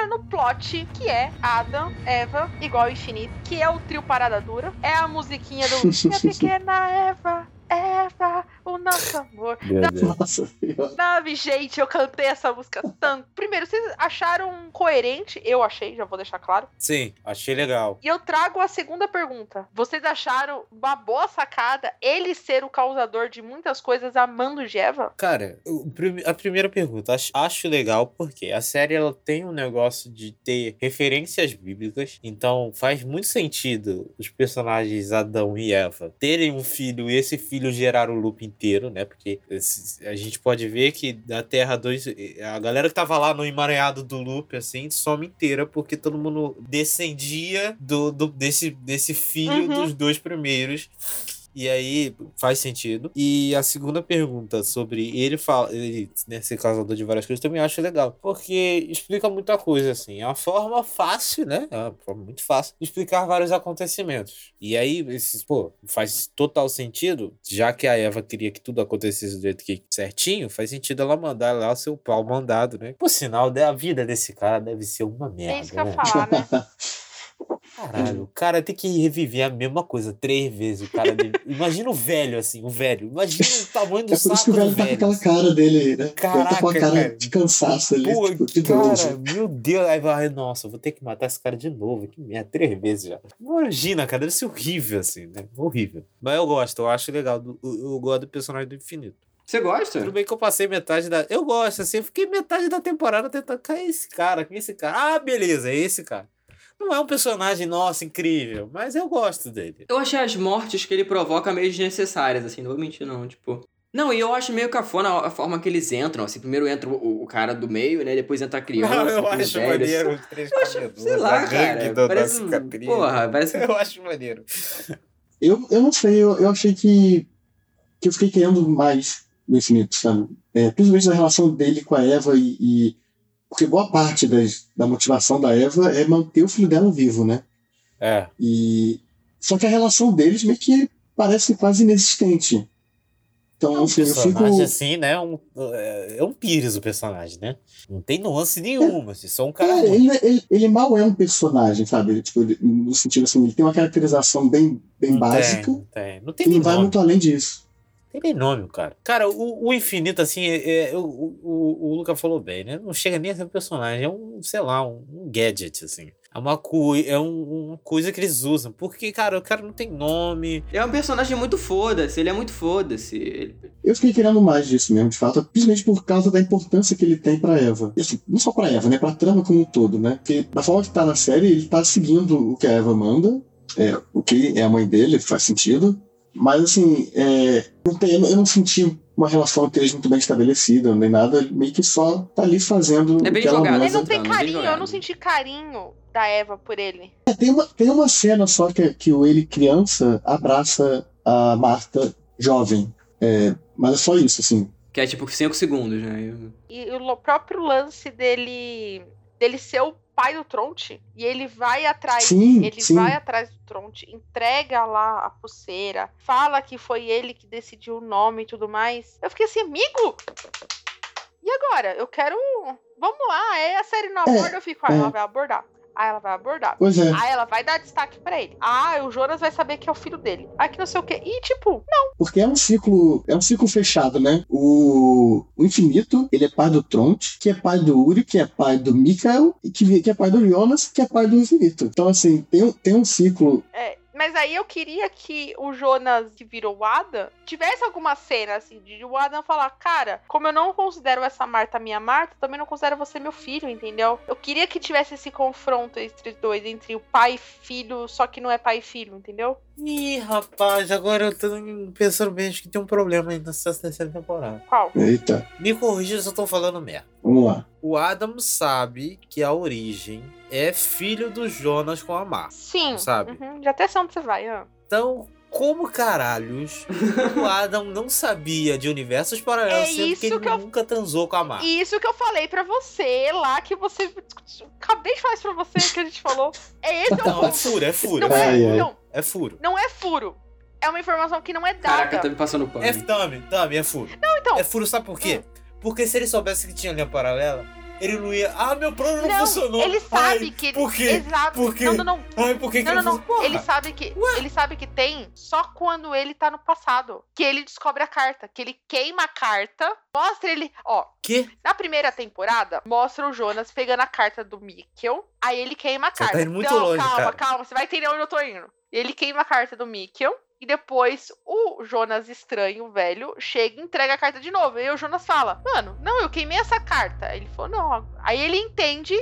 entra no plot que é Adam, Eva, igual ao infinito, que é o trio Parada Dura. É a musiquinha do [LAUGHS] Minha Pequena Eva, Eva, o nosso amor. Nossa senhora. Nave, gente, eu cantei essa música tanto. Primeiro, vocês acharam coerente? Eu achei, já vou deixar claro. Sim, achei legal. E eu trago a segunda pergunta. Vocês acharam uma boa sacada ele ser o causador de muitas coisas amando de Eva? Cara, a primeira pergunta, acho, acho legal porque a série ela tem um negócio de ter referências bíblicas, então faz muito sentido os personagens Adão e Eva terem um filho e esse filho gerar o loop inteiro, né? Porque esse- a gente pode ver que da Terra 2, a galera que tava lá no emaranhado do loop, assim, some inteira porque todo mundo descendia do, do- desse, desse filho Uhum. dos dois primeiros. E aí faz sentido. E a segunda pergunta sobre ele fala, ele né, ser causador de várias coisas, também acho legal. Porque explica muita coisa, assim. É uma forma fácil, né? É uma forma muito fácil de explicar vários acontecimentos. E aí, esses, pô, faz total sentido, já que a Eva queria que tudo acontecesse do jeito que certinho, faz sentido ela mandar lá o seu pau mandado, né? Por sinal, a vida desse cara deve ser uma merda. é isso que eu né? ia falar, né? [LAUGHS] Caralho, o cara tem que reviver a mesma coisa três vezes. O cara deve- [LAUGHS] Imagina o velho, assim, o velho. Imagina o tamanho do É por isso saco que o do velho tá com velho. aquela cara dele, né? Ele tá com a Caraca, cara cara. de cansaço ali, Pô, tipo, de cara, meu Deus. Aí vai, nossa, vou ter que matar esse cara de novo. Que merda, três vezes já. Imagina, cara, deve ser horrível, assim, né? Horrível. Mas eu gosto, eu acho legal. do- Eu, eu gosto do personagem do infinito. Você gosta? Tudo bem que eu passei metade da. Eu gosto, assim, eu fiquei metade da temporada tentando. Quem é esse cara? Quem é esse cara? Ah, beleza, é esse cara. Não é um personagem, nossa, incrível, mas eu gosto dele. Eu achei as mortes que ele provoca meio desnecessárias, assim, não vou mentir, não, tipo. Não, e eu acho meio cafona a forma que eles entram, assim, primeiro entra o, o cara do meio, né, depois entra a [LAUGHS] criança, Não, eu depois o acho velho, maneiro assim. os três Eu acho, sei a lá, cara, do- parece um, porra, parece [LAUGHS] Eu acho maneiro. Eu, eu não sei, eu, eu achei que, que eu fiquei querendo mais no infinito, sabe? É, principalmente da relação dele com a Eva e. e- porque boa parte das, da motivação da Eva é manter o filho dela vivo, né? É. E. Só que a relação deles meio que parece quase inexistente. Então, É um assim, personagem fico. assim, né? Um, é, é um pires o personagem, né? Não tem nuance nenhuma, assim, só um cara. É, ele, ele, ele mal é um personagem, sabe? Ele, tipo, ele- no sentido assim, ele tem uma caracterização bem, bem Não básica tem, não tem. Não tem e não vai muito além disso. Tem nem nome, cara. Cara, o, o infinito, assim, é, é- o, o, o Luca falou bem, né? Não chega nem a ser um personagem, é um, sei lá, um, um gadget, assim. É uma, é um- uma coisa que eles usam. Porque, cara, o cara não tem nome. É um personagem muito foda-se, ele é muito foda-se. Ele- Eu fiquei querendo mais disso mesmo, de fato, principalmente por causa da importância que ele tem pra Eva. E assim, não só pra Eva, né? Pra trama como um todo, né? Porque da forma que tá na série, ele tá seguindo o que a Eva manda, é, o que é a mãe dele, faz sentido. Mas assim, é, não tem- eu, não, senti uma relação entre eles muito bem estabelecida, nem nada, meio que só tá ali fazendo É bem jogado. Ele não tem Tá, carinho, eu não senti carinho da Eva por ele. É, tem, uma, tem uma cena só que, que o ele, criança, abraça a Marta jovem. É, mas é só isso, assim. Que é tipo 5 segundos, né? E o próprio lance dele dele ser o pai do Tronte e ele vai atrás, Sim, ele sim. vai atrás do Tronte, entrega lá a pulseira, fala que foi ele que decidiu o nome e tudo mais. Eu fiquei assim, amigo. E agora? Eu quero, vamos lá, aí a série não É, aborda, eu fico, ah, é. ela vai abordar. Aí ela vai abordar. Pois é. Aí ela vai dar destaque pra ele. Ah, o Jonas vai saber que é o filho dele. Que não sei o quê. E tipo, Porque é um ciclo, é um ciclo fechado, né? O, o Infinito, ele é pai do Tronte, que é pai do Uri, que é pai do Mikael, e que, que é pai do Jonas, que é pai do Infinito. Então, assim, tem, um- tem um ciclo. É, Mas aí eu queria que o Jonas, que virou o Adam, tivesse alguma cena assim, de o Adam falar: Cara, como eu não considero essa Marta minha Marta, também não considero você meu filho, entendeu? Eu queria que tivesse esse confronto entre os dois, entre o pai e filho, só que não é pai e filho, entendeu? Ih, rapaz, agora eu tô pensando bem, acho que tem um problema aí nessa terceira temporada. Qual? Eita, Me corrija se eu tô falando merda. vamos lá. O Adam sabe que a origem é filho do Jonas com a Mar. Sim. Sabe? Uhum, já até sei onde você vai, ah. Então, como caralhos o [LAUGHS] Adam não sabia de universos paralelos, É sendo que ele que eu- nunca transou com a Mar? E isso que eu falei pra você lá, que você. Acabei de falar isso pra você que a gente falou. É esse o Não, é ponto. furo, é furo. Não é, não, É furo. não é furo. É uma informação que não é dada. Caraca, tá me passando pano. É Tami, Tami, é furo. Não, então. É furo, sabe por quê? Porque se ele soubesse que tinha linha paralela, ele não ia. Ah, meu plano não, Não, funcionou. ele sabe Ai, que ele. Por quê? Exato. Por quê? Não, não, não. Ai, por que que Não, não, não. funcionou? Porra. Ele sabe que ele sabe que tem só quando ele tá no passado, que ele descobre a carta, que ele queima a carta, mostra ele, ó, Quê? na primeira temporada, mostra o Jonas pegando a carta do Mikkel, aí ele queima a Você carta. tá indo muito não, longe, calma, cara. calma, você vai entender onde eu tô indo. Ele queima a carta do Mikkel. E depois o Jonas estranho, velho, chega e entrega a carta de novo. E o Jonas fala: Mano, não, eu queimei essa carta. Aí ele falou: Não. Aí ele entende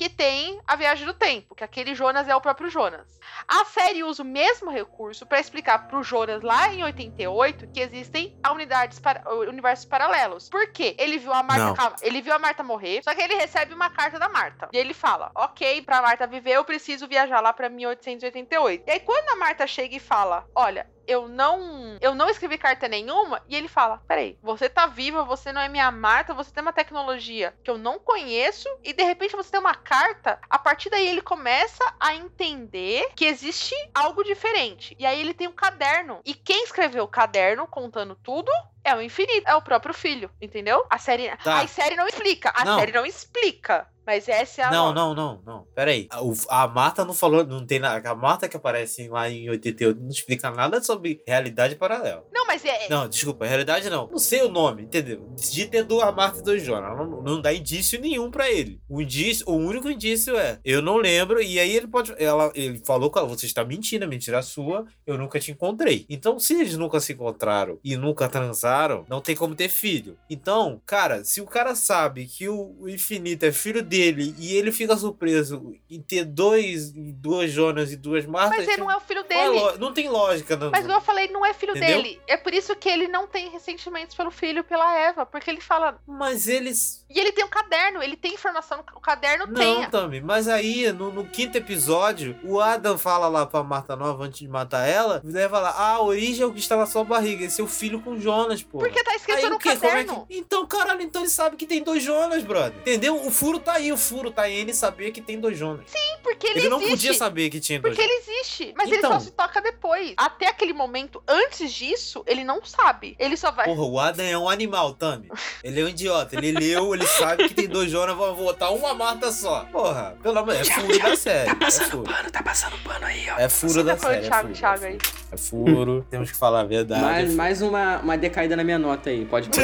que tem a viagem do tempo, que aquele Jonas é o próprio Jonas. A série usa o mesmo recurso para explicar pro Jonas lá em 88 que existem unidades para, universos paralelos. Por quê? Ele viu a Marta, calma, ele viu a Marta morrer, só que ele recebe uma carta da Marta. E ele fala: "OK, pra Marta viver, eu preciso viajar lá para 1888". E aí quando a Marta chega e fala: "Olha, eu não, eu não escrevi carta nenhuma", e ele fala: "Peraí, você tá viva, você não é minha Marta, você tem uma tecnologia que eu não conheço e de repente você tem uma carta". A partir daí ele começa a entender que existe algo diferente. E aí ele tem um caderno. E quem escreveu o caderno contando tudo é o infinito, é o próprio filho, entendeu? A série, Tá. a série não explica, a Não. série não explica, mas essa é a Não, não, não, não. Pera aí. A, a Marta não falou, não tem nada. A Marta que aparece lá em 88 não explica nada sobre realidade paralela. Não, mas é, Não, desculpa, realidade não. Não sei o nome, entendeu? De ter duas Marta e dois Jonas. Não, não dá indício nenhum pra ele. O indício, o único indício é, eu não lembro, e aí ele pode. Ela, ele falou que ela, você está mentindo, é mentira sua, eu nunca te encontrei. Então, se eles nunca se encontraram e nunca transaram, não tem como ter filho. Então, cara, se o cara sabe que o infinito é filho dele e ele fica surpreso em ter dois, duas Jonas e duas Martas. mas ele não é o filho é dele. lo- não tem lógica, não. Mas eu falei, não é filho Entendeu? dele. É por isso que ele não tem ressentimentos pelo filho pela Eva. Porque ele fala. Mas eles. E ele tem um caderno, ele tem informação. O caderno Não, tem. Tami, mas aí no, no quinto episódio, o Adam fala lá pra Marta Nova antes de matar ela, leva lá, ah, a origem é o que está na sua barriga, esse é o filho com Jonas, pô. Porque tá escrito Aí no o quê? Como é caderno. que... Então, caralho, então ele sabe que tem dois Jonas, brother. Entendeu? O furo tá aí, o furo tá em ele saber que tem dois Jonas. Sim, porque ele, Ele, não existe. podia saber que tinha dois Porque Jonas. ele existe, mas ele Então. só se toca depois. Até aquele momento, antes disso, ele não sabe. Ele só vai. Porra, o Adam é um animal, Tami. Ele é um idiota. Ele leu, ele sabe que tem dois Jonas, vai botar uma Marta só. Porra, pelo amor é furo da série. Tá É passando furo. pano, tá passando pano aí, ó. É furo da Tá falando série. É furo, Thiago é aí. Furo. É furo. [LAUGHS] Temos que falar a verdade. Mais, mais uma, uma decaída na minha nota aí, pode [LAUGHS]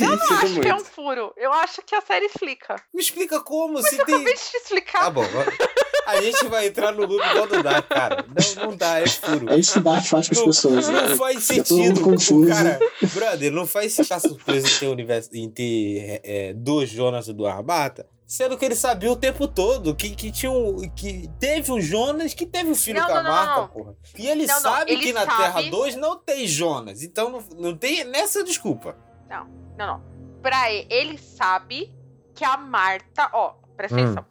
Eu não acho que é um muito. furo. Eu acho que a série explica. Me explica como, Mas se eu tem... acabei de te explicar. Tá bom, a gente vai entrar no loop igual não dá, cara. Não, não dá, é furo. É isso que faz com as pessoas. Não, né? não faz sentido. Confuso. cara, brother, não faz ficar surpreso em ter, universo, em ter é, é, dois Jonas e duas Marta. Sendo que ele sabia o tempo todo que, que tinha um. que teve um Jonas que teve um filho Não, com a não, não, Marta, não. porra. E ele Não, não, sabe ele que na sabe- Terra 2 não tem Jonas. Então não, não tem nessa desculpa. Não, não. Pra ele, ele sabe que a Marta. Ó, presta Hum. atenção.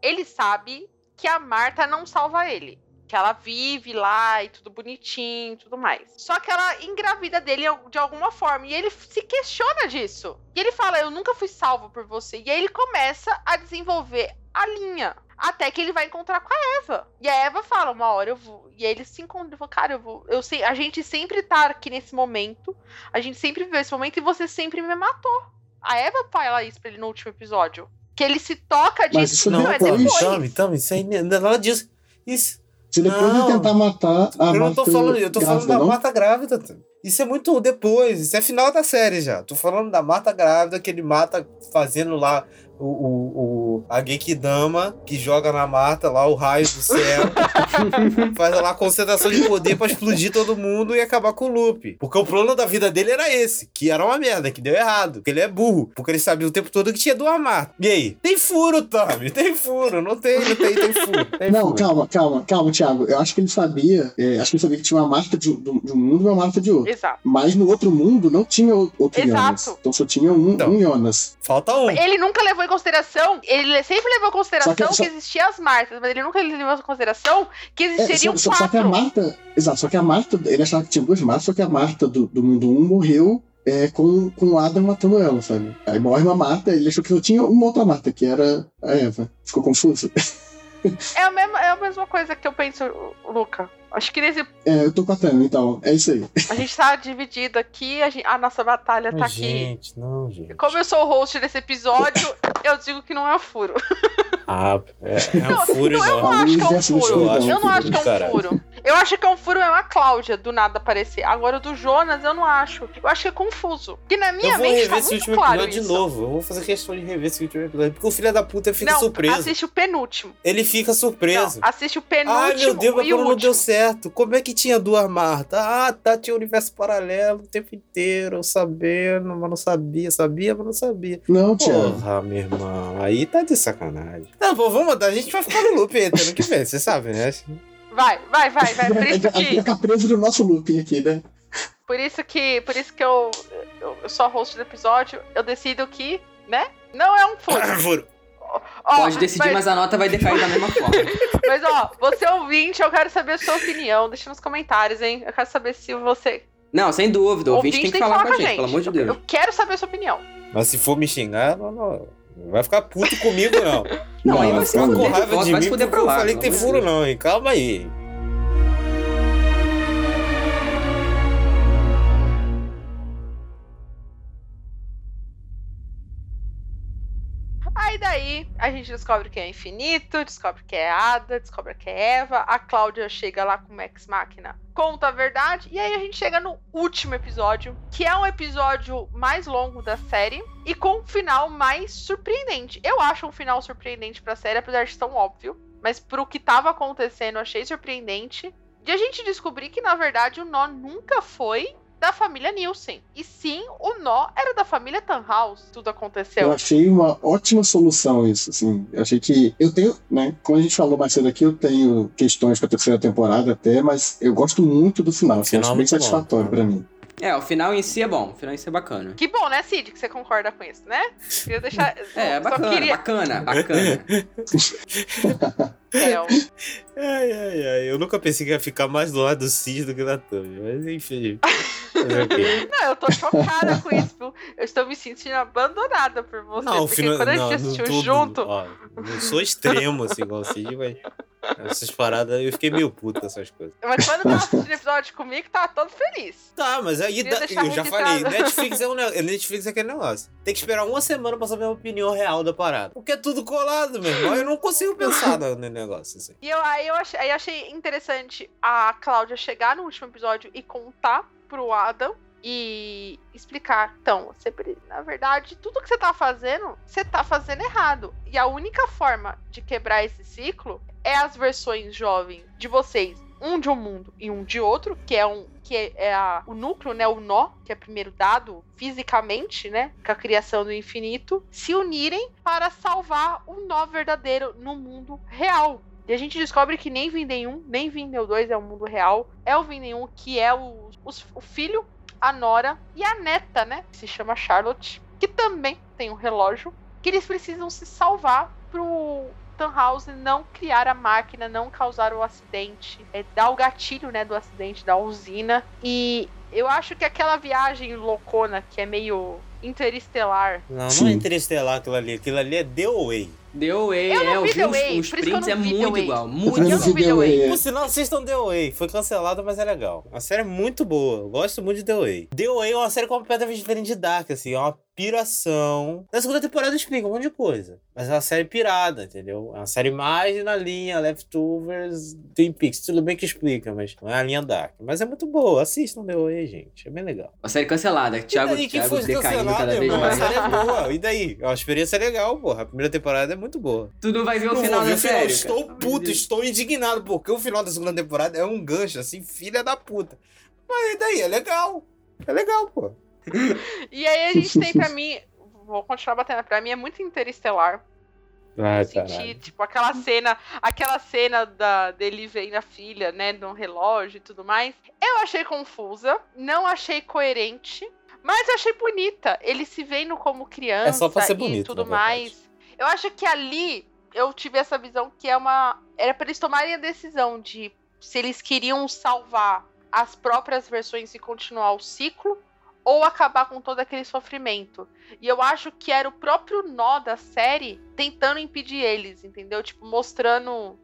Ele sabe que a Marta não salva ele. Que ela vive lá e tudo bonitinho tudo mais. Só que ela engravida dele de alguma forma. E ele se questiona disso. E ele fala: Eu nunca fui salvo por você. E aí ele começa a desenvolver a linha. Até que ele vai encontrar com a Eva. E a Eva fala: Uma hora eu vou. E aí eles se encontram. Fala, Cara, eu vou. Eu sei, a gente sempre tá aqui nesse momento. A gente sempre viveu esse momento e você sempre me matou. A Eva fala isso pra ele no último episódio. Que ele se toca disso. Mas isso Não, é depois. Tami, Tami, isso aí não é nada disso. Isso. Se depois Não. de tentar matar a eu não tô falando, eu tô falando grávida, da não? Marta grávida. Tami. Isso é muito depois, isso é final da série já. Tô falando da Marta grávida que ele mata fazendo lá o, o, o- a Genkidama que joga na mata lá o raio do céu, [LAUGHS] faz lá a concentração de poder pra explodir todo mundo e acabar com o Lupe. Porque o plano da vida dele era esse, que era uma merda, que deu errado, porque ele é burro, porque ele sabia o tempo todo que tinha duas matas. E aí? Tem furo, Tommy, tem furo, não tem, não tem, tem furo. Tem Não, furo. calma, calma, calma, Thiago. Eu acho que ele sabia. é, acho que ele sabia que tinha uma marca de, um- de um mundo e uma marca de outro. Exato. Mas no outro mundo não tinha outro Exato. Jonas. Então só tinha um, Então. um Jonas. Falta um. Ele nunca levou em consideração, ele sempre levou em consideração Só que- que, só- existiam as marcas, mas ele nunca levou em consideração que É, existiriam só, só- só que a quatro. Marta. Exato, só que a Marta. Ele achava que tinha duas Martas, só que a Marta do, do mundo 1 morreu é, com, com o Adam matando ela, sabe? Aí morre uma Marta, ele achou que só tinha uma outra Marta, que era a Eva. Ficou confuso. [LAUGHS] É, a mesma, é a mesma coisa que eu penso, Luca. Acho que nesse. É, eu tô com a Tânia, então. É isso aí. A gente tá dividido aqui, a, gente- a nossa batalha tá Mas, aqui. gente, não, gente. Como eu sou o host desse episódio, [LAUGHS] eu digo que não é um furo. Ah, é, é um furo não, eu enorme. não acho que é um furo. Eu não acho que é um furo. Eu acho que é um furo é a Cláudia do nada aparecer. Agora o do Jonas eu não acho. Eu acho que é confuso. Porque na minha Eu vou mente rever tá esse muito último claro episódio isso. de novo. Eu vou fazer questão de rever esse último episódio. Porque o filho da puta fica não, surpreso. assiste o penúltimo. Ele fica Não, surpreso. assiste o penúltimo Ai, meu Deus, meu e o plano não deu certo. Como é que tinha duas Martas? Ah, tá, tinha um universo paralelo o tempo inteiro, eu sabendo, mas não sabia, sabia, mas não sabia. Não, Thiago. Porra, meu irmão, aí tá de sacanagem. Não, pô, vamos mandar, a gente vai ficar no loop aí, ano que vem, você sabe, né? Vai, vai, vai, vai. Por isso que, tá preso no nosso looping aqui, né? por isso que, por isso que eu, eu, eu sou a host do episódio. Eu decido que, né? Não é um furo. [COUGHS] Furo. Ó, Pode decidir, mas- mas a nota vai decair da mesma forma. [LAUGHS] Mas ó, você ouvinte, eu quero saber a sua opinião. Deixa nos comentários, hein? Eu quero saber se você. Não, sem dúvida. O ouvinte tem que falar com a gente, pelo amor de Eu- Deus. Eu quero saber a sua opinião. Mas se for me xingar, não, não, não vai ficar puto comigo, não. Não, aí Não, vai ser calma. com raiva de vai mim porque eu falei que tem furo de não, hein? Calma aí. Daí a gente descobre que é infinito, descobre que é Ada, descobre que é Eva. A Cláudia chega lá com o Max Machina, conta a verdade. E aí a gente chega no último episódio, que é um episódio mais longo da série e com um final mais surpreendente. Eu acho um final surpreendente pra série, apesar de tão óbvio. Mas pro que tava acontecendo, achei surpreendente. De a gente descobrir que, na verdade, o nó nunca foi da família Nielsen. E sim, o nó era da família Tannhaus. Tudo aconteceu. Eu achei uma ótima solução isso, assim. Eu achei que. Eu tenho, né? Como a gente falou mais cedo aqui, eu tenho questões com a terceira temporada até, mas eu gosto muito do final. Assim, Final acho bem satisfatório pra mim. É, o final em si é bom. O final em si é bacana. Que bom, né, Cid, que você concorda com isso, né? Queria deixar. [LAUGHS] É, só bacana, queria. bacana, bacana. [LAUGHS] É, Ai, ai, ai. Eu nunca pensei que ia ficar mais do lado do Cid do que da Tami, mas enfim. [LAUGHS] Não, eu tô chocada com isso, viu? Eu estou me sentindo abandonada por você. Não, o porque final. quando a Não, gente não, assistiu tô- junto. Ó, não sou extremo assim igual o Cid, mas. Essas paradas, eu fiquei meio puto com essas coisas. Mas quando tava assistindo episódio comigo, tava todo feliz. Tá, mas aí Queria dá- deixar eu já falei, Netflix é, um, ne- Netflix é aquele negócio. Tem que esperar uma semana pra saber a opinião real da parada. Porque é tudo colado, meu irmão. Eu não consigo pensar no, negócio assim. E eu, aí eu achei, aí achei interessante a Cláudia chegar no último episódio e contar pro Adam e explicar. Então, você, na verdade, tudo que você tá fazendo, você tá fazendo errado. E a única forma de quebrar esse ciclo é as versões jovens de vocês, um de um mundo e um de outro, que é um que é, é a- o núcleo, né, o nó, que é primeiro dado fisicamente, né, com a criação do infinito, se unirem para salvar o nó verdadeiro no mundo real. E a gente descobre que nem Vindem 1, nem Vindem 2 é o mundo real. É o Vindem 1 que é o, o filho, a nora e a neta, né? Que se chama Charlotte. Que também tem um relógio. Que eles precisam se salvar pro Tannhausen não criar a máquina, não causar o acidente. É, dar o gatilho, né, do acidente da usina. E eu acho que aquela viagem loucona, que é meio interestelar, Não, não é interestelar aquilo ali. Aquilo ali é The Away. The Away, Eu não é, eu vi vi The os, Way, os prints, é vi muito igual, muito também eu vi vi The The Way. Way, é. Por sinal, assistam The Away. Foi cancelado, mas é legal. A série é muito boa. Eu gosto muito de The Way. The Way é uma série completamente diferente de Dark, assim. É uma piração. Na segunda temporada explica um monte de coisa. Mas é uma série pirada, entendeu? É uma série mais na linha Leftovers, Twin Peaks. Tudo bem que explica, mas não é a linha Dark. Mas é muito boa. Assistam The Way, gente. É bem legal. Uma série cancelada. Thiago, e daí, que Thiago foi decaindo cancelado, cada vez irmão? A mais. série é boa. [LAUGHS] E daí? É uma experiência legal, porra. A primeira temporada é muito boa. Tu não vai ver o Não final da série. Estou cara. puto, estou indignado, porque o final da segunda temporada é um gancho, assim, filha da puta. Mas e daí? É legal. É legal, pô. [LAUGHS] E aí a gente tem pra [LAUGHS] mim. Vou continuar batendo. Pra mim é muito interestelar. Eu senti, tipo, aquela cena, aquela cena da, dele vendo a filha, né, no relógio e tudo mais. Eu achei confusa, não achei coerente, mas eu achei bonita. Ele se vendo como criança É só pra ser e bonito, tudo na verdade. mais. Eu acho que ali eu tive essa visão que é uma. Era pra eles tomarem a decisão de se eles queriam salvar as próprias versões e continuar o ciclo ou acabar com todo aquele sofrimento. E eu acho que era o próprio nó da série tentando impedir eles, entendeu? Tipo, mostrando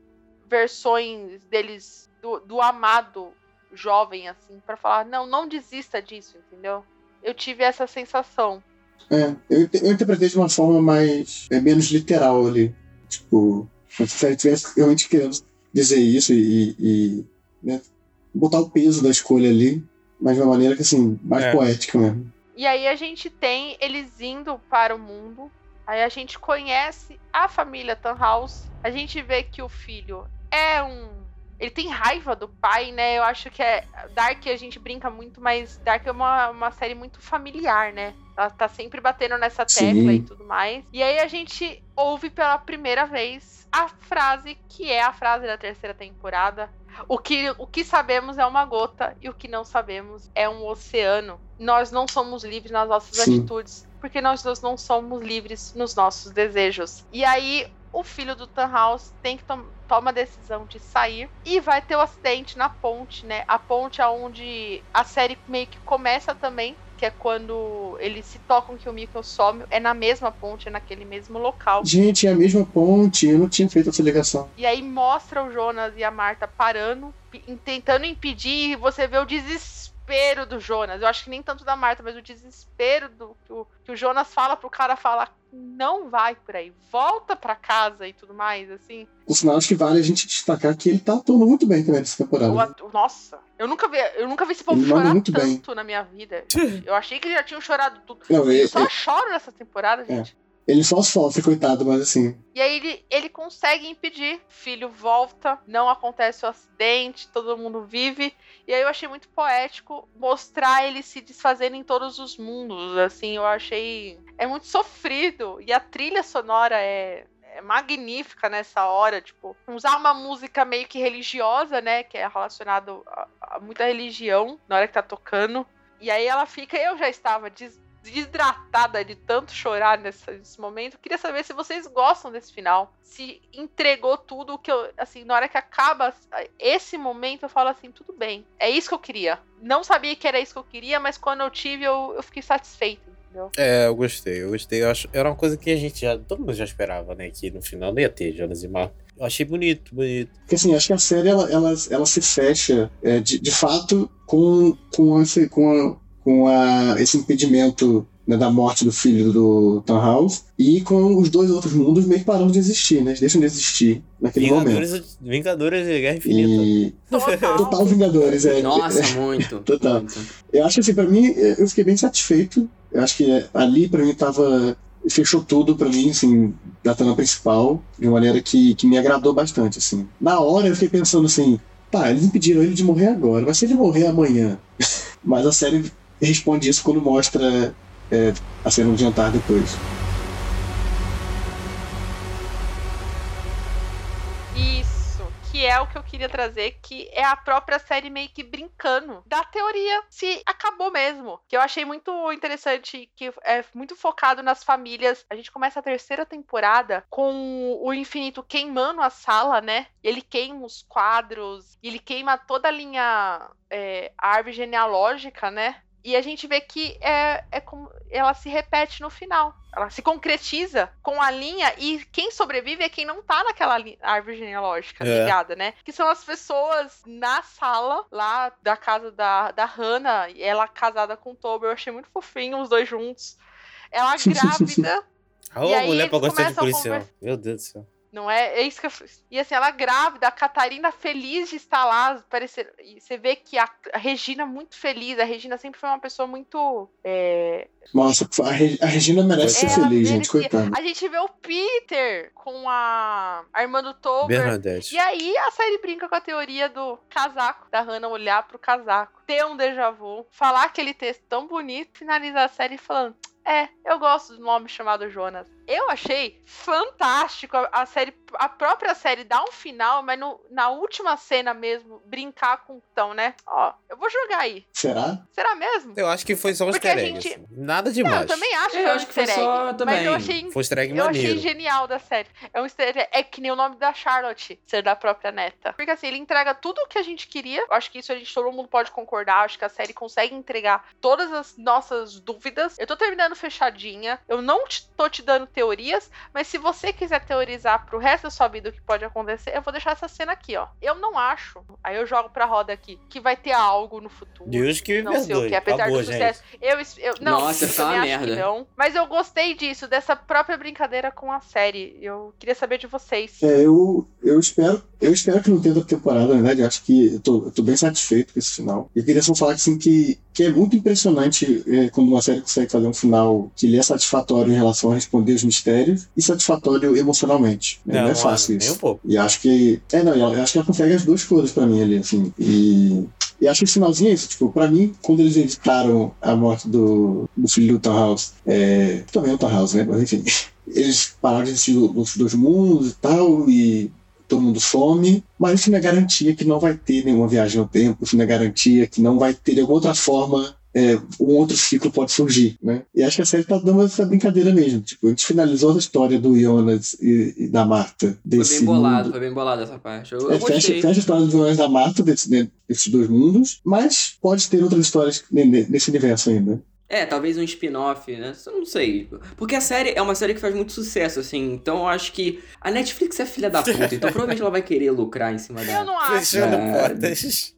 versões deles do, do amado jovem, assim, pra falar, não, não desista disso, entendeu? Eu tive essa sensação. É, eu, eu interpretei de uma forma mais. É, menos literal ali. Tipo, se série tivesse realmente querendo dizer isso e, e, né, botar o peso da escolha ali, mas de uma maneira que, assim, mais É. poética mesmo. E aí a gente tem eles indo para o mundo. Aí a gente conhece a família Tannhaus. A gente vê que o filho é um. Ele tem raiva do pai, né? Eu acho que é. Dark a gente brinca muito, mas Dark é uma, uma série muito familiar, né? Ela tá sempre batendo nessa tecla Sim. e tudo mais. E aí a gente ouve pela primeira vez a frase que é a frase da terceira temporada. O que, o que sabemos é uma gota e o que não sabemos é um oceano. Nós não somos livres nas nossas Sim. atitudes, porque nós dois não somos livres nos nossos desejos. E aí, o filho do Tannhaus tem que tom toma a decisão de sair e vai ter o acidente na ponte, né? A ponte aonde a série meio que começa também, que é quando eles se tocam que o Mikkel some, é na mesma ponte, é naquele mesmo local. Gente, é a mesma ponte, eu não tinha feito essa ligação. E aí mostra o Jonas e a Marta parando, tentando impedir, e você vê o desespero do Jonas. Eu acho que nem tanto da Marta, mas o desespero do que o, que o Jonas fala pro cara falar, não vai por aí, volta pra casa e tudo mais, assim. O sinal acho que vale a gente destacar que ele tá atuando muito bem também nessa temporada. O atu- nossa, eu nunca vi, eu nunca vi esse povo Ele chorar muito tanto bem. na minha vida. [LAUGHS] Eu achei que eles já tinham chorado tudo. Não, Eu ele, só choro nessa temporada, É. ele só sofre, coitado, mas assim. E aí ele, ele consegue impedir. Filho volta, não acontece o acidente, todo mundo vive. E aí eu achei muito poético mostrar ele se desfazendo em todos os mundos. Assim, eu achei. É muito sofrido. E a trilha sonora é. É magnífica nessa hora, tipo, usar uma música meio que religiosa, né? Que é relacionado a, a muita religião na hora que tá tocando. E aí ela fica, eu já estava des- desidratada de tanto chorar nessa- nesse momento. Queria saber se vocês gostam desse final. Se entregou tudo o que eu. Assim, na hora que acaba esse momento, eu falo assim: tudo bem. É isso que eu queria. Não sabia que era isso que eu queria, mas quando eu tive, eu, eu fiquei satisfeita, entendeu? É, eu gostei, eu gostei. Eu acho, era uma coisa que a gente já. Todo mundo já esperava, né? Que no final não ia ter Jonas e Marta. Eu achei bonito, bonito. Porque assim, acho que a série ela, ela, ela se fecha é, de, de fato com, com, esse, com, a, com a, esse impedimento né, da morte do filho do Tannhaus e com os dois outros mundos meio que parando de existir, né? Eles deixam de existir naquele momento. Vingadores, Vingadores de Guerra Infinita. E Total. total Vingadores, é. Nossa, muito. [LAUGHS] Total. muito. Eu acho assim, pra mim, eu fiquei bem satisfeito. Eu acho que ali, pra mim, tava. Fechou tudo pra mim, assim, da trama principal, de uma maneira que, que me agradou bastante, assim. Na hora eu fiquei pensando assim, tá, eles impediram ele de morrer agora, mas se ele morrer amanhã? [LAUGHS] mas a série responde isso quando mostra é, a cena do jantar depois. Isso, que é o que eu queria trazer, que é a própria série meio que brincando da teoria se acabou mesmo. Que eu achei muito interessante, que é muito focado nas famílias. A gente começa a terceira temporada com o infinito queimando a sala, né? Ele queima os quadros, ele queima toda a linha é, a árvore genealógica, né? E a gente vê que é, é como ela se repete no final. Ela se concretiza com a linha e quem sobrevive é quem não tá naquela árvore genealógica É. ligada, né? Que são as pessoas na sala lá da casa da, da Hannah, ela casada com o Toby. Eu achei muito fofinho os dois juntos. ela [LAUGHS] grávida. Uma aí mulher pra gostar de policial. conversar. Meu Deus do céu. Não é? É isso que eu. E assim, ela grávida, a Catarina feliz de estar lá. Parecer, e você vê que a, Regina muito feliz. A Regina sempre foi uma pessoa muito. é, Nossa, a, Re- a Regina merece ser ela feliz, gente, coitada. A gente vê o Peter com a, a irmã do Tober. Bernadette. E aí a série brinca com a teoria do casaco, da Hannah olhar pro casaco, ter um déjà vu, falar aquele texto tão bonito, finalizar a série falando. É, eu gosto do nome chamado Jonas. Eu achei fantástico a, a série, a própria série dá um final, mas no- na última cena mesmo, brincar com então, né? Ó, eu vou jogar aí. Será? Será mesmo? Eu acho que foi só um Porque easter egg. gente- assim. Nada Não, demais. eu também acho que eu um acho que foi só egg, Mas também. eu achei Foi easter egg eu maneiro. achei genial da série. É um easter egg, é que nem o nome da Charlotte ser da própria neta. Porque assim, ele entrega tudo o que a gente queria. Eu acho que isso a gente todo mundo pode concordar. Acho que a série consegue entregar todas as nossas dúvidas. Eu tô terminando fechadinha. Eu não te- tô te dando teorias, mas se você quiser teorizar pro resto da sua vida o que pode acontecer, eu vou deixar essa cena aqui, ó. Eu não acho. Aí eu jogo pra roda aqui que vai ter algo no futuro. Deus que me Não sei o que, apesar Acabou, do sucesso. Eu, eu não, Nossa, eu foi uma também acho que merda. não. Mas eu gostei disso, dessa própria brincadeira com a série. Eu queria saber de vocês. É, eu, eu espero, eu espero que não tenha outra temporada, na verdade. Eu acho que eu tô, eu tô bem satisfeito com esse final. Eu queria só falar assim, que, que é muito impressionante é, quando uma série consegue fazer um final que lhe é satisfatório em relação a responder os mistérios e satisfatório emocionalmente. né? Não, é fácil Nem isso. um pouco. E acho que. É, não, eu acho que ela consegue as duas coisas pra mim ali, assim. E. E acho que esse finalzinho é isso. Tipo, pra mim, quando eles editaram a morte do, do filho do Townhouse, é, também é o Townhouse, né? Mas enfim. [LAUGHS] Eles pararam de existir os dois mundos e tal, e todo mundo some. Mas isso não é garantia que não vai ter nenhuma viagem no tempo, isso não é garantia que não vai ter de alguma outra forma. É, um outro ciclo pode surgir, né? E acho que a série tá dando essa brincadeira mesmo. Tipo, a gente finalizou a história do Jonas e, e da Marta Foi desse bem bolado, mundo. foi bem bolado essa parte. Eu, É, eu fecha, fecha a história dos vilões da Marta desse- de- desses dois mundos, mas pode ter outras histórias ne- ne- nesse universo ainda. É, talvez um spin-off, né? Eu não sei. Porque a série é uma série que faz muito sucesso, assim. Então eu acho que a Netflix é filha da puta. Então provavelmente ela vai querer lucrar em cima Eu dela. não acho. Fechando É. portas.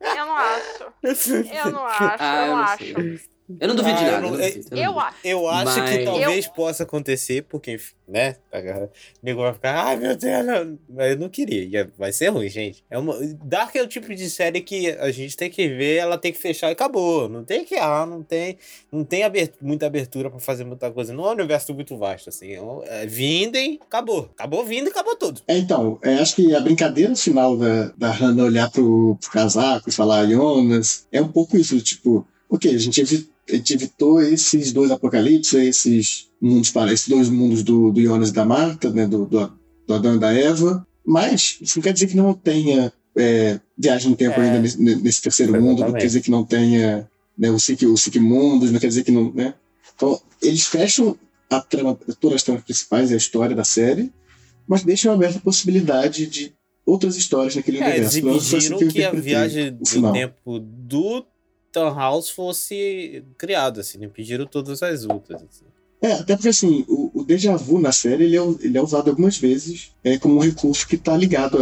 Eu não acho. [LAUGHS] Eu não acho. Ah, eu eu não não acho. sei. Eu não duvido de Ah, eu nada. não- eu não é- eu não Eu duvido. acho. Eu acho que Mas- talvez possa acontecer, porque, né? O nego vai ficar, ai meu Deus, não. mas eu não queria. ia- Vai ser ruim, gente. É uma... Dark é o tipo de série que a gente tem que ver, ela tem que fechar e acabou. Não tem que errar, não tem, não tem abert- muita abertura pra fazer muita coisa. Não é um universo muito vasto, assim. É, é, vindem, acabou. Acabou vindo e acabou tudo. É, então, é, acho que a brincadeira final da, da Hannah olhar pro, pro casaco e falar Jonas é um pouco isso, tipo, ok, a gente, evi- a gente evitou esses dois apocalipses, esses mundos para esses dois mundos do, do Jonas e da Marta, né, do, do, do Adão e da Eva, mas isso não quer dizer que não tenha é, viagem no tempo É. ainda nesse, nesse terceiro mundo, não quer dizer que não tenha né, o Sique, o Sique Mundos, não quer dizer que não, né? Então, eles fecham a trama, todas as tramas principais e a história da série, mas deixam aberta a possibilidade de outras histórias naquele É, eles universo. Assim impediram eu que a viagem do tempo do Townhouse fosse criada, assim. Impediram todas as outras. assim. É, até porque assim, o, o déjà vu na série ele é, ele é usado algumas vezes é, como um recurso que está ligado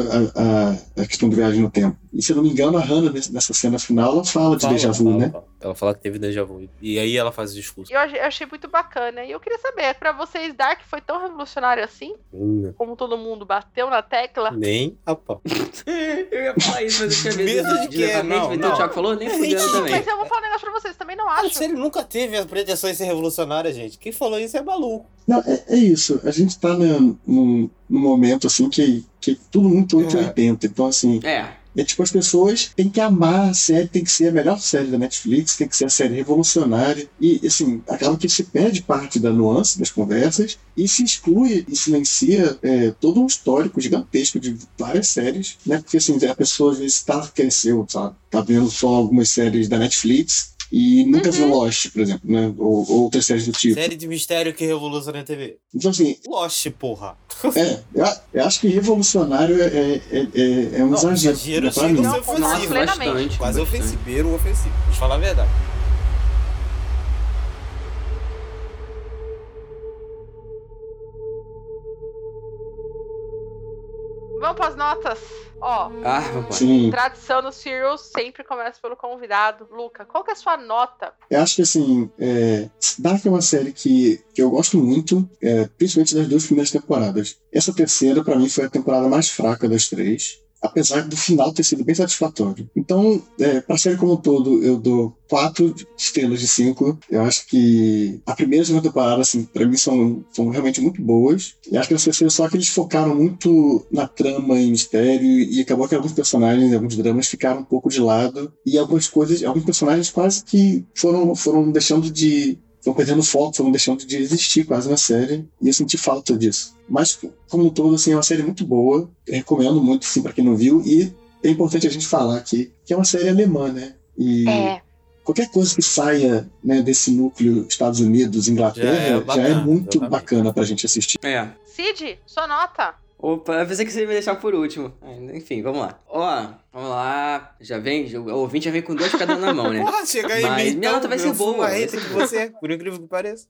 à questão de viagem no tempo. E se eu não me engano, a Hannah, nessa cena final, ela fala de déjà vu, fala, né? fala. Ela fala que teve déjà vu. E aí ela faz o discurso. Eu achei, eu achei muito bacana. E eu queria saber, pra vocês, Dark foi tão revolucionário assim? Hum, Como todo mundo bateu na tecla? Nem a pau. [LAUGHS] eu ia falar isso, mas eu tinha medo de, mente, Não, então não. o Thiago falou, nem fudendo [LAUGHS] também. Mas eu vou falar um negócio pra vocês, também não A acho. série nunca teve a pretensão de ser revolucionária, gente. Quem falou isso é maluco. Não, é, é isso. A gente tá num, num, momento assim que, que é tudo muito 880. Então, assim, É, É tipo, as pessoas têm que amar a série, tem que ser a melhor série da Netflix, tem que ser a série revolucionária. E, assim, acaba que se perde parte da nuance das conversas e se exclui e silencia é, todo um histórico gigantesco de várias séries, né? Porque, assim, a pessoa às vezes tá, cresceu, sabe? Tá vendo só algumas séries da Netflix e nunca viu Lost, por exemplo, né? Ou, ou outras séries do tipo. Série de mistério que revoluciona a TV. Então, assim, Lost, porra. é, eu, eu acho que revolucionário é, é, é, é um Não, exagero. exagero né, chega a ser Não, ofensivo. bastante. Quase bastante. ofensivo. Beiro ofensivo. Deixa eu falar a verdade. Vamos pras notas? Ó, Ah, Sim. tradição no Serials sempre começa pelo convidado. Luca, qual que é a sua nota? Eu acho que assim, é, Dark é uma série que, que eu gosto muito, é, principalmente das duas primeiras temporadas. Essa terceira, pra mim, foi a temporada mais fraca das três, apesar do final ter sido bem satisfatório. Então, é, pra série como um todo, eu dou quatro estrelas de cinco. Eu acho que a primeira e a segunda temporada, assim, pra mim são, são realmente muito boas. E acho que essa terceira só que eles focaram muito na trama e mistério e acabou que alguns personagens, alguns dramas ficaram um pouco de lado e algumas coisas, alguns personagens quase que foram, foram deixando de foram perdendo foco, foram deixando de existir quase na série, e eu senti falta disso. Mas, como um todo, assim, é uma série muito boa, eu recomendo muito, sim, pra quem não viu, e é importante a gente falar aqui que é uma série alemã, né? E É. qualquer coisa que saia né, desse núcleo Estados Unidos, Inglaterra, Já é já é, bacana, muito exatamente. bacana pra gente assistir. É. Cid, sua nota? Opa, eu pensei que você ia me deixar por último. Ah, Enfim, vamos lá. Ó, vamos lá. Já vem, o ouvinte já vem com dois cada na mão, né? Porra, chega aí, Mas então, minha nota vai ser boa, vai ser que boa. você, por incrível que pareça.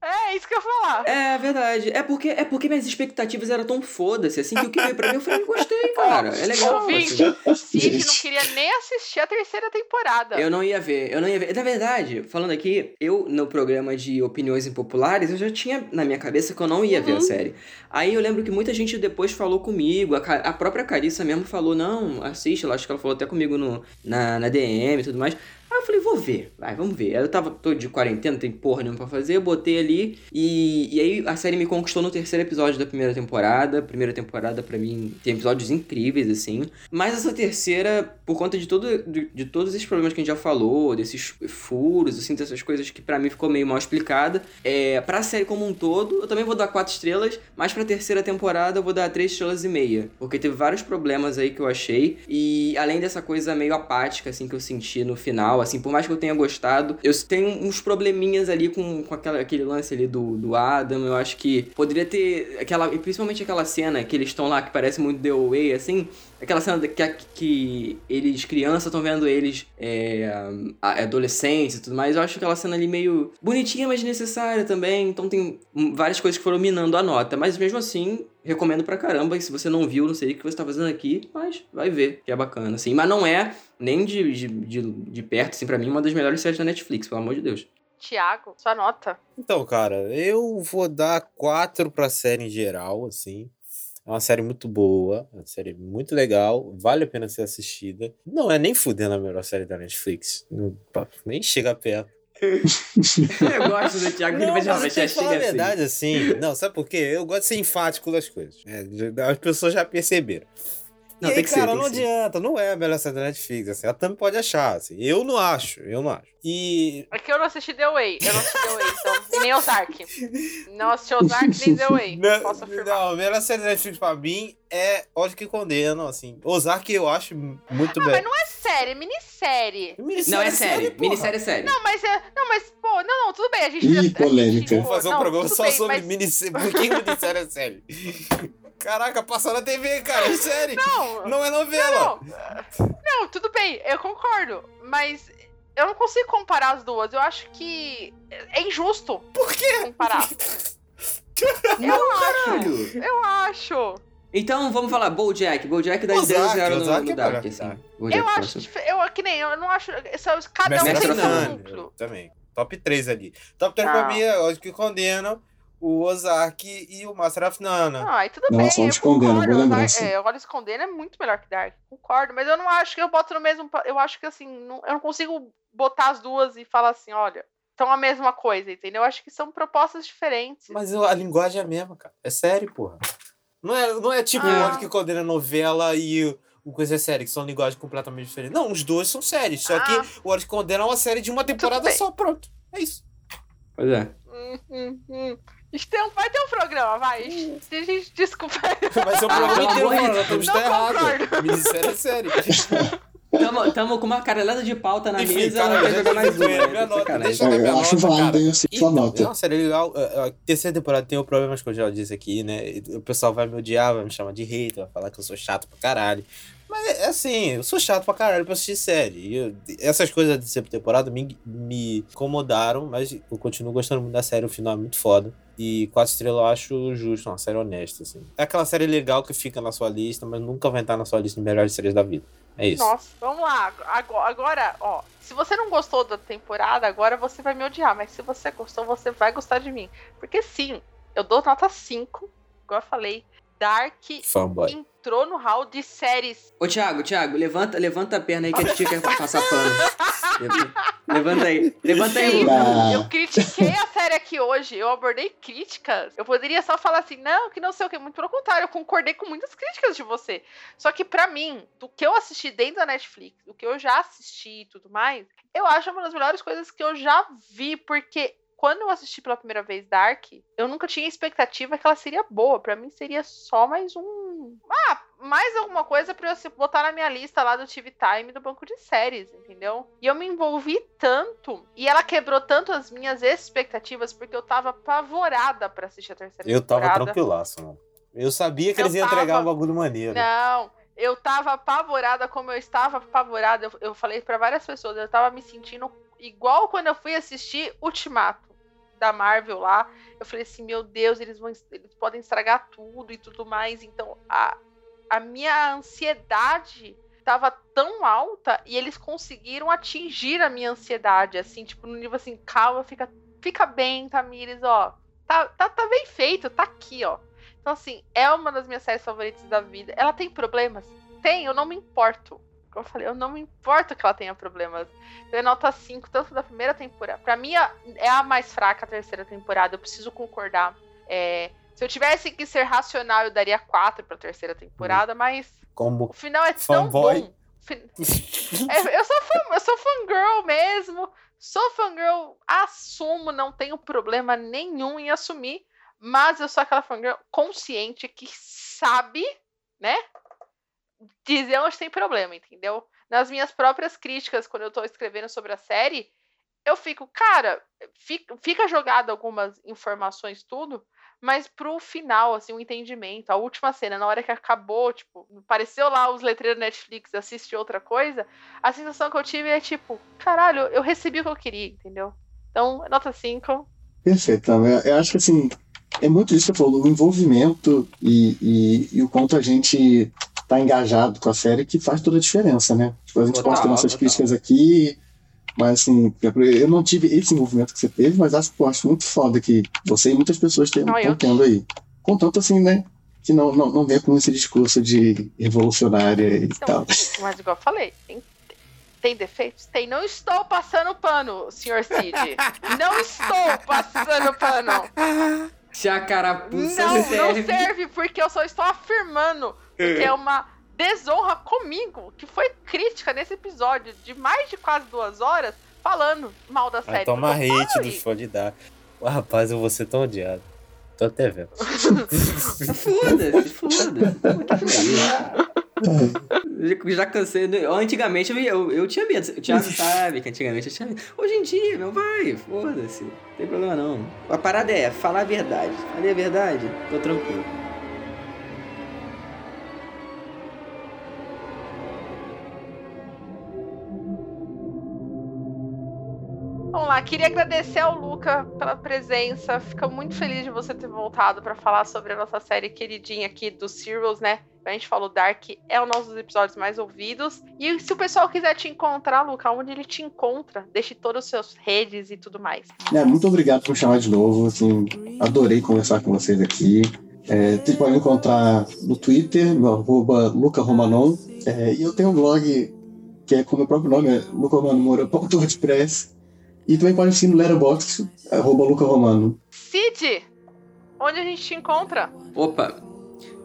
É, isso que eu ia falar. É verdade. É porque, é porque minhas expectativas eram tão foda-se, assim, que o que veio pra mim eu falei, gostei, [LAUGHS] cara. É legal. Ouvinte, assim. Cid não queria nem assistir a terceira temporada. Eu não ia ver, eu não ia ver. Na verdade, falando aqui, eu no programa de opiniões impopulares, eu já tinha na minha cabeça que eu não ia ver Uhum. a série. Aí eu lembro que muita gente depois falou comigo, a, a própria Carissa mesmo falou, não, assiste, ela acho que ela falou até comigo no, na, na DM e tudo mais. Aí eu falei, vou ver, vai, vamos ver. Aí eu tava todo de quarentena, não tem porra nenhuma pra fazer, eu botei ali e, e aí a série me conquistou no terceiro episódio da primeira temporada. Primeira temporada, pra mim, tem episódios incríveis, assim. Mas essa terceira, por conta de, todo, de, de todos esses problemas que a gente já falou, desses furos, assim, dessas coisas que pra mim ficou meio mal explicada, é, pra série como um todo, eu também vou dar quatro estrelas, mas pra terceira temporada eu vou dar três estrelas e meia. Porque teve vários problemas aí que eu achei. E além dessa coisa meio apática, assim, que eu senti no final, assim, por mais que eu tenha gostado, eu tenho uns probleminhas ali com, com aquela, aquele lance ali do, do Adam. Eu acho que poderia ter aquela. Principalmente aquela cena que eles estão lá que parece muito The Away, assim. Aquela cena que, que eles, crianças, estão vendo eles é, a- adolescentes e tudo mais. Eu acho aquela cena ali meio bonitinha, mas necessária também. Então tem várias coisas que foram minando a nota. Mas mesmo assim, recomendo pra caramba. E se você não viu, não sei o que você tá fazendo aqui, mas vai ver, que é bacana, assim. Mas não é nem de, de, de, de perto, assim, pra mim, uma das melhores séries da Netflix, pelo amor de Deus. Tiago, sua nota. Então, cara, eu vou dar quatro pra série em geral, assim. É uma série muito boa, é uma série muito legal, vale a pena ser assistida. Não é nem fudendo a melhor série da Netflix. Não, nem chega perto. [LAUGHS] Eu gosto do Thiago, ele Não, mas eu já a chega assim. verdade, assim. Não, sabe por quê? Eu gosto de ser enfático das coisas. É, já- as pessoas já perceberam. Não, e tem aí, que ser, cara, tem não que ser. adianta, não é a melhor série da Netflix, assim, ela também pode achar, assim. Eu não acho, eu não acho. E É que eu não assisti The Way. Eu não assisti The Way, então. [LAUGHS] E nem Ozark. Não assisti Ozark nem The Way. Não, Posso afirmar. não, a melhor série da Netflix pra mim é Ódio que Condena, assim. Ozark eu acho muito Ah, bem. mas não é série, é minissérie. Minissérie Não, é série. porra. Minissérie é série. Não, mas é. Não, mas, pô, não, não, tudo bem. A gente. Ih, a gente- polêmica. pô, Vamos fazer um não, programa só bem, sobre mas- minissérie. Por que minissérie é série? [LAUGHS] Caraca, passou na TV, cara, é série. Não, Não é novela. Não, não, tudo bem, eu concordo. Mas eu não consigo comparar as duas. Eu acho que é injusto. Por quê? Comparar. [LAUGHS] Não, caralho. Eu acho. Então vamos falar Bojack. Bojack dá Ozark, 10 zero no, Ozark no é Dark, assim. Dark. Bojack, Eu acho. Eu, que nem, eu não acho. só- Cada um Mestre tem of seu None. núcleo. Eu também. Top 3 ali. Top 3 Ah. pra mim é Ódio que Condena, o Ozark e o Master of None. Ah, e tudo Não, bem. Condena, concordo, boa lembrança. É, Olha Escondendo é muito melhor que Dark. Concordo, mas eu não acho que eu boto no mesmo. Eu acho que assim, não- eu não consigo botar as duas e falar assim, olha, são a mesma coisa, entendeu? Eu acho que são propostas diferentes. Mas eu- a linguagem é a mesma, cara. É sério, porra. Não é, não é tipo Ah. o que Condena novela e o- Coisa é Série, que são linguagens completamente diferentes. Não, os dois são séries. Só Ah. que o que Condena é uma série de uma temporada só, pronto. É isso. Pois é. Hum, hum, hum. Um- vai ter um programa, vai. Se a gente desculpa. Vai ser Ah, programa inteiro, mano. Estamos Não tá errado. Minissérie é série. Tamo, tamo com uma caralhada de pauta na Enfim, mesa, cara, não jogar mais uma. minha nota, deixa eu dar minha nota, válido cara. aí a sua Então, nota. é uma série legal. A a terceira temporada tem o problemas que eu já disse aqui, né? O pessoal vai me odiar, vai me chamar de hater, vai falar que eu sou chato pra caralho. Mas é assim, eu sou chato pra caralho pra assistir série. E eu- essas coisas da terceira temporada me, me incomodaram, mas eu continuo gostando muito da série, o final é muito foda. E quatro estrelas eu acho justo, uma série honesta, assim. É aquela série legal que fica na sua lista, mas nunca vai estar na sua lista de melhores séries da vida. É isso. Nossa, vamos lá. Agora, ó, se você não gostou da temporada, agora você vai me odiar. Mas se você gostou, você vai gostar de mim. Porque sim, eu dou nota 5, igual eu falei. Dark Fanboy. entrou no hall de séries. Ô, Thiago, Thiago, levanta, levanta a perna aí que a tia quer passar pano. Levanta aí. Levanta aí, Sim, eu critiquei a série aqui hoje. Eu abordei críticas. Eu poderia só falar assim, não, que não sei o que. Muito pelo contrário, eu concordei com muitas críticas de você. Só que pra mim, do que eu assisti dentro da Netflix, do que eu já assisti e tudo mais, eu acho uma das melhores coisas que eu já vi, porque quando eu assisti pela primeira vez Dark, eu nunca tinha expectativa que ela seria boa. Pra mim seria só mais um. Ah, mais alguma coisa pra eu botar na minha lista lá do TV Time do banco de séries, entendeu? E eu me envolvi tanto. E ela quebrou tanto as minhas expectativas, porque eu tava apavorada pra assistir a terceira Eu tava temporada. tranquilaço, mano. Eu sabia que Eu eles iam entregar tava- um bagulho maneiro. Não, eu tava apavorada como eu estava apavorada. Eu, eu falei pra várias pessoas, eu tava me sentindo igual quando eu fui assistir Ultimato da Marvel lá. Eu falei assim, meu Deus, eles vão eles podem estragar tudo e tudo mais. Então, a, a minha ansiedade tava tão alta e eles conseguiram atingir a minha ansiedade, assim, tipo, no nível assim, calma, fica, fica bem, Tamires, ó. Tá, tá, tá bem feito, tá aqui, ó. Então, assim, é uma das minhas séries favoritas da vida. Ela tem problemas? Tem, eu não me importo. Como eu falei, eu não me importo que ela tenha problemas. Então, é nota 5, tanto da primeira temporada. Pra mim, é a mais fraca a terceira temporada, eu preciso concordar. É, se eu tivesse que ser racional, eu daria 4 pra terceira temporada, mas Como o final é tão Fanboy. bom. É, eu sou fã, eu sou fangirl mesmo. Sou fangirl, assumo, não tenho problema nenhum em assumir. Mas eu sou aquela fangirl consciente que sabe, né? Dizer onde tem problema, entendeu? Nas minhas próprias críticas, quando eu tô escrevendo sobre a série, eu fico, cara, fica, jogado algumas informações, tudo, mas pro final, assim, o entendimento, a última cena, na hora que acabou, tipo, apareceu lá os letreiros Netflix, assiste outra coisa, a sensação que eu tive é tipo, caralho, eu recebi o que eu queria, entendeu? Então, nota 5. Perfeito. Eu, eu acho que assim, é muito isso que você falou, o envolvimento e, e, e o quanto a gente tá engajado com a série que faz toda a diferença, né? Tipo, a gente Total, ter nossas total. críticas aqui, mas assim, eu não tive esse envolvimento que você teve, mas acho, pô, acho muito foda que você e muitas pessoas estão tendo aí. Contanto assim, né? Que não, não, não venha com esse discurso de revolucionária e Então, tal. mas igual eu falei, tem, tem defeitos? Tem. Não estou passando pano, senhor Cid. Não estou passando pano. Se a carapuça Não, não serve. serve, porque eu só estou afirmando é uma desonra comigo, que foi crítica nesse episódio de mais de quase duas horas, falando mal da série. Vai tomar Porque eu hate dos fãs de dar. Rapaz, eu vou ser tão odiado. Tô até vendo. Foda-se, foda-se. Já- Já cansei. né? Antigamente eu, eu, eu tinha medo. O Thiago sabe que antigamente eu tinha medo. Hoje em dia, meu, vai, foda-se. Não tem problema não. A parada é falar a verdade. Falei a verdade, tô tranquilo. Lá, queria agradecer ao Luca pela presença. Fico muito feliz de você ter voltado para falar sobre a nossa série queridinha aqui dos Serials, né? A gente falou Dark, é um dos episódios mais ouvidos. E se o pessoal quiser te encontrar, Luca, onde ele te encontra? Deixe todas as suas redes e tudo mais. É, muito obrigado por me chamar de novo. Assim, adorei conversar com vocês aqui. É, vocês podem me encontrar no Twitter, no arroba lucaromanon. É, e eu tenho um blog que é com o meu próprio nome, é lucaromanomora.wordpress. E também pode seguir no Letterboxd, arroba lucaromano. Cid, onde a gente te encontra? Opa.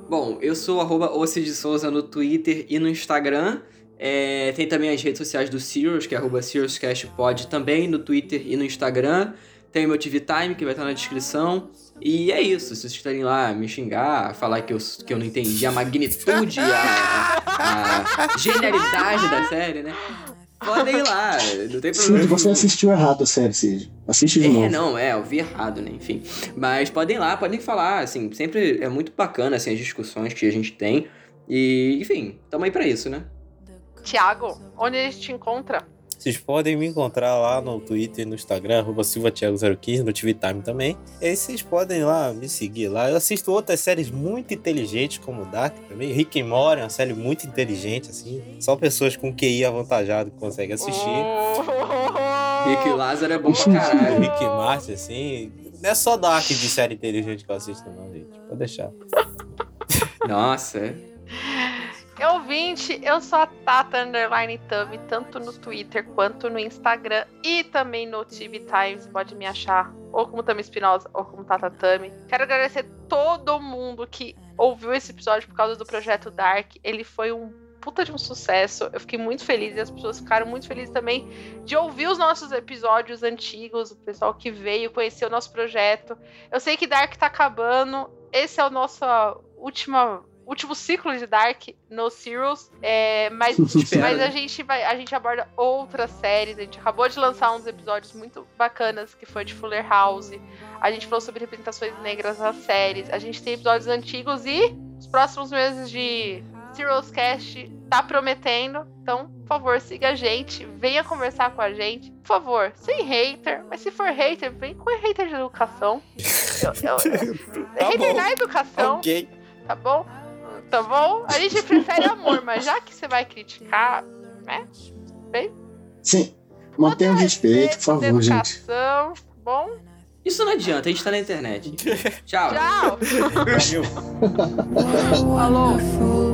Bom, eu sou arroba Souza no Twitter e no Instagram. É, tem também as redes sociais do Sirius, que é arroba SiriusCashPod também no Twitter e no Instagram. Tem o meu TV Time, que vai estar na descrição. E é isso, se vocês quiserem lá me xingar, falar que eu, que eu não entendi a magnitude, a, a genialidade da série, né? Podem ir lá, não tem problema. Cid, você assistiu errado a série, Cid. Assiste de É, novo. não, é, eu vi errado, né? Enfim. Mas podem ir lá, podem falar, assim, sempre é muito bacana, assim, as discussões que a gente tem. E, enfim, tamo aí pra isso, né? Tiago, onde a gente te encontra? Vocês podem me encontrar lá no Twitter e no Instagram, arroba silvatiago015, no TV Time também. E aí vocês podem lá me seguir lá. Eu assisto outras séries muito inteligentes, como Dark também. Rick and Morty é uma série muito inteligente, assim. Só pessoas com QI avantajado conseguem assistir. Rick e Lázaro é bom pra [LAUGHS] caralho. Rick e Morty, assim. Não é só Dark de série inteligente que eu assisto, não, gente. Pode deixar. Nossa, é. Eu ouvinte, eu sou a Tata Underline Tami, tanto no Twitter quanto no Instagram e também no TV Times. Pode me achar ou como Tami Espinosa ou como Tata Tami. Quero agradecer todo mundo que ouviu esse episódio por causa do projeto Dark. Ele foi um puta de um sucesso. Eu fiquei muito feliz e as pessoas ficaram muito felizes também de ouvir os nossos episódios antigos, o pessoal que veio conhecer o nosso projeto. Eu sei que Dark tá acabando. Esse é o nosso última último ciclo de Dark no Serials, é, mas, Espera, [LAUGHS] mas a gente vai, a gente aborda outras séries. A gente acabou de lançar uns episódios muito bacanas que foi de Fuller House. A gente falou sobre representações negras nas séries. A gente tem episódios antigos e os próximos meses de Serials Cast tá prometendo. Então, por favor, siga a gente, venha conversar com a gente. Por favor, sem hater, mas se for hater, vem com hater de educação. Eu- eu- eu- [LAUGHS] Tá hater bom. na educação Ok. tá bom? Tá bom? A gente prefere amor, mas já que você vai criticar, né? Sim. Mantenha o respeito, por favor, gente. educação, tá bom? Isso não adianta, a gente tá na internet. [LAUGHS] Tchau. Tchau! Valeu. Wonderful